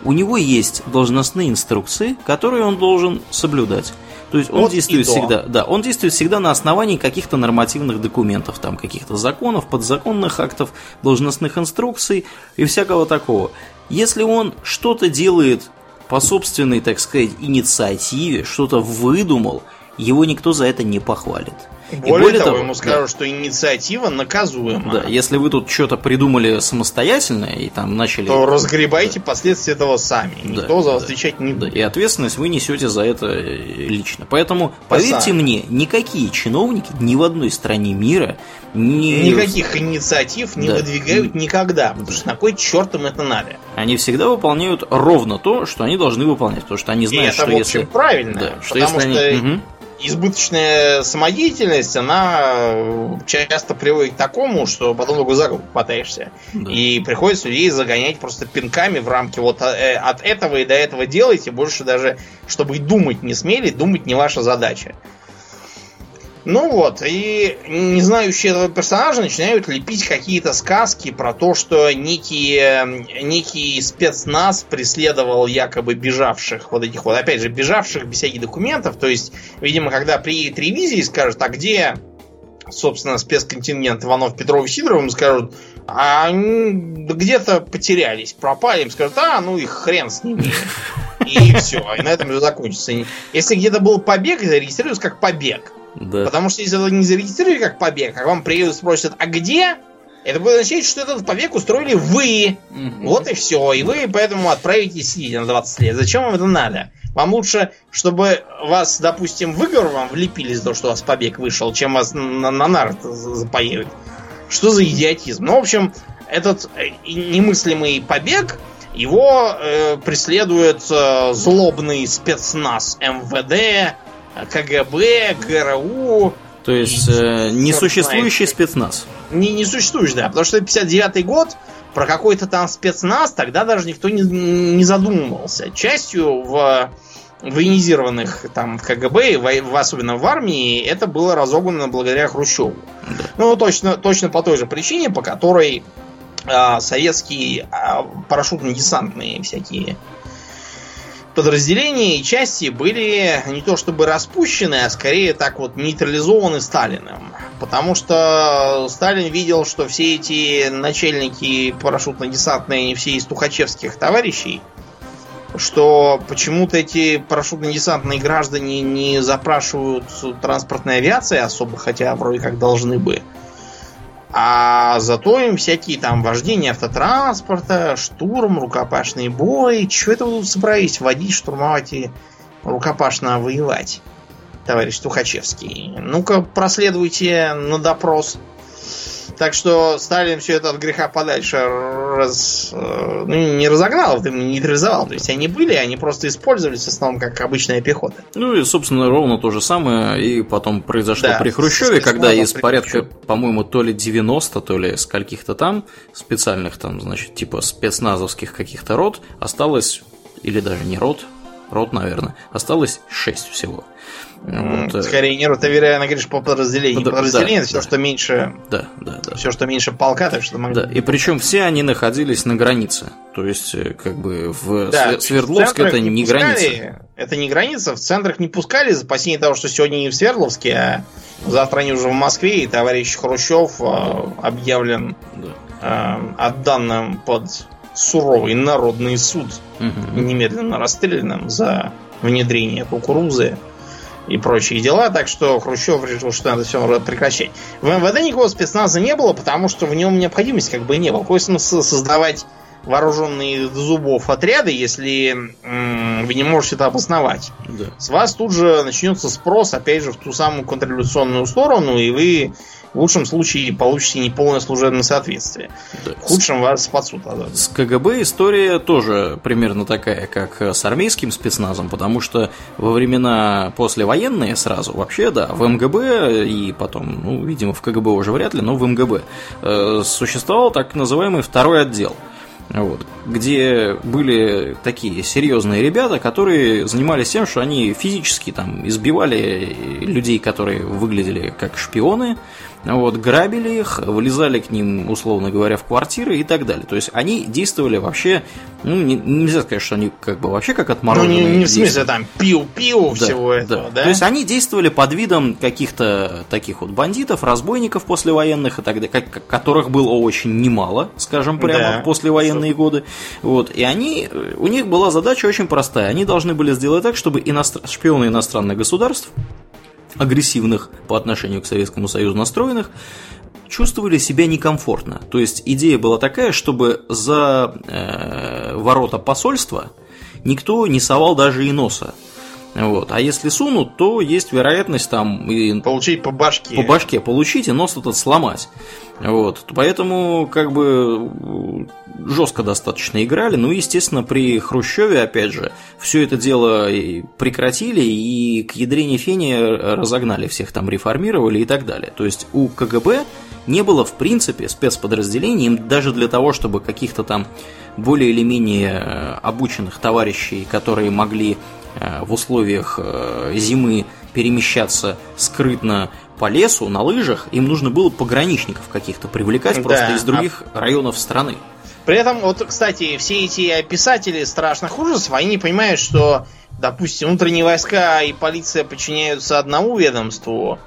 У него есть должностные инструкции, которые он должен соблюдать. То есть он вот действует всегда, да, он действует всегда на основании каких-то нормативных документов, там каких-то законов, подзаконных актов, должностных инструкций и всякого такого. Если он что-то делает по собственной, так сказать, инициативе, что-то выдумал, его никто за это не похвалит. Более, более того, того, ему скажут, да. что инициатива наказуема. Да, если вы тут что-то придумали самостоятельно и там начали... То разгребайте да. последствия этого сами. Никто да, за вас да, отвечать не будет. Да, и ответственность вы несете за это э, лично. Поэтому, поверьте сами. мне, никакие чиновники ни в одной стране мира не... Никаких инициатив не да. выдвигают никогда. Потому что на кой черт им это надо? Они всегда выполняют ровно то, что они должны выполнять. Потому что они знают, и это, что в общем, если... правильно. Да, что потому если что... Они... Угу избыточная самодеятельность, она часто приводит к такому, что потом только за руку хватаешься. Да. И приходится людей загонять просто пинками в рамки вот э, от этого и до этого делайте, больше даже, чтобы и думать не смели, думать не ваша задача. Ну вот, и не знающие этого персонажа начинают лепить какие-то сказки про то, что некий, некий спецназ преследовал якобы бежавших, вот этих вот, опять же, бежавших без всяких документов. То есть, видимо, когда приедет ревизия и скажут, а где, собственно, спецконтингент Иванов, Петров и Сидоров, им скажут, а где-то потерялись, пропали, им скажут, а, ну их хрен с ними. И все, и на этом все закончится. Если где-то был побег, это регистрируется как побег. Да. Потому что если вы не зарегистрируете как побег, а вам приедут спросят, а где? Это будет означать, что этот побег устроили вы. Угу. Вот и все. И вы поэтому отправитесь сидеть на 20 лет. Зачем вам это надо? Вам лучше, чтобы вас, допустим, выговор вам влепили за то, что у вас побег вышел, чем вас на, на нарт запоют. Что за идиотизм? Ну, в общем, этот э, немыслимый побег, его э, преследует э, злобный спецназ МВД, КГБ, ГРУ. То есть э, несуществующий спецназ. Не, не существующий, да. Потому что 59-й год про какой-то там спецназ тогда даже никто не, не задумывался. Частью в военизированных там в КГБ, в, особенно в армии, это было разогнано благодаря Хрущеву. Да. Ну, точно, точно по той же причине, по которой э, советские э, парашютно-десантные всякие подразделения и части были не то чтобы распущены, а скорее так вот нейтрализованы Сталиным. Потому что Сталин видел, что все эти начальники парашютно-десантные, все из тухачевских товарищей, что почему-то эти парашютно-десантные граждане не запрашивают транспортной авиации особо, хотя вроде как должны бы. А зато им всякие там вождения автотранспорта, штурм, рукопашный бой. Чего это вы тут собрались водить, штурмовать и рукопашно воевать, товарищ Тухачевский. Ну-ка, проследуйте на допрос. Так что Сталин все это от греха подальше раз, э, ну, не разогнал, нейтрализовал. То есть они были, они просто использовались в основном как обычная пехота. Ну и, собственно, ровно то же самое и потом произошло да, при Хрущеве, когда из порядка, по-моему, то ли 90, то ли скольких-то там специальных там, значит, типа спецназовских каких-то рот осталось, или даже не рот, рот, наверное, осталось 6 всего. Вот. Э, Скорее не ротоверяно говоришь по подразделению. Под... Подразделение да, все, да. что меньше. Да, да, да. Все, что меньше полка, так что могли. Да, и причем все они находились на границе. То есть, э, как бы в да, Свердловск это не, не граница. Это не граница, в центрах не пускали за опасение того, что сегодня не в Свердловске, а завтра они уже в Москве, и товарищ Хрущев э, объявлен да. отданным под суровый народный суд, угу. немедленно расстрелянным за внедрение кукурузы и прочие дела, так что Хрущев решил, что надо все прекращать. В МВД никакого спецназа не было, потому что в нем необходимости как бы не было. Какой смысл создавать вооруженные до зубов отряды, если м- вы не можете это обосновать. Да. С вас тут же начнется спрос, опять же, в ту самую контрреволюционную сторону, и вы в лучшем случае получите неполное служебное соответствие. Да. В худшем вас под суд отдадут. С КГБ история тоже примерно такая, как с армейским спецназом, потому что во времена послевоенные сразу, вообще, да, в МГБ и потом, ну, видимо, в КГБ уже вряд ли, но в МГБ э, существовал так называемый второй отдел – вот, где были такие серьезные ребята, которые занимались тем, что они физически там избивали людей, которые выглядели как шпионы, вот, грабили их, вылезали к ним, условно говоря, в квартиры и так далее. То есть они действовали вообще, ну, не, нельзя сказать, что они как бы вообще как отмороженные. Ну, не, не в смысле там пиу-пиу да, всего да. этого, да? То есть они действовали под видом каких-то таких вот бандитов, разбойников послевоенных и так далее, которых было очень немало, скажем прямо, да. в послевоенные годы. Вот, и они, у них была задача очень простая. Они должны были сделать так, чтобы иностр... шпионы иностранных государств агрессивных по отношению к Советскому Союзу настроенных, чувствовали себя некомфортно. То есть идея была такая, чтобы за э, ворота посольства никто не совал даже и носа. Вот. А если сунут, то есть вероятность там и получить по башке. По башке получить и нос этот сломать. Вот. Поэтому как бы жестко достаточно играли. Ну, естественно, при Хрущеве, опять же, все это дело прекратили и к ядрене фени разогнали всех там, реформировали и так далее. То есть у КГБ не было, в принципе, спецподразделений даже для того, чтобы каких-то там более или менее э, обученных товарищей, которые могли в условиях э, зимы перемещаться скрытно по лесу на лыжах, им нужно было пограничников каких-то привлекать да. просто из других а... районов страны. При этом, вот, кстати, все эти писатели страшных ужасов, они не понимают, что, допустим, внутренние войска и полиция подчиняются одному ведомству,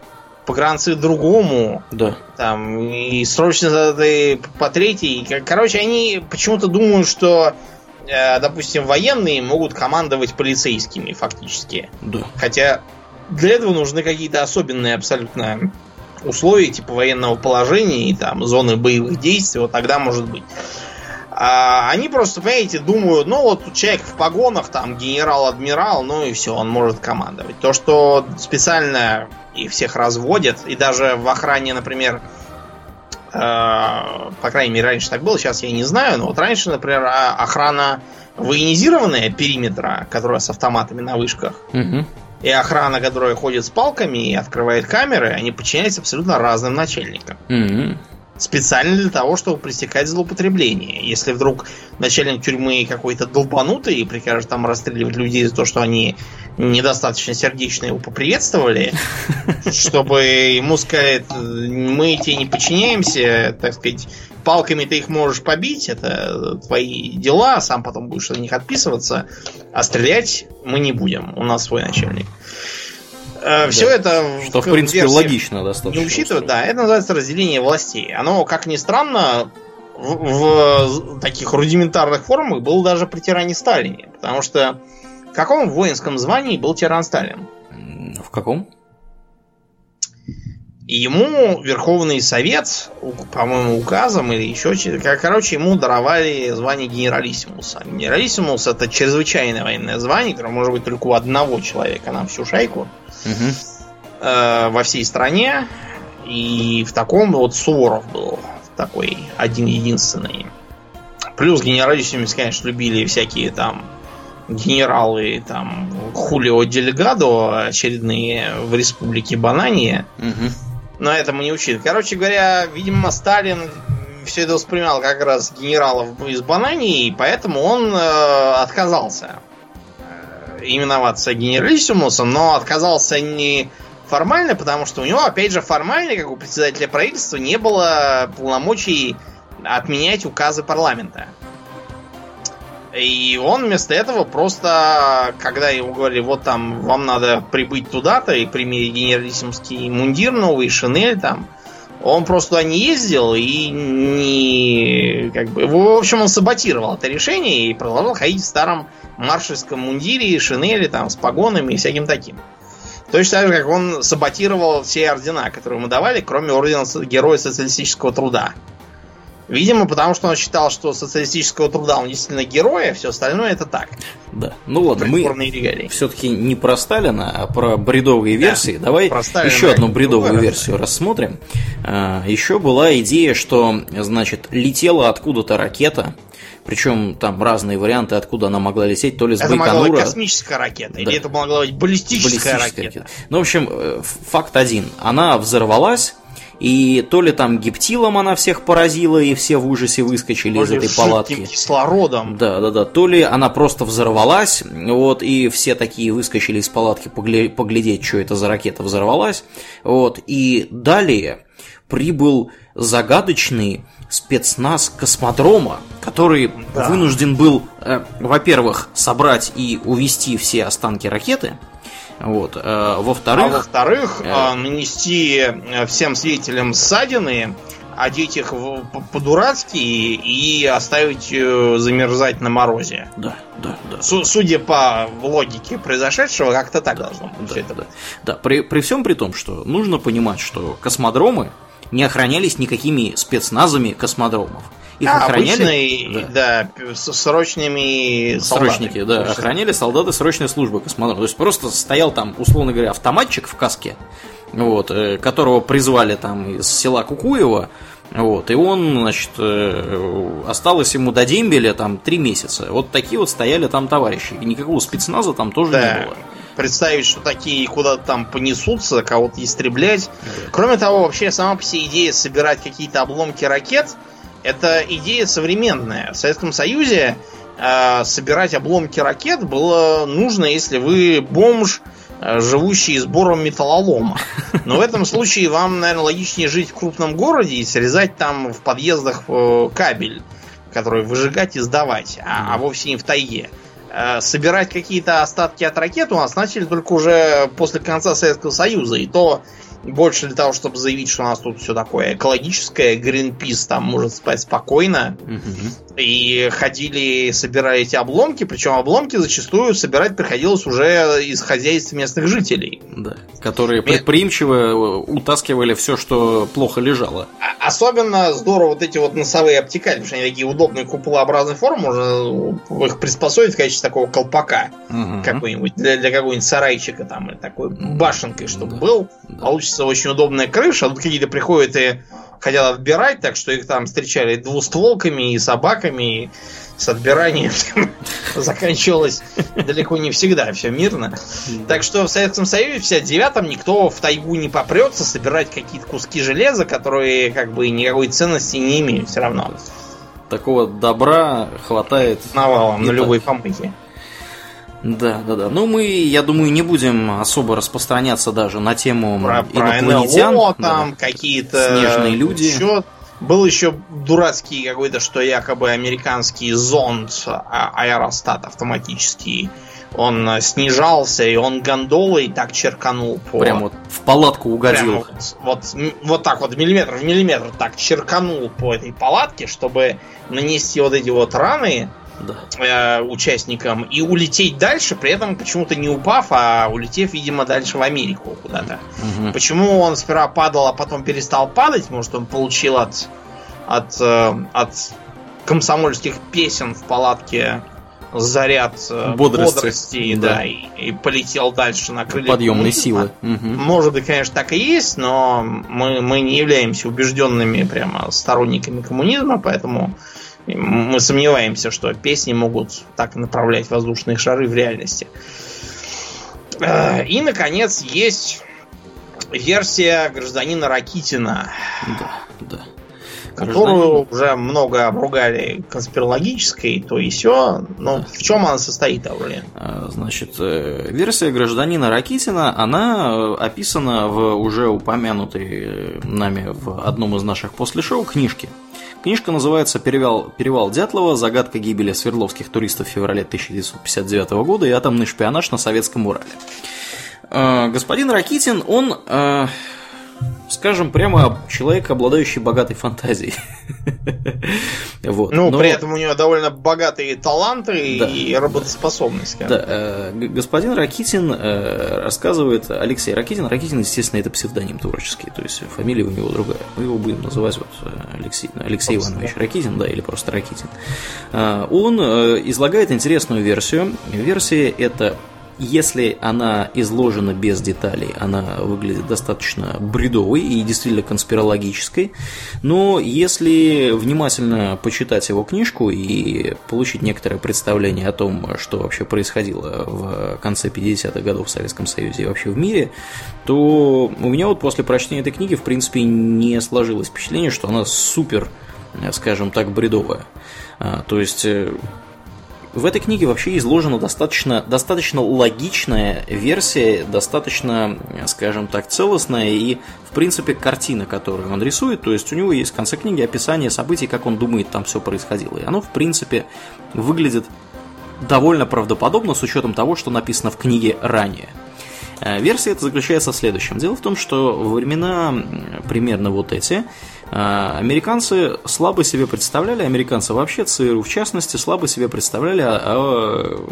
погранцы другому. Да. Там, и срочно по третьей. Короче, они почему-то думают, что Э, допустим, военные могут командовать полицейскими фактически. Да. Хотя для этого нужны какие-то особенные абсолютно условия, типа военного положения и там зоны боевых действий, вот тогда может быть. А они просто, понимаете, думают, ну вот человек в погонах, там генерал-адмирал, ну и все, он может командовать. То, что специально и всех разводят, и даже в охране, например, Э, по крайней мере, раньше так было, сейчас я не знаю, но вот раньше, например, а, охрана военизированная периметра, которая с автоматами на вышках, угу. и охрана, которая ходит с палками и открывает камеры, они подчиняются абсолютно разным начальникам. Угу специально для того, чтобы пресекать злоупотребление. Если вдруг начальник тюрьмы какой-то долбанутый и прикажет там расстреливать людей за то, что они недостаточно сердечно его поприветствовали, <laughs> чтобы ему сказать, мы тебе не подчиняемся, так сказать, палками ты их можешь побить, это твои дела, сам потом будешь от них отписываться, а стрелять мы не будем, у нас свой начальник. Э, да. Все это что в, в принципе логично достаточно. Не учитывая, да, это называется разделение властей. Оно, как ни странно, в, в таких рудиментарных формах было даже при тиране Сталине, потому что каком воинском звании был тиран Сталин? В каком? И ему Верховный Совет, по-моему, указом или еще что-то, короче, ему даровали звание генералиссимуса. Генералиссимус это чрезвычайное военное звание, которое может быть только у одного человека на всю шайку угу. э, во всей стране. И в таком вот Суворов был такой один-единственный. Плюс генералиссимус, конечно, любили всякие там генералы, там, Хулио Дельгадо очередные в республике Банания. Угу но этому не учили. Короче говоря, видимо, Сталин все это воспринимал как раз генералов из Банании, и поэтому он э, отказался э, именоваться генералиссимусом, но отказался не формально, потому что у него, опять же, формально, как у председателя правительства, не было полномочий отменять указы парламента. И он вместо этого просто, когда ему говорили, вот там, вам надо прибыть туда-то и примерить генералиссимский мундир новый, шинель там, он просто туда не ездил и не... Как бы, в общем, он саботировал это решение и продолжал ходить в старом маршальском мундире, шинели там с погонами и всяким таким. Точно так же, как он саботировал все ордена, которые ему давали, кроме ордена Героя Социалистического Труда. Видимо, потому что он считал, что социалистического труда он действительно герой, а все остальное это так. Да. Ну ладно, мы все-таки не про Сталина, а про бредовые да, версии. Давай еще одну бредовую версию рассмотрим. А, еще была идея, что, значит, летела откуда-то ракета, причем там разные варианты, откуда она могла лететь, то ли с это Байконура. Это могла быть космическая ракета, да. или это могла быть баллистическая, баллистическая ракета. ракета. Ну, в общем, э, факт один. Она взорвалась, и то ли там гептилом она всех поразила, и все в ужасе выскочили из этой палатки. кислородом. Да, да, да. То ли она просто взорвалась, вот, и все такие выскочили из палатки поглядеть, что это за ракета взорвалась. Вот, и далее прибыл загадочный спецназ космодрома, который да. вынужден был, э, во-первых, собрать и увести все останки ракеты, вот. Э, во-вторых... А во-вторых, э... нанести э, всем свидетелям ссадины, одеть их по-дурацки и оставить замерзать на морозе. Да, да, да. С судя по логике произошедшего, как-то так должно быть. Да, это да. да. При, при всем при том, что нужно понимать, что космодромы не охранялись никакими спецназами космодромов. Их а, охраняли. Обычные, да, да срочными Срочники, да, охраняли солдаты срочной службы космонавтов. То есть просто стоял там, условно говоря, автоматчик в каске, вот, э, которого призвали там из села Кукуева, вот, и он, значит, э, осталось ему до дембеля там три месяца. Вот такие вот стояли там товарищи. И никакого спецназа там тоже да. не было представить, что такие куда-то там понесутся, кого-то истреблять. Кроме того, вообще сама по себе идея собирать какие-то обломки ракет, это идея современная. В Советском Союзе э, собирать обломки ракет было нужно, если вы бомж, э, живущий сбором металлолома. Но в этом случае вам, наверное, логичнее жить в крупном городе и срезать там в подъездах э, кабель, который выжигать и сдавать, а, а вовсе не в тайге. Э, собирать какие-то остатки от ракет у нас начали только уже после конца Советского Союза. И то больше для того, чтобы заявить, что у нас тут все такое экологическое, Greenpeace там может спать спокойно. Угу. И ходили, собирали эти обломки, причем обломки зачастую собирать приходилось уже из хозяйств местных жителей. Да, которые предприимчиво э, утаскивали все, что плохо лежало. А, особенно здорово вот эти вот носовые обтекали, потому что они такие удобные куполообразной формы, можно их приспособить в качестве такого колпака угу. какой-нибудь, для, для какого-нибудь сарайчика там, или такой башенкой, чтобы да. был. Да. Получится очень удобная крыша, тут какие-то приходят и хотят отбирать, так что их там встречали двустволками и собаками, и с отбиранием <laughs> заканчивалось далеко не всегда все мирно. Так что в Советском Союзе в 59-м никто в тайгу не попрется собирать какие-то куски железа, которые как бы никакой ценности не имеют все равно. Такого добра хватает навалом на любой помойке. Да, да, да. Ну, мы, я думаю, не будем особо распространяться даже на тему про, инопланетян. Про НЛО, там да. какие-то снежные люди. Еще, был еще дурацкий какой-то, что якобы американский зонд а, аэростат автоматический. Он снижался, и он гондолой так черканул по... Прям вот в палатку угодил. вот, вот, вот так вот, миллиметр в миллиметр так черканул по этой палатке, чтобы нанести вот эти вот раны да. э, участникам и улететь дальше, при этом почему-то не упав, а улетев, видимо, дальше в Америку куда-то. Угу. Почему он сперва падал, а потом перестал падать? Может, он получил от, от, э, от комсомольских песен в палатке заряд э, бодрости, бодрости да, да и, и полетел дальше на крыльях подъемной силы. Угу. Может быть, конечно, так и есть, но мы, мы не являемся убежденными прямо сторонниками коммунизма, поэтому мы сомневаемся, что песни могут так направлять воздушные шары в реальности. Э, и, наконец, есть версия гражданина Ракитина. Да, да которую уже много обругали конспирологической, то и все. Но в чем она состоит, Аурлин? А, значит, э, версия гражданина Ракитина, она э, описана в уже упомянутой нами в одном из наших после шоу книжке. Книжка называется «Перевал, «Перевал Дятлова. Загадка гибели свердловских туристов в феврале 1959 года и атомный шпионаж на Советском Урале». Господин Ракитин, он скажем прямо, человек, обладающий богатой фантазией. <laughs> вот. Ну, Но... при этом у него довольно богатые таланты да, и работоспособность. Да, э, господин Ракитин э, рассказывает, Алексей Ракитин, Ракитин, естественно, это псевдоним творческий, то есть фамилия у него другая. Мы его будем называть вот э, Алексей, Алексей Иванович Ракитин, да, или просто Ракитин. Э, он э, излагает интересную версию. Версия это если она изложена без деталей, она выглядит достаточно бредовой и действительно конспирологической. Но если внимательно почитать его книжку и получить некоторое представление о том, что вообще происходило в конце 50-х годов в Советском Союзе и вообще в мире, то у меня вот после прочтения этой книги, в принципе, не сложилось впечатление, что она супер, скажем так, бредовая. А, то есть э, в этой книге вообще изложена достаточно, достаточно логичная версия, достаточно, скажем так, целостная и, в принципе, картина, которую он рисует. То есть у него есть в конце книги описание событий, как он думает, там все происходило. И оно, в принципе, выглядит довольно правдоподобно с учетом того, что написано в книге ранее. Э, версия это заключается в следующем. Дело в том, что во времена примерно вот эти американцы слабо себе представляли, американцы вообще, ЦРУ в частности, слабо себе представляли о, о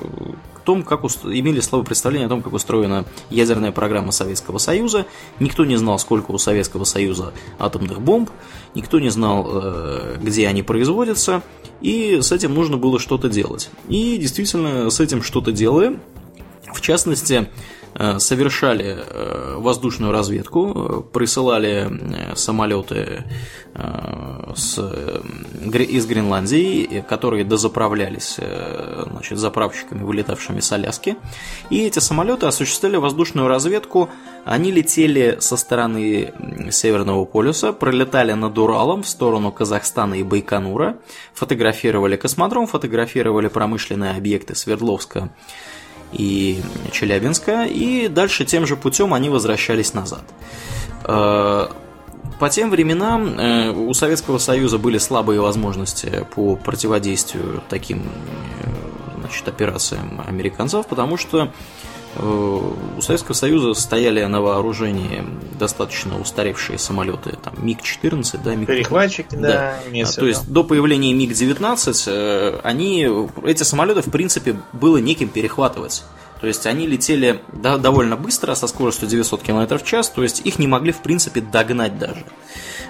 том, как уст... имели слабое представление о том, как устроена ядерная программа Советского Союза. Никто не знал, сколько у Советского Союза атомных бомб, никто не знал, э, где они производятся, и с этим нужно было что-то делать. И действительно, с этим что-то делая, в частности, совершали э, воздушную разведку, э, присылали самолеты с, из Гренландии, которые дозаправлялись значит, заправщиками, вылетавшими с Аляски. И эти самолеты осуществляли воздушную разведку. Они летели со стороны Северного полюса, пролетали над Уралом в сторону Казахстана и Байконура, фотографировали космодром, фотографировали промышленные объекты Свердловска и Челябинска, и дальше тем же путем они возвращались назад. Э, по тем временам э, у Советского Союза были слабые возможности по противодействию таким э, значит, операциям американцев, потому что у Советского Союза стояли на вооружении достаточно устаревшие самолеты, там МиГ-14, да, МиГ Перехватчики, да. да. А, то есть до появления МиГ-19 э, они, эти самолеты, в принципе, было неким перехватывать. То есть они летели да, довольно быстро, со скоростью 900 км в час, то есть их не могли, в принципе, догнать даже.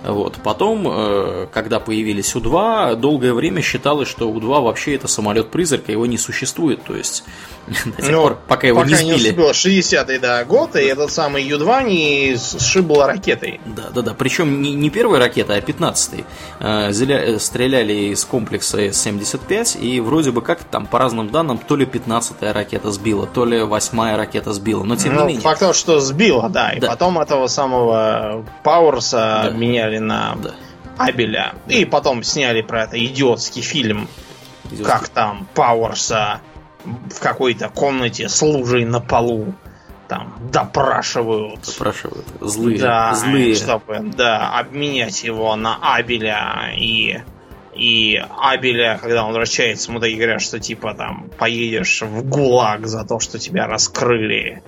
Вот. Потом, э, когда появились У-2, долгое время считалось, что У-2 вообще это самолет-призрак, его не существует. То есть <laughs> до тех ну, пор, пока его пока не сбили. Не 60-й да, год, и этот самый Ю-2 не сшибла ракетой. Да, да, да. Причем не, не первая ракета, а 15-й. Э, э, стреляли из комплекса С-75, и вроде бы как там, по разным данным, то ли 15-я ракета сбила, то ли 8-я ракета сбила, но тем ну, не менее. Факт того, что сбила, да. И да. потом этого самого Пауэрса да. меняли на да. Абеля. И потом сняли про это идиотский фильм. Идиотский. Как там Пауэрса в какой-то комнате с лужей на полу там допрашивают. Допрашивают. Злые. Да, злые. чтобы да, обменять его на Абеля и и Абеля, когда он возвращается, ему такие говорят, что типа там поедешь в ГУЛАГ за то, что тебя раскрыли.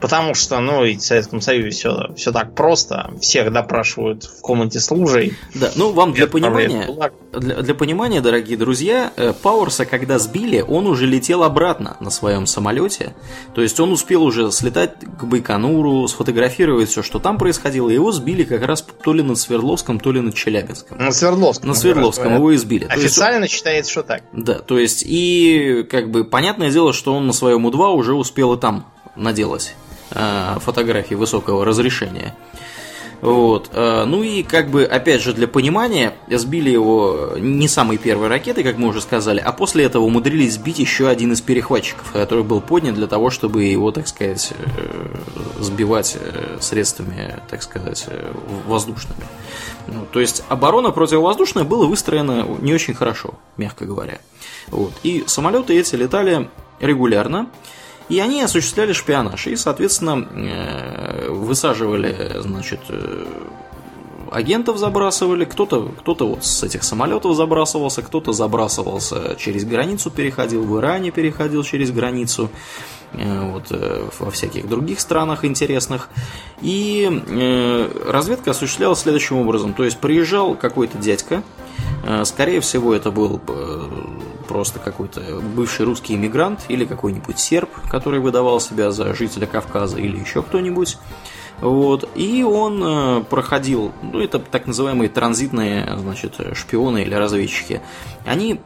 Потому что, ну, и в Советском Союзе все, все так просто. Всех допрашивают в комнате с лужей. Да, ну вам для понимания, для, для понимания, дорогие друзья, э, Пауэрса, когда сбили, он уже летел обратно на своем самолете. То есть он успел уже слетать к Байконуру, сфотографировать все, что там происходило. И его сбили как раз то ли над Свердловском, то ли над Челябинском. На Свердловском. На Свердловском его избили. Официально есть, считается, что так. Да, то есть и как бы понятное дело, что он на своем У-2 уже успел и там наделать фотографий высокого разрешения. Вот. Э, ну и как бы, опять же, для понимания, сбили его не самой первой ракетой, как мы уже сказали, а после этого умудрились сбить еще один из перехватчиков, который был поднят для того, чтобы его, так сказать, э, сбивать средствами, так сказать, воздушными. Ну, то есть оборона противовоздушная была выстроена не очень хорошо, мягко говоря. Вот. И самолеты эти летали регулярно. И они осуществляли шпионаж. И, соответственно, э, высаживали, значит, э, агентов забрасывали, кто-то кто вот с этих самолетов забрасывался, кто-то забрасывался через границу, переходил в Иране, переходил через границу, э, вот, во всяких других странах интересных. И разведка осуществлялась следующим образом. То есть приезжал какой-то дядька, скорее всего это был просто какой-то бывший русский иммигрант или какой-нибудь серб, который выдавал себя за жителя Кавказа или еще кто-нибудь. Вот, и он э, проходил, ну, это так называемые транзитные, значит, шпионы или разведчики. Они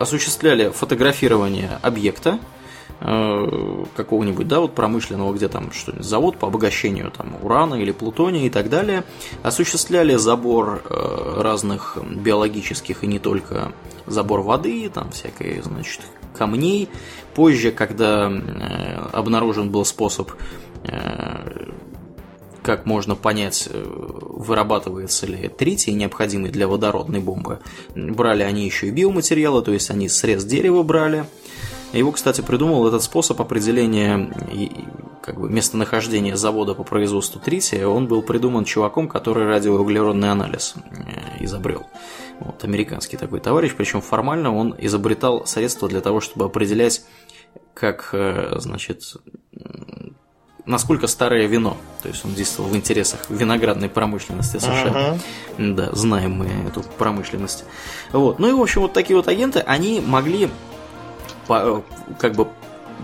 осуществляли фотографирование объекта, какого-нибудь, да, вот промышленного, где там что-нибудь, завод по обогащению там урана или плутония и так далее, осуществляли забор э, разных биологических и не только забор воды, там всякой, значит, камней. Позже, когда э, обнаружен был способ как можно понять, вырабатывается ли тритий, необходимый для водородной бомбы. Брали они еще и биоматериалы, то есть они срез дерева брали, его, кстати, придумал этот способ определения как бы, местонахождения завода по производству трития. Он был придуман чуваком, который радиоуглеродный анализ э, изобрел. Вот, американский такой товарищ, причем формально он изобретал средства для того, чтобы определять, как, э, значит, насколько старое вино. То есть он действовал в интересах виноградной промышленности США. Uh-huh. Да, знаем мы эту промышленность. Вот. Ну и, в общем, вот такие вот агенты, они могли как бы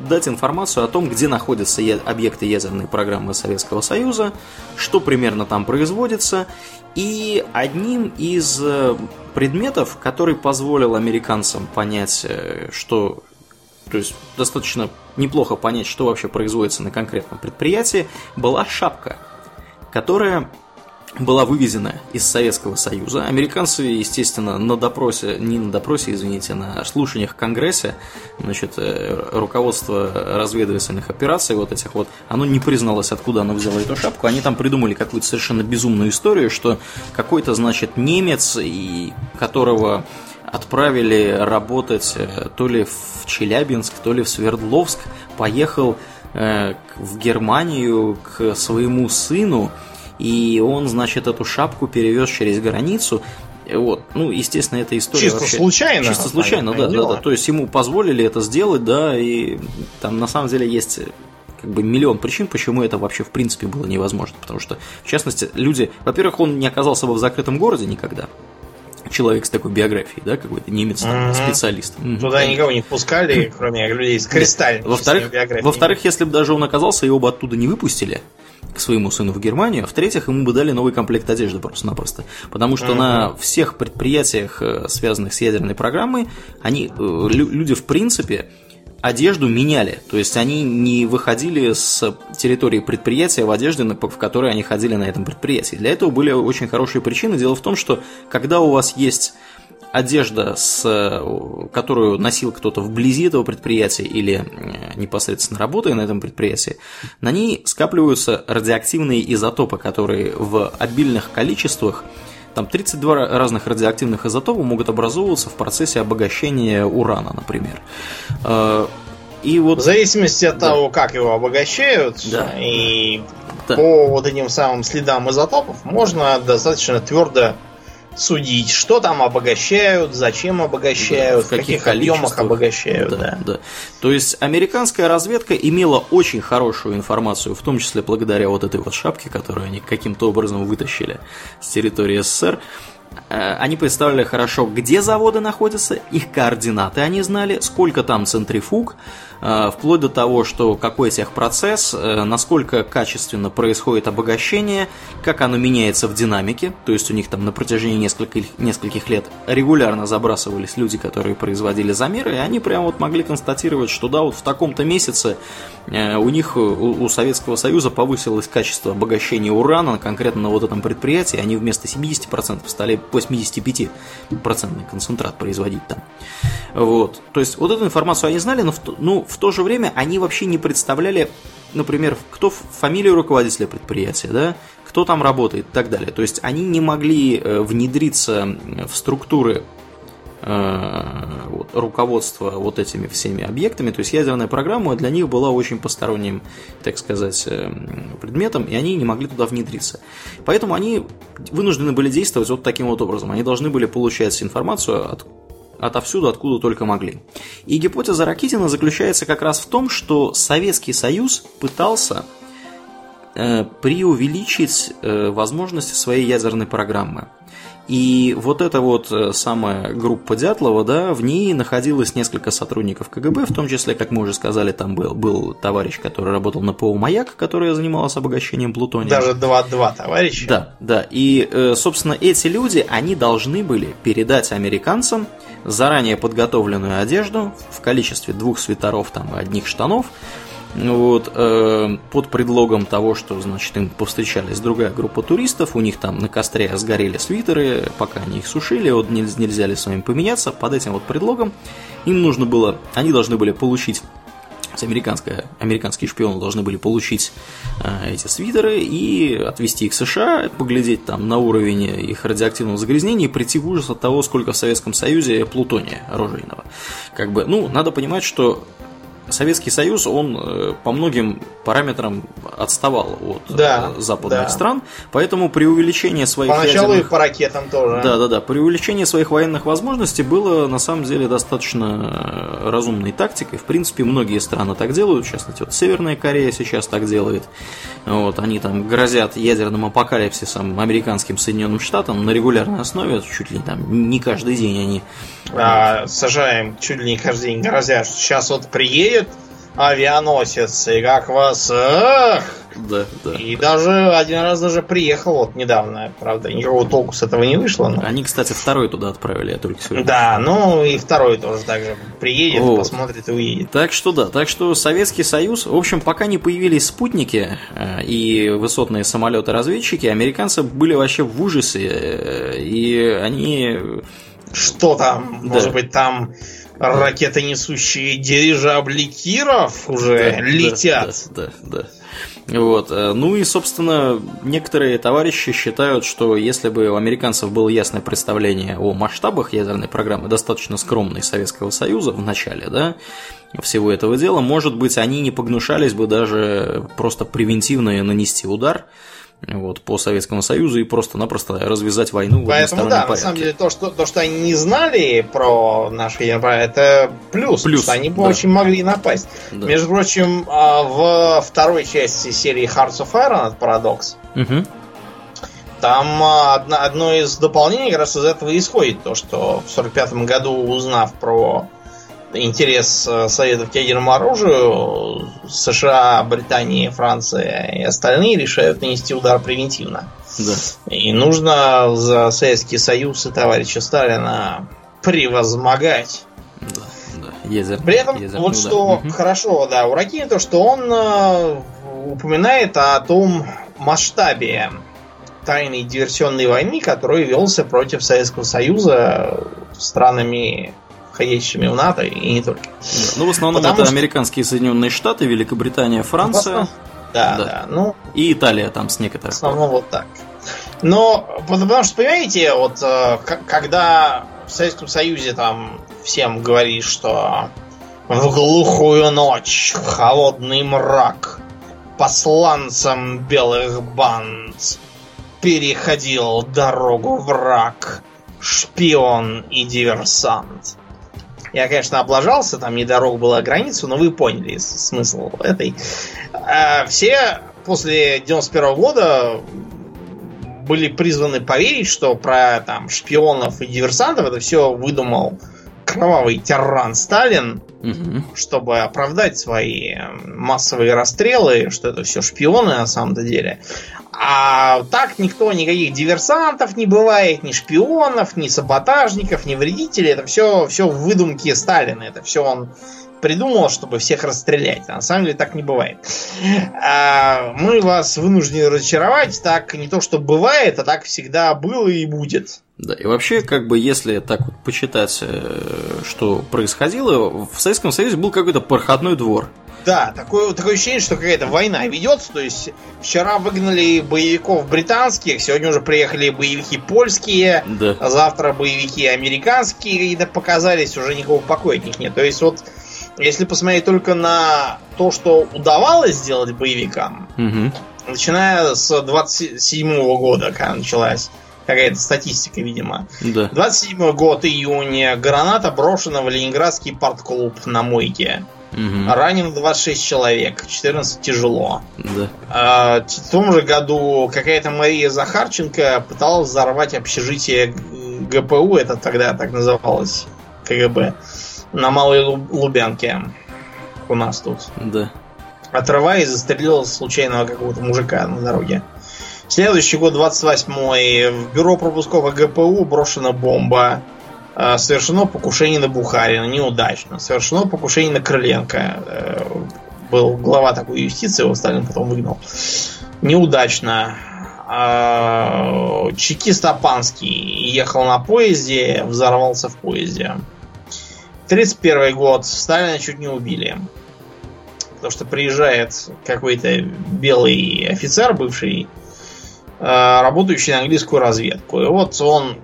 дать информацию о том, где находятся объекты ядерной программы Советского Союза, что примерно там производится. И одним из э, предметов, который позволил американцам понять, э, что то есть достаточно неплохо понять, что вообще производится на конкретном предприятии, была шапка, которая была вывезена из Советского Союза. Американцы, естественно, на допросе, не на допросе, извините, на слушаниях в Конгрессе, значит, э, руководство разведывательных операций вот этих вот, оно не призналось, откуда оно взяло эту шапку. Они там придумали какую-то совершенно безумную историю, что какой-то, значит, немец, и которого отправили работать э, то ли в Челябинск, то ли в Свердловск, поехал э, в Германию к своему сыну, и он, значит, эту шапку перевез через границу. Вот, ну, естественно, эта история чисто вообще... случайно. Чисто случайно, да, да, да. То есть ему позволили это сделать, да, и там на самом деле есть как бы миллион причин, почему это вообще в принципе было невозможно. Потому что, в частности, люди, во-первых, он не оказался бы в закрытом городе никогда. Человек с такой биографией, да, какой-то немец, там, угу. специалист. Туда никого не впускали, кроме людей с кристальной Во-вторых, во-вторых, если бы даже он оказался, его бы оттуда не выпустили, к своему сыну в Германию, а в-третьих, ему бы дали новый комплект одежды просто-напросто. Потому что uh-huh. на всех предприятиях, э, связанных с ядерной программой, они, э, люди в принципе одежду меняли. То есть они не выходили с территории предприятия в одежде, в которой они ходили на этом предприятии. Для этого были очень хорошие причины. Дело в том, что когда у вас есть одежда, с, которую носил кто-то вблизи этого предприятия или э, непосредственно работая на этом предприятии, на ней скапливаются радиоактивные изотопы, которые в обильных количествах там 32 разных радиоактивных изотопа могут образовываться в процессе обогащения урана, например. Э, и вот... В зависимости от да. того, как его обогащают, да. и да. по вот этим самым следам изотопов, можно достаточно твердо судить, что там обогащают, зачем обогащают, Да, в каких каких, объемах обогащают. Да, Да, да. То есть американская разведка имела очень хорошую информацию, в том числе благодаря вот этой вот шапке, которую они каким-то образом вытащили с территории СССР. Э, Они представляли хорошо, где заводы находятся, их координаты они знали, сколько там центрифуг, э, вплоть до того, что какой техпроцесс, э, насколько качественно происходит обогащение, как оно меняется в динамике, то есть у них там на протяжении нескольких, нескольких лет регулярно забрасывались люди, которые производили замеры, и они прямо вот могли констатировать, что да, вот в таком-то месяце у них, у, у Советского Союза повысилось качество обогащения урана конкретно на вот этом предприятии, они вместо 70% стали 85% концентрат производить там. Вот. То есть вот эту информацию они знали, но в, ну, в то же время они вообще не представляли, например, кто фамилию руководителя предприятия, да, кто там работает и так далее. То есть они не могли э, внедриться в структуры э, вот, руководства вот этими всеми объектами, то есть ядерная программа для них была очень посторонним, так сказать, э, предметом, и они не могли туда внедриться. Поэтому они вынуждены были действовать вот таким вот образом. Они должны были получать информацию от отовсюду, откуда только могли. И гипотеза Ракитина заключается как раз в том, что Советский Союз пытался э, преувеличить э, возможности своей ядерной программы. И вот эта вот э, самая группа Дятлова, да, в ней находилось несколько сотрудников КГБ, в том числе, как мы уже сказали, там был, был товарищ, который работал на ПО «Маяк», который занимался обогащением плутония. Даже 2-2 товарища. Да, да. И, э, собственно, эти люди, они должны были передать американцам заранее подготовленную одежду в количестве двух свитеров там, и одних штанов, вот, э, под предлогом того, что, значит, им повстречались другая группа туристов, у них там на костре сгорели свитеры, пока они их сушили, вот нельзя, нельзя ли с вами поменяться, под этим вот предлогом им нужно было, они должны были получить американская, американские шпионы должны были получить э, эти свитеры и отвезти их в США, поглядеть там на уровень их радиоактивного загрязнения и прийти в ужас от того, сколько в Советском Союзе плутония оружейного. Как бы, ну, надо понимать, что Советский Союз, он э, по многим параметрам отставал от Да, э, западных да. стран, поэтому при увеличении своих Поначалу ядерных- и по ракетам тоже. да, да, да. При увеличении своих военных возможностей было на самом деле достаточно э, разумной тактикой. В принципе, многие страны так делают. В частности, вот Северная Корея сейчас так делает. Вот, они там грозят ядерным апокалипсисом американским Соединенным Штатам на регулярной основе, чуть ли там не каждый день они. А, сажаем чуть ли не каждый день грозят, сейчас вот приедет авианосец, и как вас... эх! Да, да. И даже один раз даже приехал вот недавно, правда, никакого толку с этого не вышло. но- Они, кстати, второй туда отправили, я только сегодня. Да, ну и второй тоже так же приедет, Вот. посмотрит и уедет. Так что да, так что Советский Союз, в общем, пока не появились спутники э, и высотные самолеты-разведчики, американцы были вообще в ужасе, э, и они... Что там? Да. Может быть, там ракетонесущие дирижабли Киров уже Да, летят? Да, да, да. Вот. э, Ну и, собственно, некоторые товарищи считают, что если бы у американцев было ясное представление о масштабах ядерной программы, достаточно скромной Советского Союза в начале, да, всего этого дела, может быть, они не погнушались бы даже просто превентивно нанести удар вот, по Советскому Союзу и просто-напросто развязать войну в Поэтому да, на порядке. самом деле то что, то, что они не знали про наши ядерные, это плюс, Плюс, что они бы да. очень могли напасть. Да. Между прочим, а, в второй части серии Hearts of Iron от Paradox Мгм. там а, одно, одно из дополнений как раз из этого исходит, то, что в 45 году, узнав про интерес э, Советов к ядерному оружию, США, Британия, Франция и остальные решают нанести удар превентивно. Да. И нужно за Советский Союз и товарища Сталина превозмогать. Да, да. Ядерный- При этом, ядерный вот удар. что Мгм. хорошо, да, у Ракини, то, что он э, упоминает о том масштабе тайной диверсионной войны, который велся против Советского Союза странами, входящими в НАТО и не только. Да, Ну, в основном Потому это что- американские Соединенные Штаты, Великобритания, Франция Да, Да. да, ну, и Италия там с в некоторых. основном вот так. Но, потому что, понимаете, вот э, когда в Советском Союзе там всем говорили, что в глухую ночь, холодный мрак, посланцам белых банд переходил дорогу враг, шпион и диверсант. Я, конечно, облажался, там не дорога была границу, но вы поняли смысл этой. А все после 91 года были призваны поверить, что про там шпионов и диверсантов это все выдумал кровавый тиран Сталин, угу. чтобы оправдать свои массовые расстрелы, что это все шпионы на самом-то деле. А так никто, никаких диверсантов не бывает, ни шпионов, ни саботажников, ни вредителей. Это все, все выдумки Сталина. Это все он придумал, чтобы всех расстрелять. На самом деле так не бывает. А мы вас вынуждены разочаровать. Так не то, что бывает, а так всегда было и будет. Да, и вообще, как бы, если так вот почитать, э, что происходило, в Советском Союзе был какой-то проходной двор. Да, такое, такое ощущение, что какая-то война ведется. То есть вчера выгнали боевиков британских, сегодня уже приехали боевики польские, да. а завтра боевики американские какие-то показались, уже никакого покоя от них нет. То есть вот если посмотреть только на то, что удавалось сделать боевикам, угу. начиная с 27 -го года, когда началась какая-то статистика, видимо. Да. 27 год, июня, граната брошена в Ленинградский партклуб на мойке. Угу. Ранено 26 человек, 14 тяжело. Да. А, в том же году какая-то Мария Захарченко пыталась взорвать общежитие ГПУ, это тогда так называлось, КГБ на Малой Лубянке. У нас тут. Да. Отрываясь, застрелил случайного какого-то мужика на дороге. Следующий год, 28-й. В бюро пропусков ГПУ брошена бомба. Э, совершено покушение на Бухарина. Неудачно. Совершено покушение на Крыленко. Э, был глава такой юстиции, его Сталин потом выгнал. Неудачно. Э, чекист Апанский ехал на поезде, взорвался в поезде. 31 год. Сталина чуть не убили. Потому что приезжает какой-то белый офицер, бывший, работающий на английскую разведку. И вот он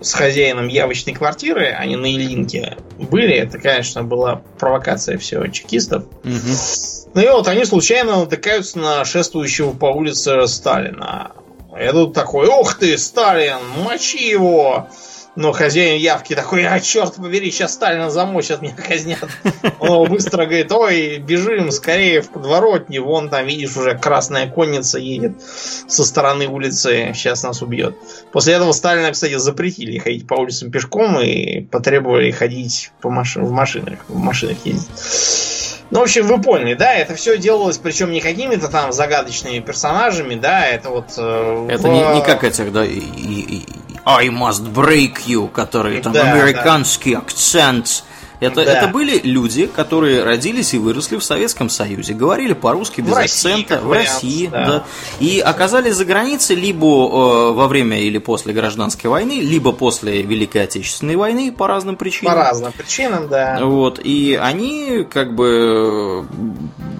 с хозяином явочной квартиры, они на Ильинке были. Это, конечно, была провокация всего чекистов. Угу. Ну и вот они случайно натыкаются на шествующего по улице Сталина. Я тут такой, ух ты, Сталин, мочи его! Но хозяин явки такой, а черт побери, сейчас Сталина замочат, меня казнят. Он быстро говорит, ой, бежим скорее в подворотню, вон там, видишь, уже красная конница едет со стороны улицы, сейчас нас убьет. После этого Сталина, кстати, запретили ходить по улицам пешком и потребовали ходить по маш... в машинах, в машинах ездить. Ну, в общем, вы поняли, да, это все делалось, причем не какими-то там загадочными персонажами, да, это вот... Э, это в... не, не как этих, да, и, и, I must break you, который там да, американский да. акцент это, да. это были люди, которые родились и выросли в Советском Союзе, говорили по-русски без в акцента, в России, да. да. И оказались за границей либо э, во время или после гражданской войны, либо после Великой Отечественной войны по разным причинам. По разным причинам, да. Вот, и они как бы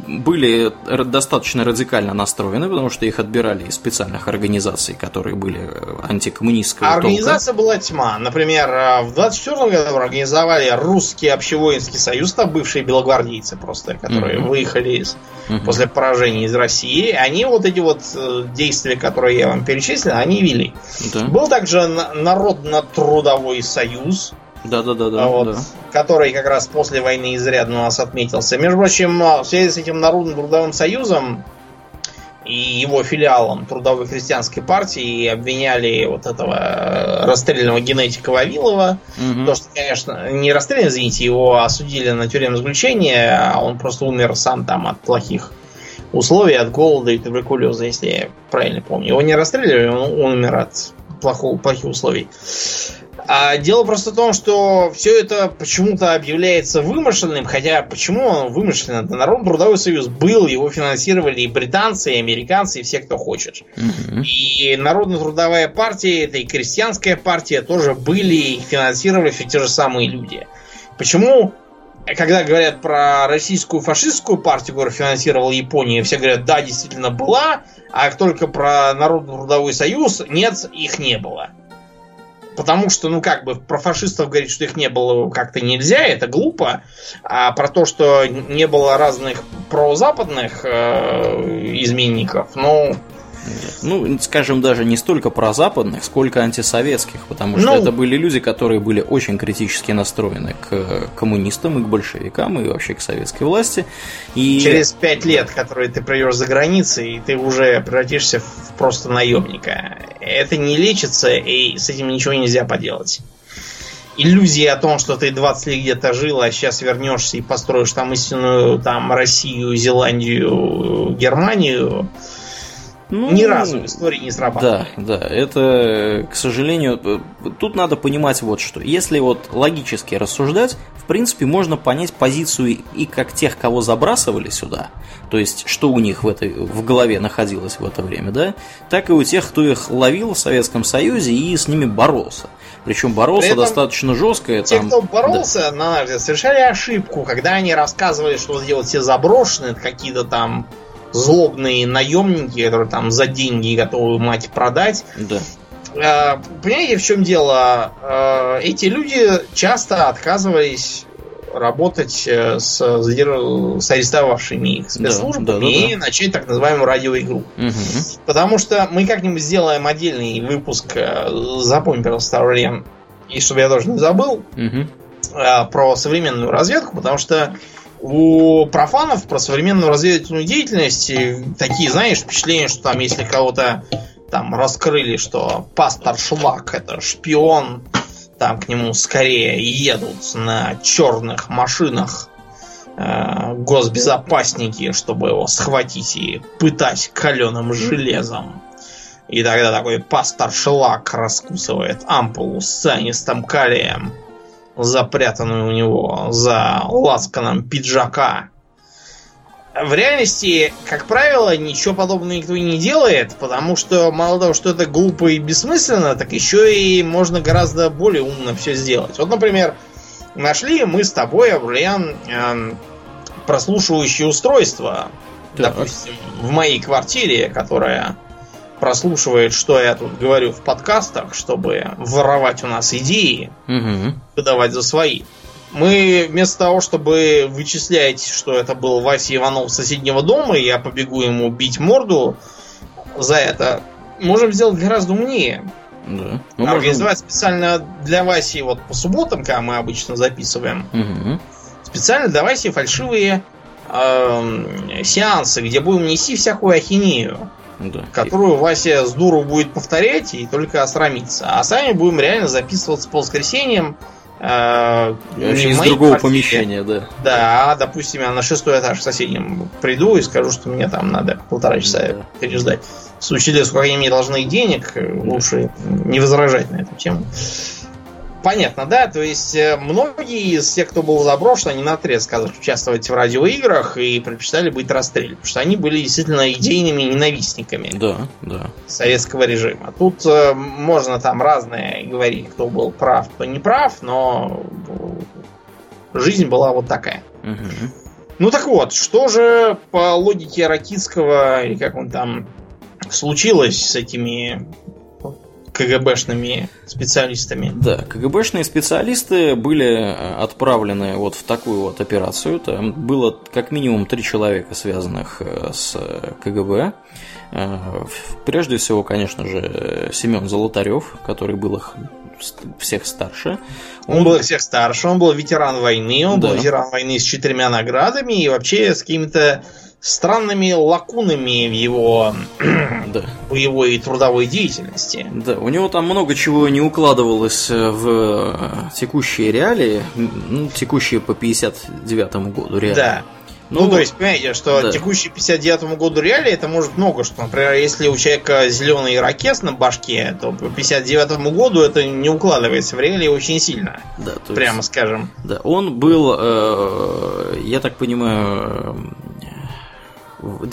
были достаточно радикально настроены, потому что их отбирали из специальных организаций, которые были антикоммунистского а Организация была тьма. Например, э, в 24 году организовали русские Русский общевоинский союз, там бывшие белогвардейцы просто, которые mm-hmm. выехали из, mm-hmm. после поражения из России, они вот эти вот э, действия, которые я вам перечислил, они вели. Да. Был также Народно-трудовой союз, да, да, да, да, вот, да. Который как раз после войны изрядно у нас отметился. Между прочим, в связи с этим Народным трудовым союзом и его филиалом Трудовой христианской партии обвиняли вот этого э, расстрелянного генетика Вавилова. Угу. То, что, конечно, не расстрелян, извините, его осудили на тюремное заключение, а он просто умер сам там от плохих условий, от голода и туберкулеза, если я правильно помню. Его не расстреливали, он, он умер от плохого, плохих условий. А дело просто в том, что все это почему-то объявляется вымышленным, хотя почему он вымышленно? Народный трудовой союз был, его финансировали и британцы, и американцы, и все, кто хочет. Угу. И Народная трудовая партия, это и крестьянская партия тоже были, и финансировали все те же самые люди. Почему когда говорят про российскую фашистскую партию, которую финансировала Япония, все говорят, да, действительно была, а только про Народный трудовой союз, нет, их не было. Потому что, ну как бы, про фашистов говорить, что их не было как-то нельзя, это глупо. А про то, что не было разных прозападных э, изменников, ну... ну, скажем, даже не столько прозападных, сколько антисоветских, потому что ну, это были люди, которые были очень критически настроены к коммунистам и к большевикам, и вообще к советской власти. И... Через пять лет, которые ты проведешь за границей, ты уже превратишься в просто наемника. Это не лечится, и с этим ничего нельзя поделать иллюзии о том, что ты 20 лет где-то жил, а сейчас вернешься и построишь там истинную там Россию, Зеландию, Германию, ну, Ни разу в истории не срабатывает. Да, да, это, к сожалению, э, тут надо понимать вот что. Если вот логически рассуждать, в принципе, можно понять позицию и как тех, кого забрасывали сюда, то есть, что у них в, этой, в голове находилось в это время, да, так и у тех, кто их ловил в Советском Союзе и с ними боролся. Причем боролся При достаточно жестко. Те, там, кто боролся, да. на наш взгляд, совершали ошибку, когда они рассказывали, что вот эти вот все заброшенные, какие-то там злобные наемники, которые там за деньги готовы мать продать. Да. А, понимаете, в чем дело? А, эти люди часто отказывались работать э, с, с арестовавшими их спецслужбами да, да, да, и да. начать так называемую радиоигру. Угу. Потому что мы как-нибудь сделаем отдельный выпуск, э, запомни, пожалуйста, Аурельян, и чтобы я тоже не забыл, угу. про современную разведку, потому что у профанов про современную разведывательную деятельность такие, знаешь, впечатления, что там, если кого-то там раскрыли, что пастор Шлак это шпион, там к нему скорее едут на черных машинах э, госбезопасники, чтобы его схватить и пытать каленым железом. И тогда такой пастор Шлак раскусывает ампулу с цианистым калием запрятанную у него за ласканом пиджака. В реальности, как правило, ничего подобного никто не делает, потому что мало того, что это глупо и бессмысленно, так еще и можно гораздо более умно все сделать. Вот, например, нашли мы с тобой, Аврелиан, э, прослушивающее устройство, так. допустим, в моей квартире, которая прослушивает, что я тут говорю в подкастах, чтобы воровать у нас идеи, угу. выдавать за свои. Мы вместо того, чтобы вычислять, что это был Вася Иванов соседнего дома, и я побегу ему бить морду за это, можем сделать гораздо умнее. Да. Ну, Организовать можем... специально для Васи вот по субботам, когда мы обычно записываем, угу. специально для Васи фальшивые э, сеансы, где будем нести всякую ахинею. Да. Которую Вася с дуру будет повторять и только осрамиться. А сами будем реально записываться по воскресеньям. Э, из другого квартире. помещения, да. Да, а, допустим, я на шестой этаж в соседнем приду и скажу, что мне там надо полтора часа да. переждать. В случае, сколько они мне должны денег, да. лучше не возражать на эту тему. Понятно, да? То есть э, многие из тех, кто был заброшен, они на сказали участвовать в радиоиграх и предпочитали быть расстреляны. Потому что они были действительно идейными ненавистниками да, да. советского режима. Тут э, можно там разное говорить, кто был прав, кто не прав, но жизнь была вот такая. Угу. Ну так вот, что же по логике Ракитского, или как он там случилось с этими КГБшными специалистами. Да, КГБшные специалисты были э, отправлены вот в такую вот операцию. Там было как минимум три человека, связанных э, с КГБ. Э, прежде всего, конечно же, Семен Золотарев, который был их всех старше. Он, он был всех старше, он был ветеран войны, он да. был ветеран войны с четырьмя наградами и вообще с какими-то странными лакунами в его <clears throat> да. боевой и трудовой деятельности. Да, у него там много чего не укладывалось э, в э, текущие реалии, ну, текущие по 59 году реалии. Да. Ну, ну, то есть, понимаете, что да. текущий 59 году реалии это может много что. Например, если у человека зеленый ракет на башке, то по 59 году это не укладывается в реалии очень сильно. Да, то прямо есть, скажем. Да, он был, э, я так понимаю,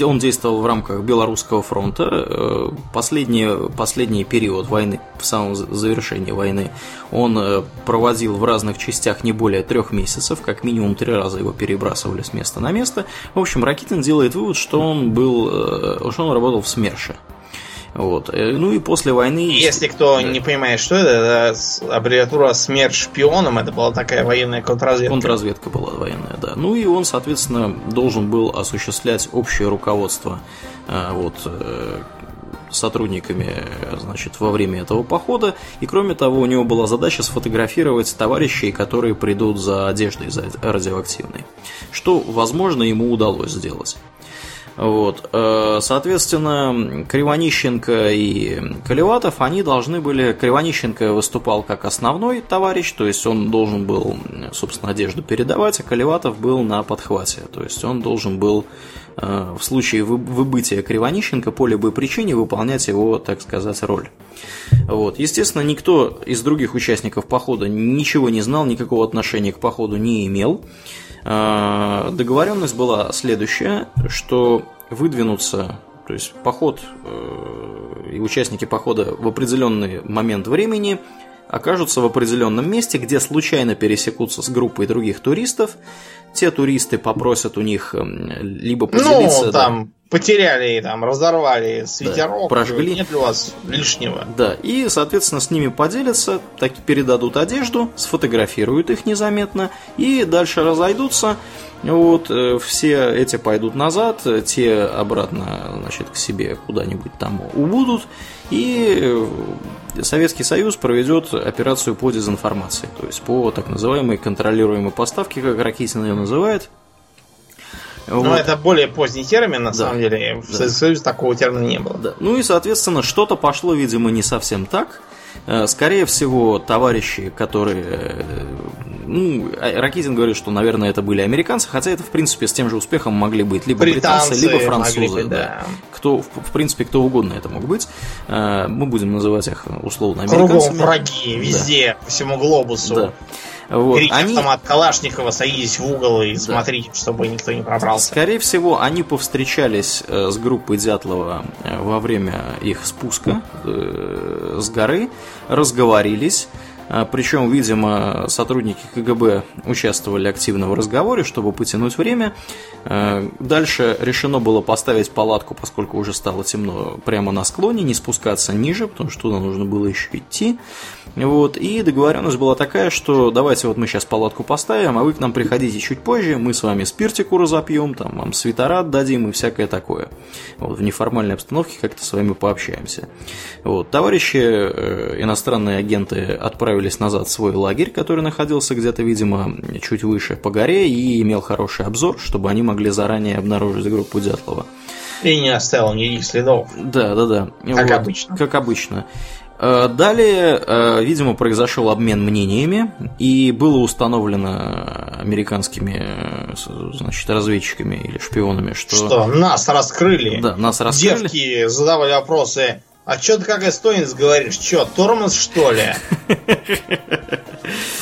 он действовал в рамках Белорусского фронта. Э, последний, последний период войны, в самом завершении войны, он э, проводил в разных частях не более трех месяцев, как минимум три раза его перебрасывали с места на место. В общем, Ракитин делает вывод, что он был, э, что он работал в СМЕРШе. Вот. Э, ну и после войны... Если кто да. не понимает, что это, это аббревиатура «Смерть шпионам», это была такая военная контрразведка. Контрразведка была военная, да. Ну и он, соответственно, должен был осуществлять общее руководство э, вот, э, сотрудниками значит, во время этого похода. И кроме того, у него была задача сфотографировать товарищей, которые придут за одеждой за радиоактивной. Что, возможно, ему удалось сделать. Вот. Э, соответственно, Кривонищенко и Колеватов, они должны были... Кривонищенко выступал как основной товарищ, то есть он должен был, собственно, одежду передавать, а Колеватов был на подхвате, то есть он должен был э, в случае выбытия Кривонищенко по любой причине выполнять его, так сказать, роль. Вот. Естественно, никто из других участников похода ничего не знал, никакого отношения к походу не имел. А, договоренность была следующая, что выдвинуться, то есть поход э, и участники похода в определенный момент времени окажутся в определенном месте, где случайно пересекутся с группой других туристов. Те туристы попросят у них эм, либо поделиться... Ну, там, да, потеряли, там, разорвали свитерок, да, прожгли. нет ли у вас лишнего. Да, и, соответственно, с ними поделятся, так передадут одежду, сфотографируют их незаметно и дальше разойдутся. Вот, э, все эти пойдут назад, те обратно, значит, к себе куда-нибудь там убудут, и э, Советский Союз проведет операцию по дезинформации, то есть по так называемой контролируемой поставке, как Ракитин ее называет, ну, вот. это более поздний термин, на да. самом деле. В да. Союзе такого термина не было. Да. Ну и, соответственно, что-то пошло, видимо, не совсем так. Э, скорее всего, товарищи, которые... Э, ну, а, Ракитин говорит, что, наверное, это были американцы, хотя это, в принципе, с тем же успехом могли быть либо британцы, британцы либо французы. Быть, да. Да. Кто, в принципе, кто угодно это мог быть. Э, мы будем называть их условно американцами. Кругом враги, везде, да. по всему глобусу. Да. Вот. Берите они... автомат Калашникова, садитесь в угол и да. смотрите, чтобы никто не пробрался. Скорее всего, они повстречались э, с группой Дятлова э, во время их спуска э, с горы, разговорились. Причем, видимо, сотрудники КГБ участвовали активно в разговоре, чтобы потянуть время. Дальше решено было поставить палатку, поскольку уже стало темно, прямо на склоне, не спускаться ниже, потому что туда нужно было еще идти. Вот, и договоренность была такая, что давайте вот мы сейчас палатку поставим, а вы к нам приходите чуть позже, мы с вами спиртику разопьем, там вам свитера отдадим и всякое такое. Вот, в неформальной обстановке как-то с вами пообщаемся. Вот, товарищи э, иностранные агенты отправились назад в свой лагерь, который находился где-то, видимо, чуть выше по горе и имел хороший обзор, чтобы они могли заранее обнаружить группу Дятлова. И не оставил никаких следов. Да, да, да. Как вот, обычно. Как обычно. Э, далее, э, видимо, произошел обмен мнениями, и было установлено американскими э, значит, разведчиками или шпионами, что... Что, нас раскрыли. Да, нас раскрыли. Девки задавали вопросы, а что ты как эстонец говоришь? Что, тормоз что ли? <laughs>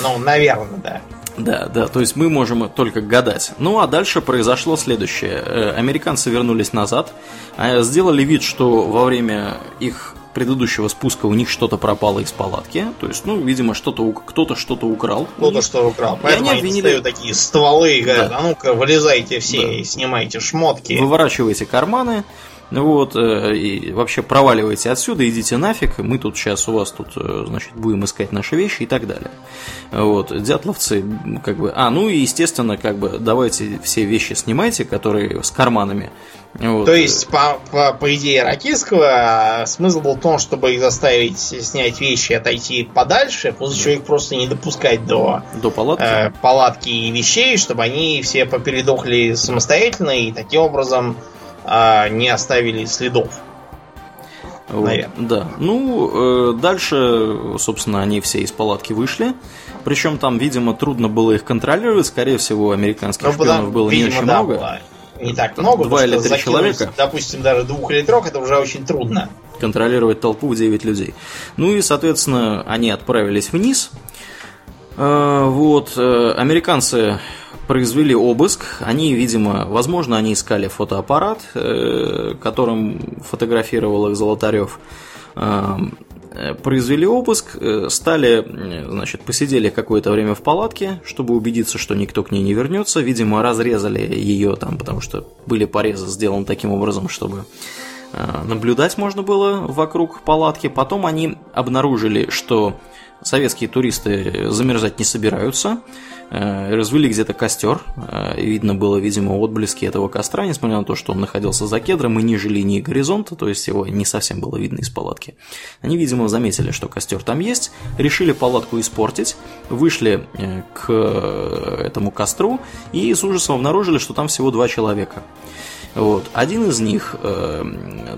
Ну, наверное, да. Да, да, то есть мы можем только гадать. Ну а дальше произошло следующее. Американцы вернулись назад, а сделали вид, что во время их предыдущего спуска у них что-то пропало из палатки. То есть, ну, видимо, что-то кто-то что-то украл. Кто-то что украл. Поэтому они обвинили... такие стволы и говорят, да. а ну-ка, вылезайте все да. и снимайте шмотки. Выворачивайте карманы. Вот, э, и вообще проваливайте отсюда, идите нафиг, мы тут сейчас у вас тут, э, значит, будем искать наши вещи и так далее. Вот, дятловцы, как бы, а, ну и, естественно, как бы, давайте все вещи снимайте, которые с карманами, вот. То есть, по, по, по идее Ракитского, смысл был в том, чтобы их заставить снять вещи и отойти подальше, после чего их просто не допускать до, до палатки? Э, палатки и вещей, чтобы они все попередохли самостоятельно и таким образом э, не оставили следов. Вот, да. Ну, э, дальше, собственно, они все из палатки вышли. Причем там, видимо, трудно было их контролировать. Скорее всего, американских ну, шпионов было видимо, не очень да, много. Было не так много. Два или три человека. Допустим, даже двух или трех, это уже очень трудно. Контролировать толпу в 9 людей. Ну и, соответственно, они отправились вниз. Э, вот, э, американцы произвели обыск. Они, видимо, возможно, они искали фотоаппарат, э, которым фотографировал их Золотарев. Э, произвели обыск, э, стали, значит, посидели какое-то время в палатке, чтобы убедиться, что никто к ней не вернется. Видимо, разрезали ее там, потому что были порезы сделаны таким образом, чтобы наблюдать можно было вокруг палатки. Потом они обнаружили, что советские туристы замерзать не собираются. Э, развели где-то костер. Э, видно было, видимо, отблески этого костра, несмотря на то, что он находился за кедром и ниже линии горизонта, то есть его не совсем было видно из палатки. Они, видимо, заметили, что костер там есть, решили палатку испортить, вышли э, к этому костру и с ужасом обнаружили, что там всего два человека. Вот. Один из них,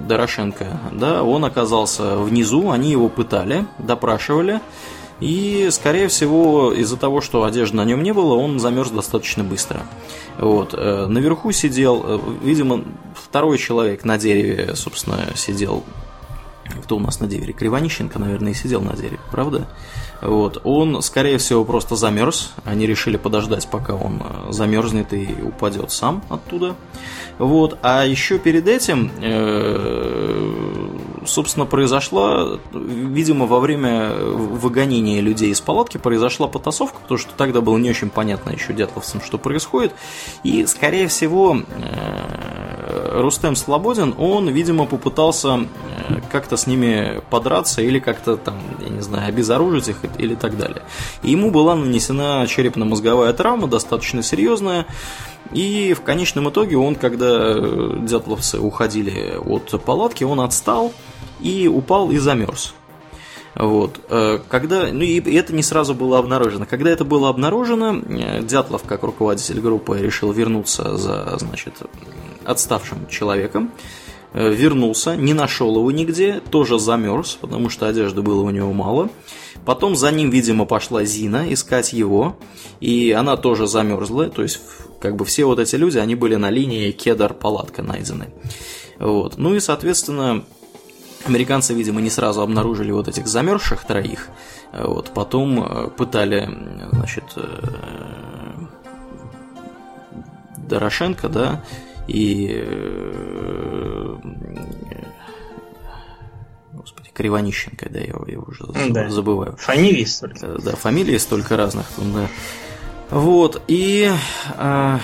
Дорошенко, да, он оказался внизу, они его пытали, допрашивали, и, скорее всего, из-за того, что одежды на нем не было, он замерз достаточно быстро. Вот. Э, наверху сидел, э, видимо, второй человек на дереве, собственно, сидел. Кто у нас на дереве? Кривонищенко, наверное, и сидел на дереве, правда? Вот. Он, скорее всего, просто замерз. Они решили подождать, пока он э, замерзнет и упадет сам оттуда. Вот. А еще перед этим, э, собственно, произошла, видимо, во время выгонения людей из палатки произошла потасовка, потому что тогда было не очень понятно еще дятловцам, что происходит. И, скорее всего, э, Рустем Слободин, он, видимо, попытался как-то с ними подраться или как-то там, я не знаю, обезоружить их или так далее. И ему была нанесена черепно-мозговая травма, достаточно серьезная. И в конечном итоге он, когда дятловцы уходили от палатки, он отстал и упал и замерз. Вот. Э, когда, ну и это не сразу было обнаружено. Когда это было обнаружено, э, Дятлов, как руководитель группы, решил вернуться за значит, отставшим человеком. Э, вернулся, не нашел его нигде, тоже замерз, потому что одежды было у него мало. Потом за ним, видимо, пошла Зина искать его, и она тоже замерзла, то есть как бы все вот эти люди, они были на линии кедар-палатка найдены. Вот. Ну и, соответственно, американцы, видимо, не сразу обнаружили вот этих замерзших троих, вот, потом э, пытали, значит, э, Дорошенко, да, и э, Кривонищенко, да, я его, уже да. забываю. Фамилии столько. Э, да, фамилии столько разных. Да. Вот, и а,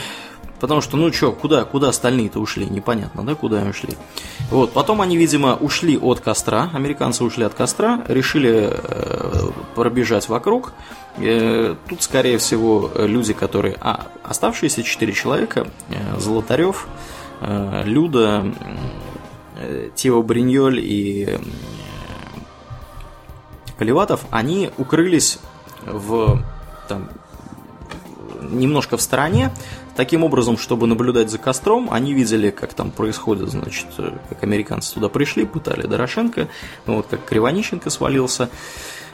Потому что, ну что, куда, куда остальные-то ушли? Непонятно, да, куда они ушли. Вот, потом они, видимо, ушли от костра, американцы ушли от костра, решили э, пробежать вокруг. Э, тут, скорее всего, люди, которые... А, оставшиеся четыре человека, э, Золотарев, э, Люда, э, Тео Бриньоль и э, Колеватов, они укрылись в там, немножко в стороне, таким образом, чтобы наблюдать за костром, они видели, как там происходит, значит, как американцы туда пришли, пытали Дорошенко, ну, вот как Кривонищенко свалился.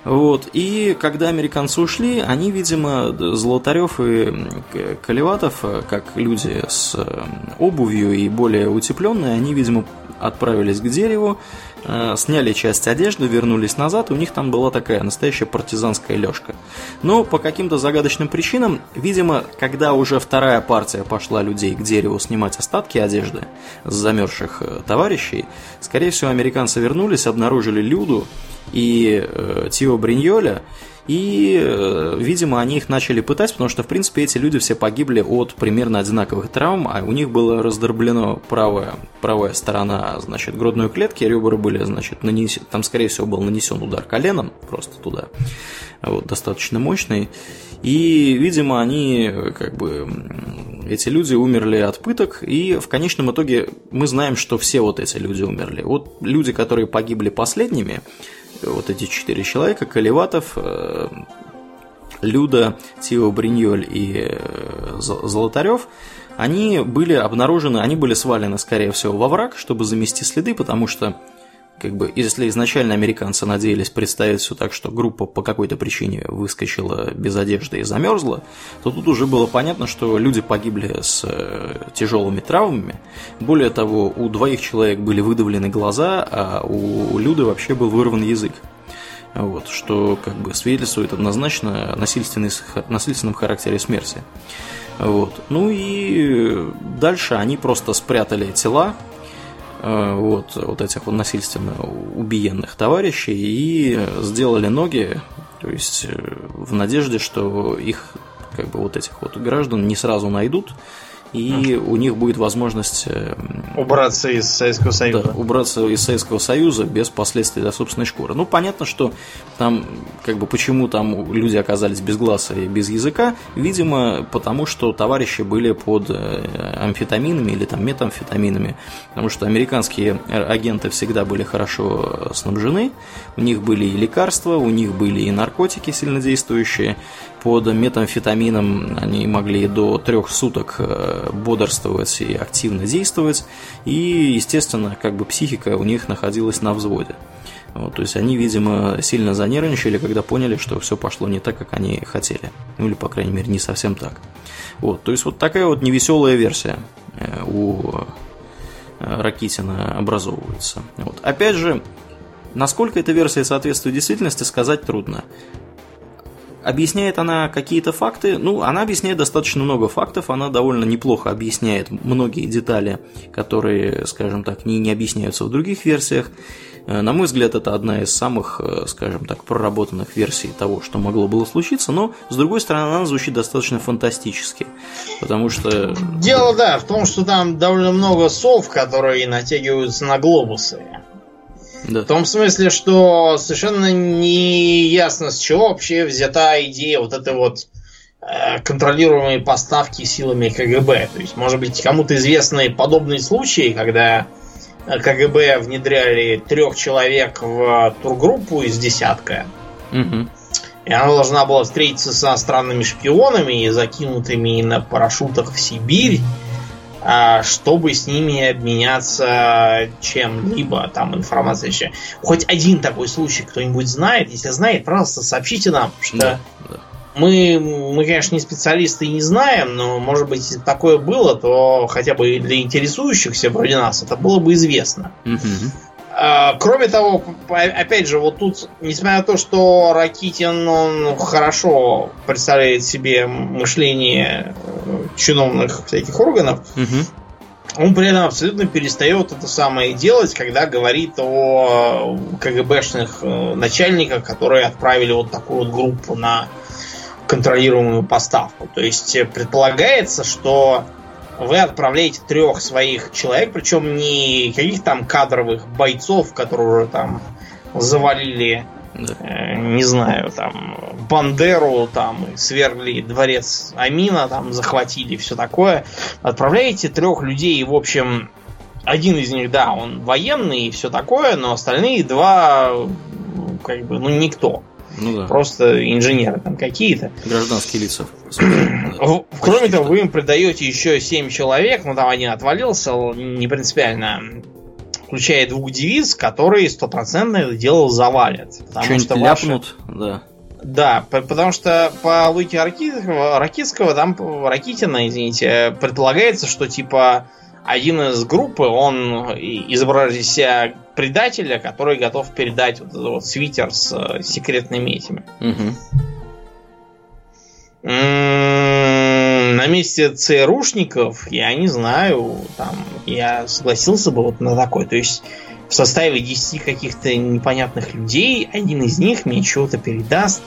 Вот. И когда американцы ушли, они, видимо, Золотарев и Колеватов, как люди с обувью и более утепленные, они, видимо, отправились к дереву, Э, сняли часть одежды, вернулись назад, и у них там была такая настоящая партизанская лёжка. Но по каким-то загадочным причинам, видимо, когда уже вторая партия пошла людей к дереву снимать остатки одежды с замерзших э, товарищей, скорее всего, американцы вернулись, обнаружили Люду и э, Тио Бриньоля, и, э, видимо, они их начали пытать, потому что, в принципе, эти люди все погибли от примерно одинаковых травм, а у них было раздроблено правая, правая сторона, значит, грудной клетки, ребра были, значит, нанесен, там, скорее всего, был нанесен удар коленом просто туда, вот, достаточно мощный. И, видимо, они, как бы, эти люди умерли от пыток, и в конечном итоге мы знаем, что все вот эти люди умерли. Вот люди, которые погибли последними, вот эти четыре человека, Каливатов, э, Люда, Тио Бриньоль и э, Золотарев, они были обнаружены, они были свалены, скорее всего, во враг, чтобы замести следы, потому что как бы, если изначально американцы надеялись представить все так, что группа по какой-то причине выскочила без одежды и замерзла, то тут уже было понятно, что люди погибли с э, тяжелыми травмами. Более того, у двоих человек были выдавлены глаза, а у Люды вообще был вырван язык. Вот, что как бы свидетельствует однозначно о насильственном характере смерти. Вот. Ну и дальше они просто спрятали тела вот, вот этих вот насильственно убиенных товарищей и сделали ноги, то есть э, в надежде, что их как бы вот этих вот граждан не сразу найдут и у них будет возможность э, убраться из Советского Союза. Да, убраться из Советского Союза без последствий для собственной шкуры. Ну, понятно, что там, как бы, почему там люди оказались без глаза и без языка, видимо, потому что товарищи были под э, амфетаминами или там метамфетаминами, потому что американские агенты всегда были хорошо снабжены, у них были и лекарства, у них были и наркотики сильнодействующие, под метамфетамином они могли до трех суток э, бодрствовать и активно действовать, и, естественно, как бы психика у них находилась на взводе. Вот, то есть они, видимо, сильно занервничали, когда поняли, что все пошло не так, как они хотели. Ну или, по крайней мере, не совсем так. Вот, то есть вот такая вот невеселая версия э, у э, Ракитина образовывается. Вот. Опять же, насколько эта версия соответствует действительности, сказать трудно. Объясняет она какие-то факты? Ну, она объясняет достаточно много фактов, она довольно неплохо объясняет многие детали, которые, скажем так, не, не объясняются в других версиях. Э, на мой взгляд, это одна из самых, э, скажем так, проработанных версий того, что могло было случиться, но, с другой стороны, она звучит достаточно фантастически, потому что... Дело, да, в том, что там довольно много сов, которые натягиваются на глобусы. Да. В том смысле, что совершенно не ясно, с чего вообще взята идея вот этой вот э, контролируемой поставки силами КГБ. То есть, может быть, кому-то известны подобные случаи, когда КГБ внедряли трех человек в тургруппу из десятка. Угу. И она должна была встретиться с иностранными шпионами, закинутыми на парашютах в Сибирь чтобы с ними обменяться чем-либо, там, информацией еще. Хоть один такой случай кто-нибудь знает? Если знает, пожалуйста, сообщите нам, что да, да. Мы, мы, конечно, не специалисты и не знаем, но, может быть, если такое было, то хотя бы для интересующихся вроде нас это было бы известно. Угу. А, кроме того, опять же, вот тут, несмотря на то, что Ракитин, он хорошо представляет себе мышление э, чиновных всяких органов, угу. он при этом абсолютно перестает это самое делать, когда говорит о КГБшных э, начальниках, которые отправили вот такую вот группу на контролируемую поставку. То есть э, предполагается, что вы отправляете трех своих человек, причем не каких там кадровых бойцов, которые уже там завалили, да. э, не знаю, там Бандеру, там свергли дворец Амина, там захватили все такое. Отправляете трех людей, в общем, один из них, да, он военный и все такое, но остальные два, как бы, ну, никто. Ну да. Просто инженеры там какие-то. Гражданские лица. Кроме того, вы им придаете еще 7 человек, ну там один отвалился, не принципиально включая двух девиз, которые стопроцентно это дело завалят. Потому что ляпнут, ваши... да. Да, потому что по логике Ракитского, Ракитского там, Ракитина, извините, предполагается, что типа один из группы, он изображает из себя предателя, который готов передать вот этот вот свитер с э, секретными этими. Угу. На месте ЦРУшников, я не знаю, там, я согласился бы вот на такой. То есть в составе 10 каких-то непонятных людей, один из них мне чего-то передаст.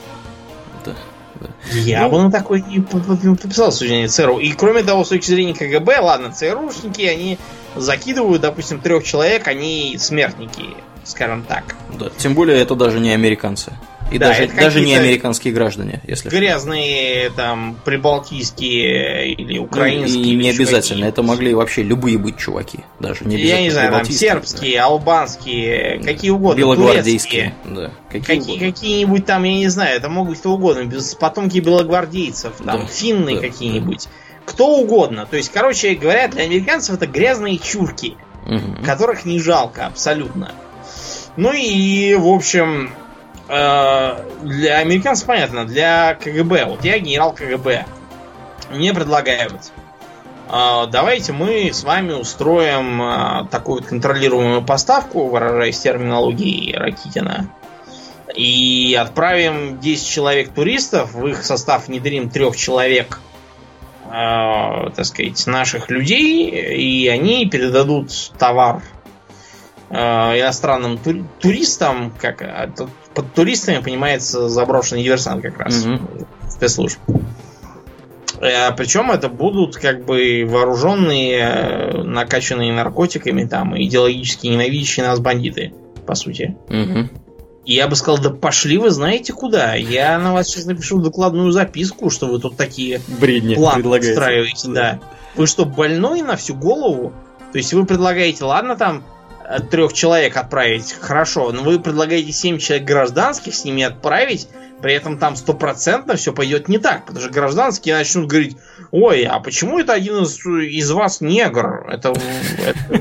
Я ну, бы на такой не подписал суждение ЦРУ. И кроме того, с точки зрения КГБ, ладно, ЦРУшники, они закидывают, допустим, трех человек, они смертники, скажем так. Да, тем более это даже не американцы. И да, даже, даже не американские граждане, если Грязные что. там прибалтийские или украинские. Ну, и не обязательно, это могли вообще любые быть чуваки. Даже не Я не знаю, там сербские, да. албанские, какие угодно. Белогвардейские. Да, какие, какие какие-нибудь там, я не знаю, это могут быть кто угодно. Без потомки белогвардейцев, там, да, финны да, какие-нибудь. Да. Кто угодно. То есть, короче говоря, для американцев это грязные чурки, угу. которых не жалко абсолютно. Ну и, в общем, для американцев понятно, для КГБ. Вот я генерал КГБ. Мне предлагают, э, давайте мы с вами устроим э, такую контролируемую поставку, выражаясь терминологией Ракитина, и отправим 10 человек туристов, в их состав внедрим трех человек э, так сказать, наших людей, и они передадут товар э, иностранным тур- туристам, как под туристами понимается заброшенный диверсант как раз. Угу. Спецслужб. А, причем это будут как бы вооруженные, э, накачанные наркотиками, там, идеологически ненавидящие нас бандиты, по сути. Угу. И я бы сказал, да пошли вы знаете куда. Я на вас сейчас напишу докладную записку, что вы тут такие Бредни планы устраиваете. Да. Вы что, больной на всю голову? То есть вы предлагаете, ладно, там э, трех человек отправить, хорошо, но вы предлагаете семь человек гражданских с ними отправить, при этом там стопроцентно все пойдет не так, потому что гражданские начнут говорить, ой, а почему это один из, из вас негр? Это, это-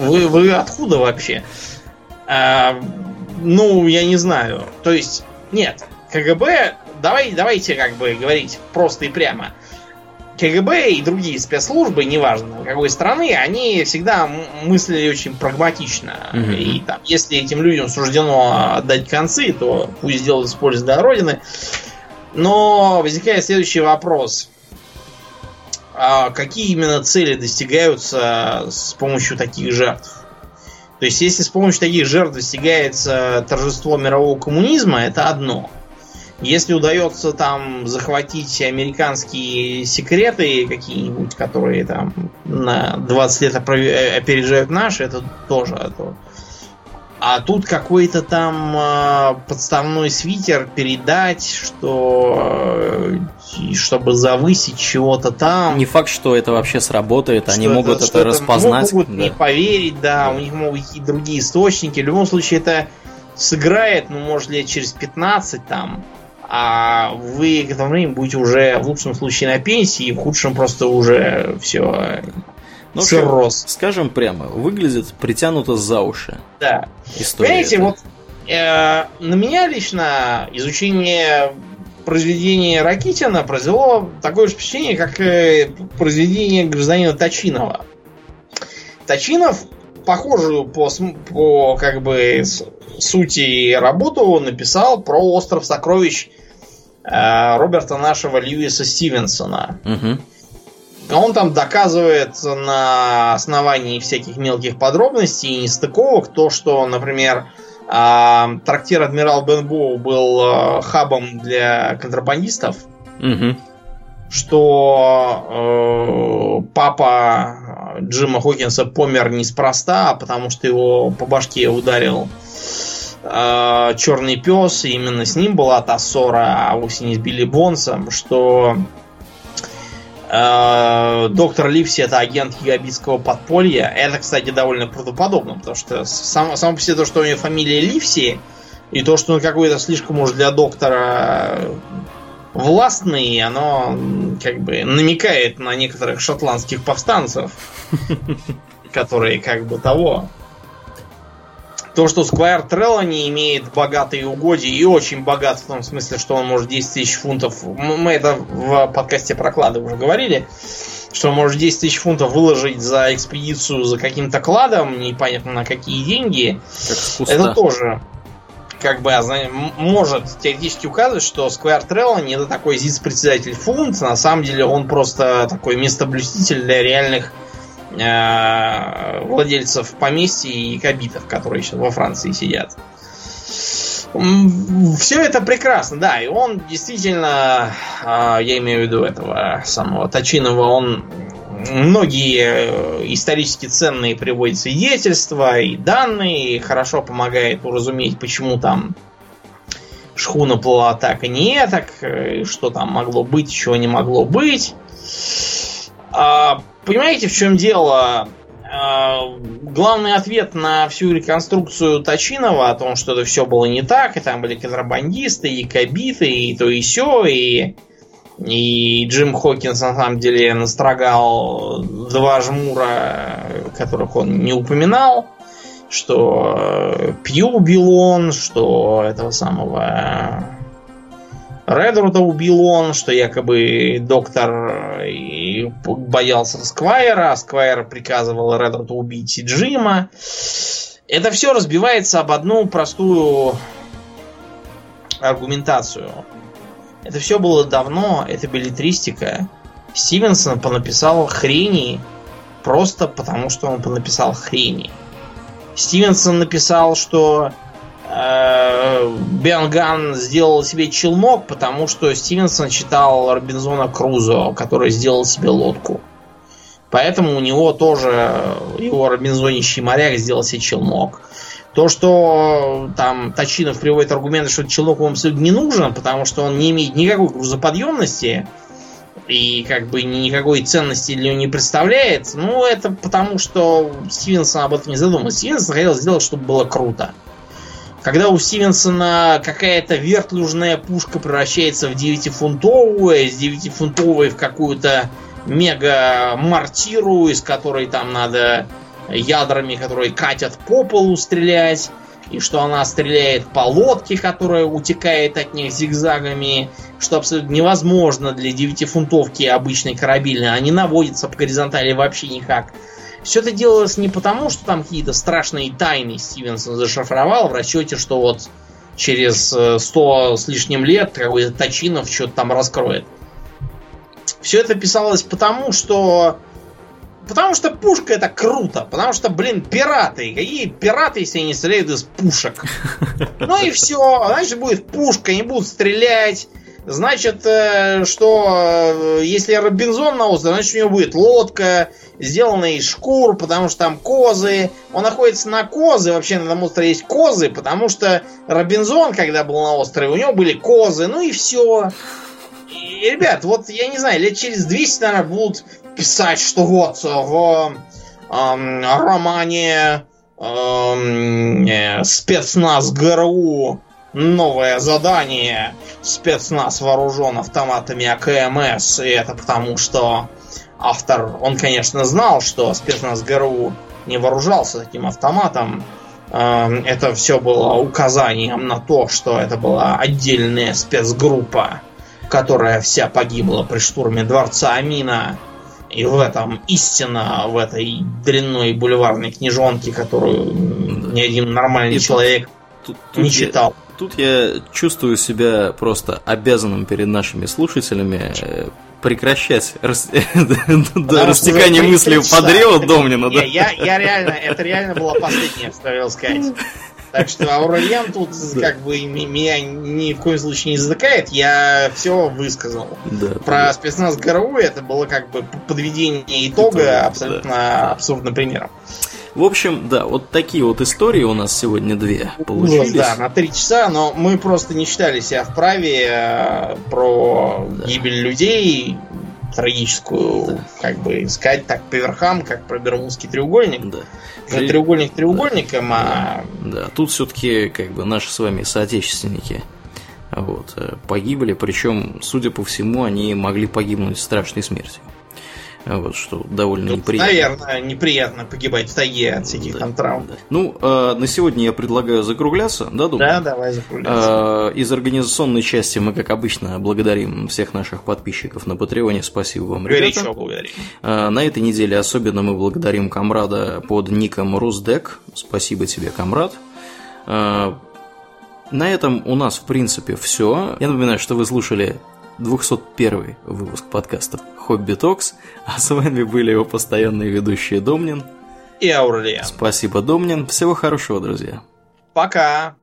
вы, вы откуда вообще? А, ну, я не знаю. То есть, нет, КГБ, давай, давайте как бы говорить просто и прямо. КГБ и другие спецслужбы, неважно какой страны, они всегда мыслили очень прагматично. Мгм. И там, если этим людям суждено отдать концы, то пусть делают с пользой для Родины. Но возникает следующий вопрос. А какие именно цели достигаются с помощью таких жертв? То есть, если с помощью таких жертв достигается торжество мирового коммунизма, это одно. Если удается там захватить американские секреты какие-нибудь, которые там на 20 лет э, опережают наши, это тоже то. А тут какой-то там э, подставной свитер передать, что э, и чтобы завысить чего-то там. Не факт, что это вообще сработает, они Что могут это- это, что распознать. Могут да. не поверить, да, у них могут какие-то другие источники. В любом случае это сыграет, ну, может, лет через 15 там. А вы к этому времени будете уже в лучшем случае на пенсии, в худшем просто уже все Ну, цирроз. Скажем прямо, выглядит притянуто за уши Да. история. Понимаете, эта. вот э, на меня лично изучение произведения Ракитина произвело такое же впечатление, как э, произведение гражданина Точинова. Точинов похожую по, по как бы сути работу написал про остров сокровищ Роберта нашего Льюиса Стивенсона. Мгм. Он там доказывает на основании всяких мелких подробностей и нестыковок то, что, например, а, трактир Адмирал Бенбоу был а, хабом для контрабандистов, Мгм. что э, папа Джима Хокинса помер неспроста, а потому что его по башке ударил э, черный пес, и именно с ним была та ссора, а вовсе не с Билли Бонсом, что э, доктор Ливси это агент гигабитского подполья. Это, кстати, довольно правдоподобно, потому что сам, само по себе то, что у него фамилия Ливси, и то, что он какой-то слишком уж для доктора властный, оно как бы намекает на некоторых шотландских повстанцев, <laughs> которые как бы того. То, что Сквайр Треллани имеет богатые угодья и очень богат в том смысле, что он может 10 тысяч фунтов, мы это в подкасте проклады уже говорили, что он может 10 тысяч фунтов выложить за экспедицию за каким-то кладом, непонятно на какие деньги, Как это тоже как бы м- может теоретически указывать, что Square Trelawney это такой ЗИЦ-председатель фунт. На самом деле он просто такой местоблюститель для реальных владельцев поместья и кабитов, которые сейчас во Франции сидят. Все это прекрасно, да, и он действительно, а, я имею в виду этого самого Точинова, он многие э, исторически ценные приводит свидетельства и данные, и хорошо помогает уразуметь, почему там шхуна плыла так и не так, э, что там могло быть, чего не могло быть. А, понимаете, в чем дело? А, главный ответ на всю реконструкцию Точинова о том, что это все было не так, и там были контрабандисты, и кабиты, и то и все, и, и Джим Хокинс на самом деле настрогал два жмура, которых он не упоминал, что э, Пью убил он, что этого самого Редрута убил он, что якобы доктор и боялся Сквайра, а Сквайр приказывал Редруту убить и Джима. Это все разбивается об одну простую аргументацию. Это все было давно, это билетристика. Стивенсон понаписал хрени просто потому, что он понаписал хрени. Стивенсон написал, что э, Бианган сделал себе челнок, потому что Стивенсон читал Робинзона Крузо, который сделал себе лодку. Поэтому у него тоже его робинзонищий моряк сделал себе челнок. То, что там Точинов приводит аргументы, что челнок ему абсолютно не нужен, потому что он не имеет никакой грузоподъемности и как бы никакой ценности для него не представляет, ну, это потому, что Стивенсон об этом не задумался. Стивенсон хотел сделать, чтобы было круто. Когда у Стивенсона какая-то вертлюжная пушка превращается в 9-фунтовую, а из 9-фунтовой в какую-то мега-мортиру, из которой там надо ядрами, которые катят по полу стрелять, и что она стреляет по лодке, которая утекает от них зигзагами, что абсолютно невозможно для 9-фунтовки обычной корабельной, они наводятся по горизонтали вообще никак. Все это делалось не потому, что там какие-то страшные тайны Стивенсон зашифровал в расчете, что вот через 100 с лишним лет какой-то Точинов что-то там раскроет. Все это писалось потому, что Потому что пушка это круто. Потому что, блин, пираты. Какие пираты, если они стреляют из пушек? <laughs> Ну и все. Значит, будет пушка, они будут стрелять. Значит, э, что э, если Робинзон на острове, значит, у него будет лодка, сделанная из шкур, потому что там козы. Он находится на козы. Вообще на этом острове есть козы, потому что Робинзон, когда был на острове, у него были козы. Ну и все. И, ребят, вот я не знаю, лет через 200, наверное, будут писать, что вот в эм, романе эм, э, спецназ ГРУ новое задание. Спецназ вооружен автоматами АКМС. И это потому, что автор, он, конечно, знал, что спецназ ГРУ не вооружался таким автоматом. Эм, это все было указанием на то, что это была отдельная спецгруппа, которая вся погибла при штурме дворца Амина и в этом истина, в этой дрянной бульварной книжонке, которую ни один нормальный и человек тут, тут, не читал. Я, тут я чувствую себя просто обязанным перед нашими слушателями э, прекращать рас... <laughs> растекание мыслей по древу Домнина. Да? Я, я реально, это реально была последняя, я хотел сказать. Так что Аурельян тут как бы меня ни в коем случае не затыкает. Я все высказал. Да, Про да. спецназ ГРУ это было как бы подведение итога это, абсолютно да. абсурдным примером. В общем, да, вот такие вот истории у нас сегодня две получились. Да, на три часа, но мы просто не считали себя вправе э, про да. гибель людей трагическую, да. как бы сказать так по верхам, как про Бермудский треугольник. Да. Же треугольник треугольником, а... Да, тут все-таки как бы наши с вами соотечественники вот, э, погибли, причем, судя по всему, они могли погибнуть страшной смертью. Вот, что довольно Тут, неприятно. Наверное, неприятно погибать в тайге от всяких да, там травм. Да. Ну, э, на сегодня я предлагаю закругляться, да, думаю? Да, давай закругляться. Э, из организационной части мы, как обычно, благодарим всех наших подписчиков на Патреоне. Спасибо вам, ребята. Горячо благодарим. Э, на этой неделе особенно мы благодарим комрада под ником Руздек. Спасибо тебе, комрад. Э, на этом у нас, в принципе, все. Я напоминаю, что вы слушали 201 выпуск подкаста Хобби Токс, а с вами были его постоянные ведущие Домнин и Аурлиан. Спасибо, Домнин. Всего хорошего, друзья. Пока.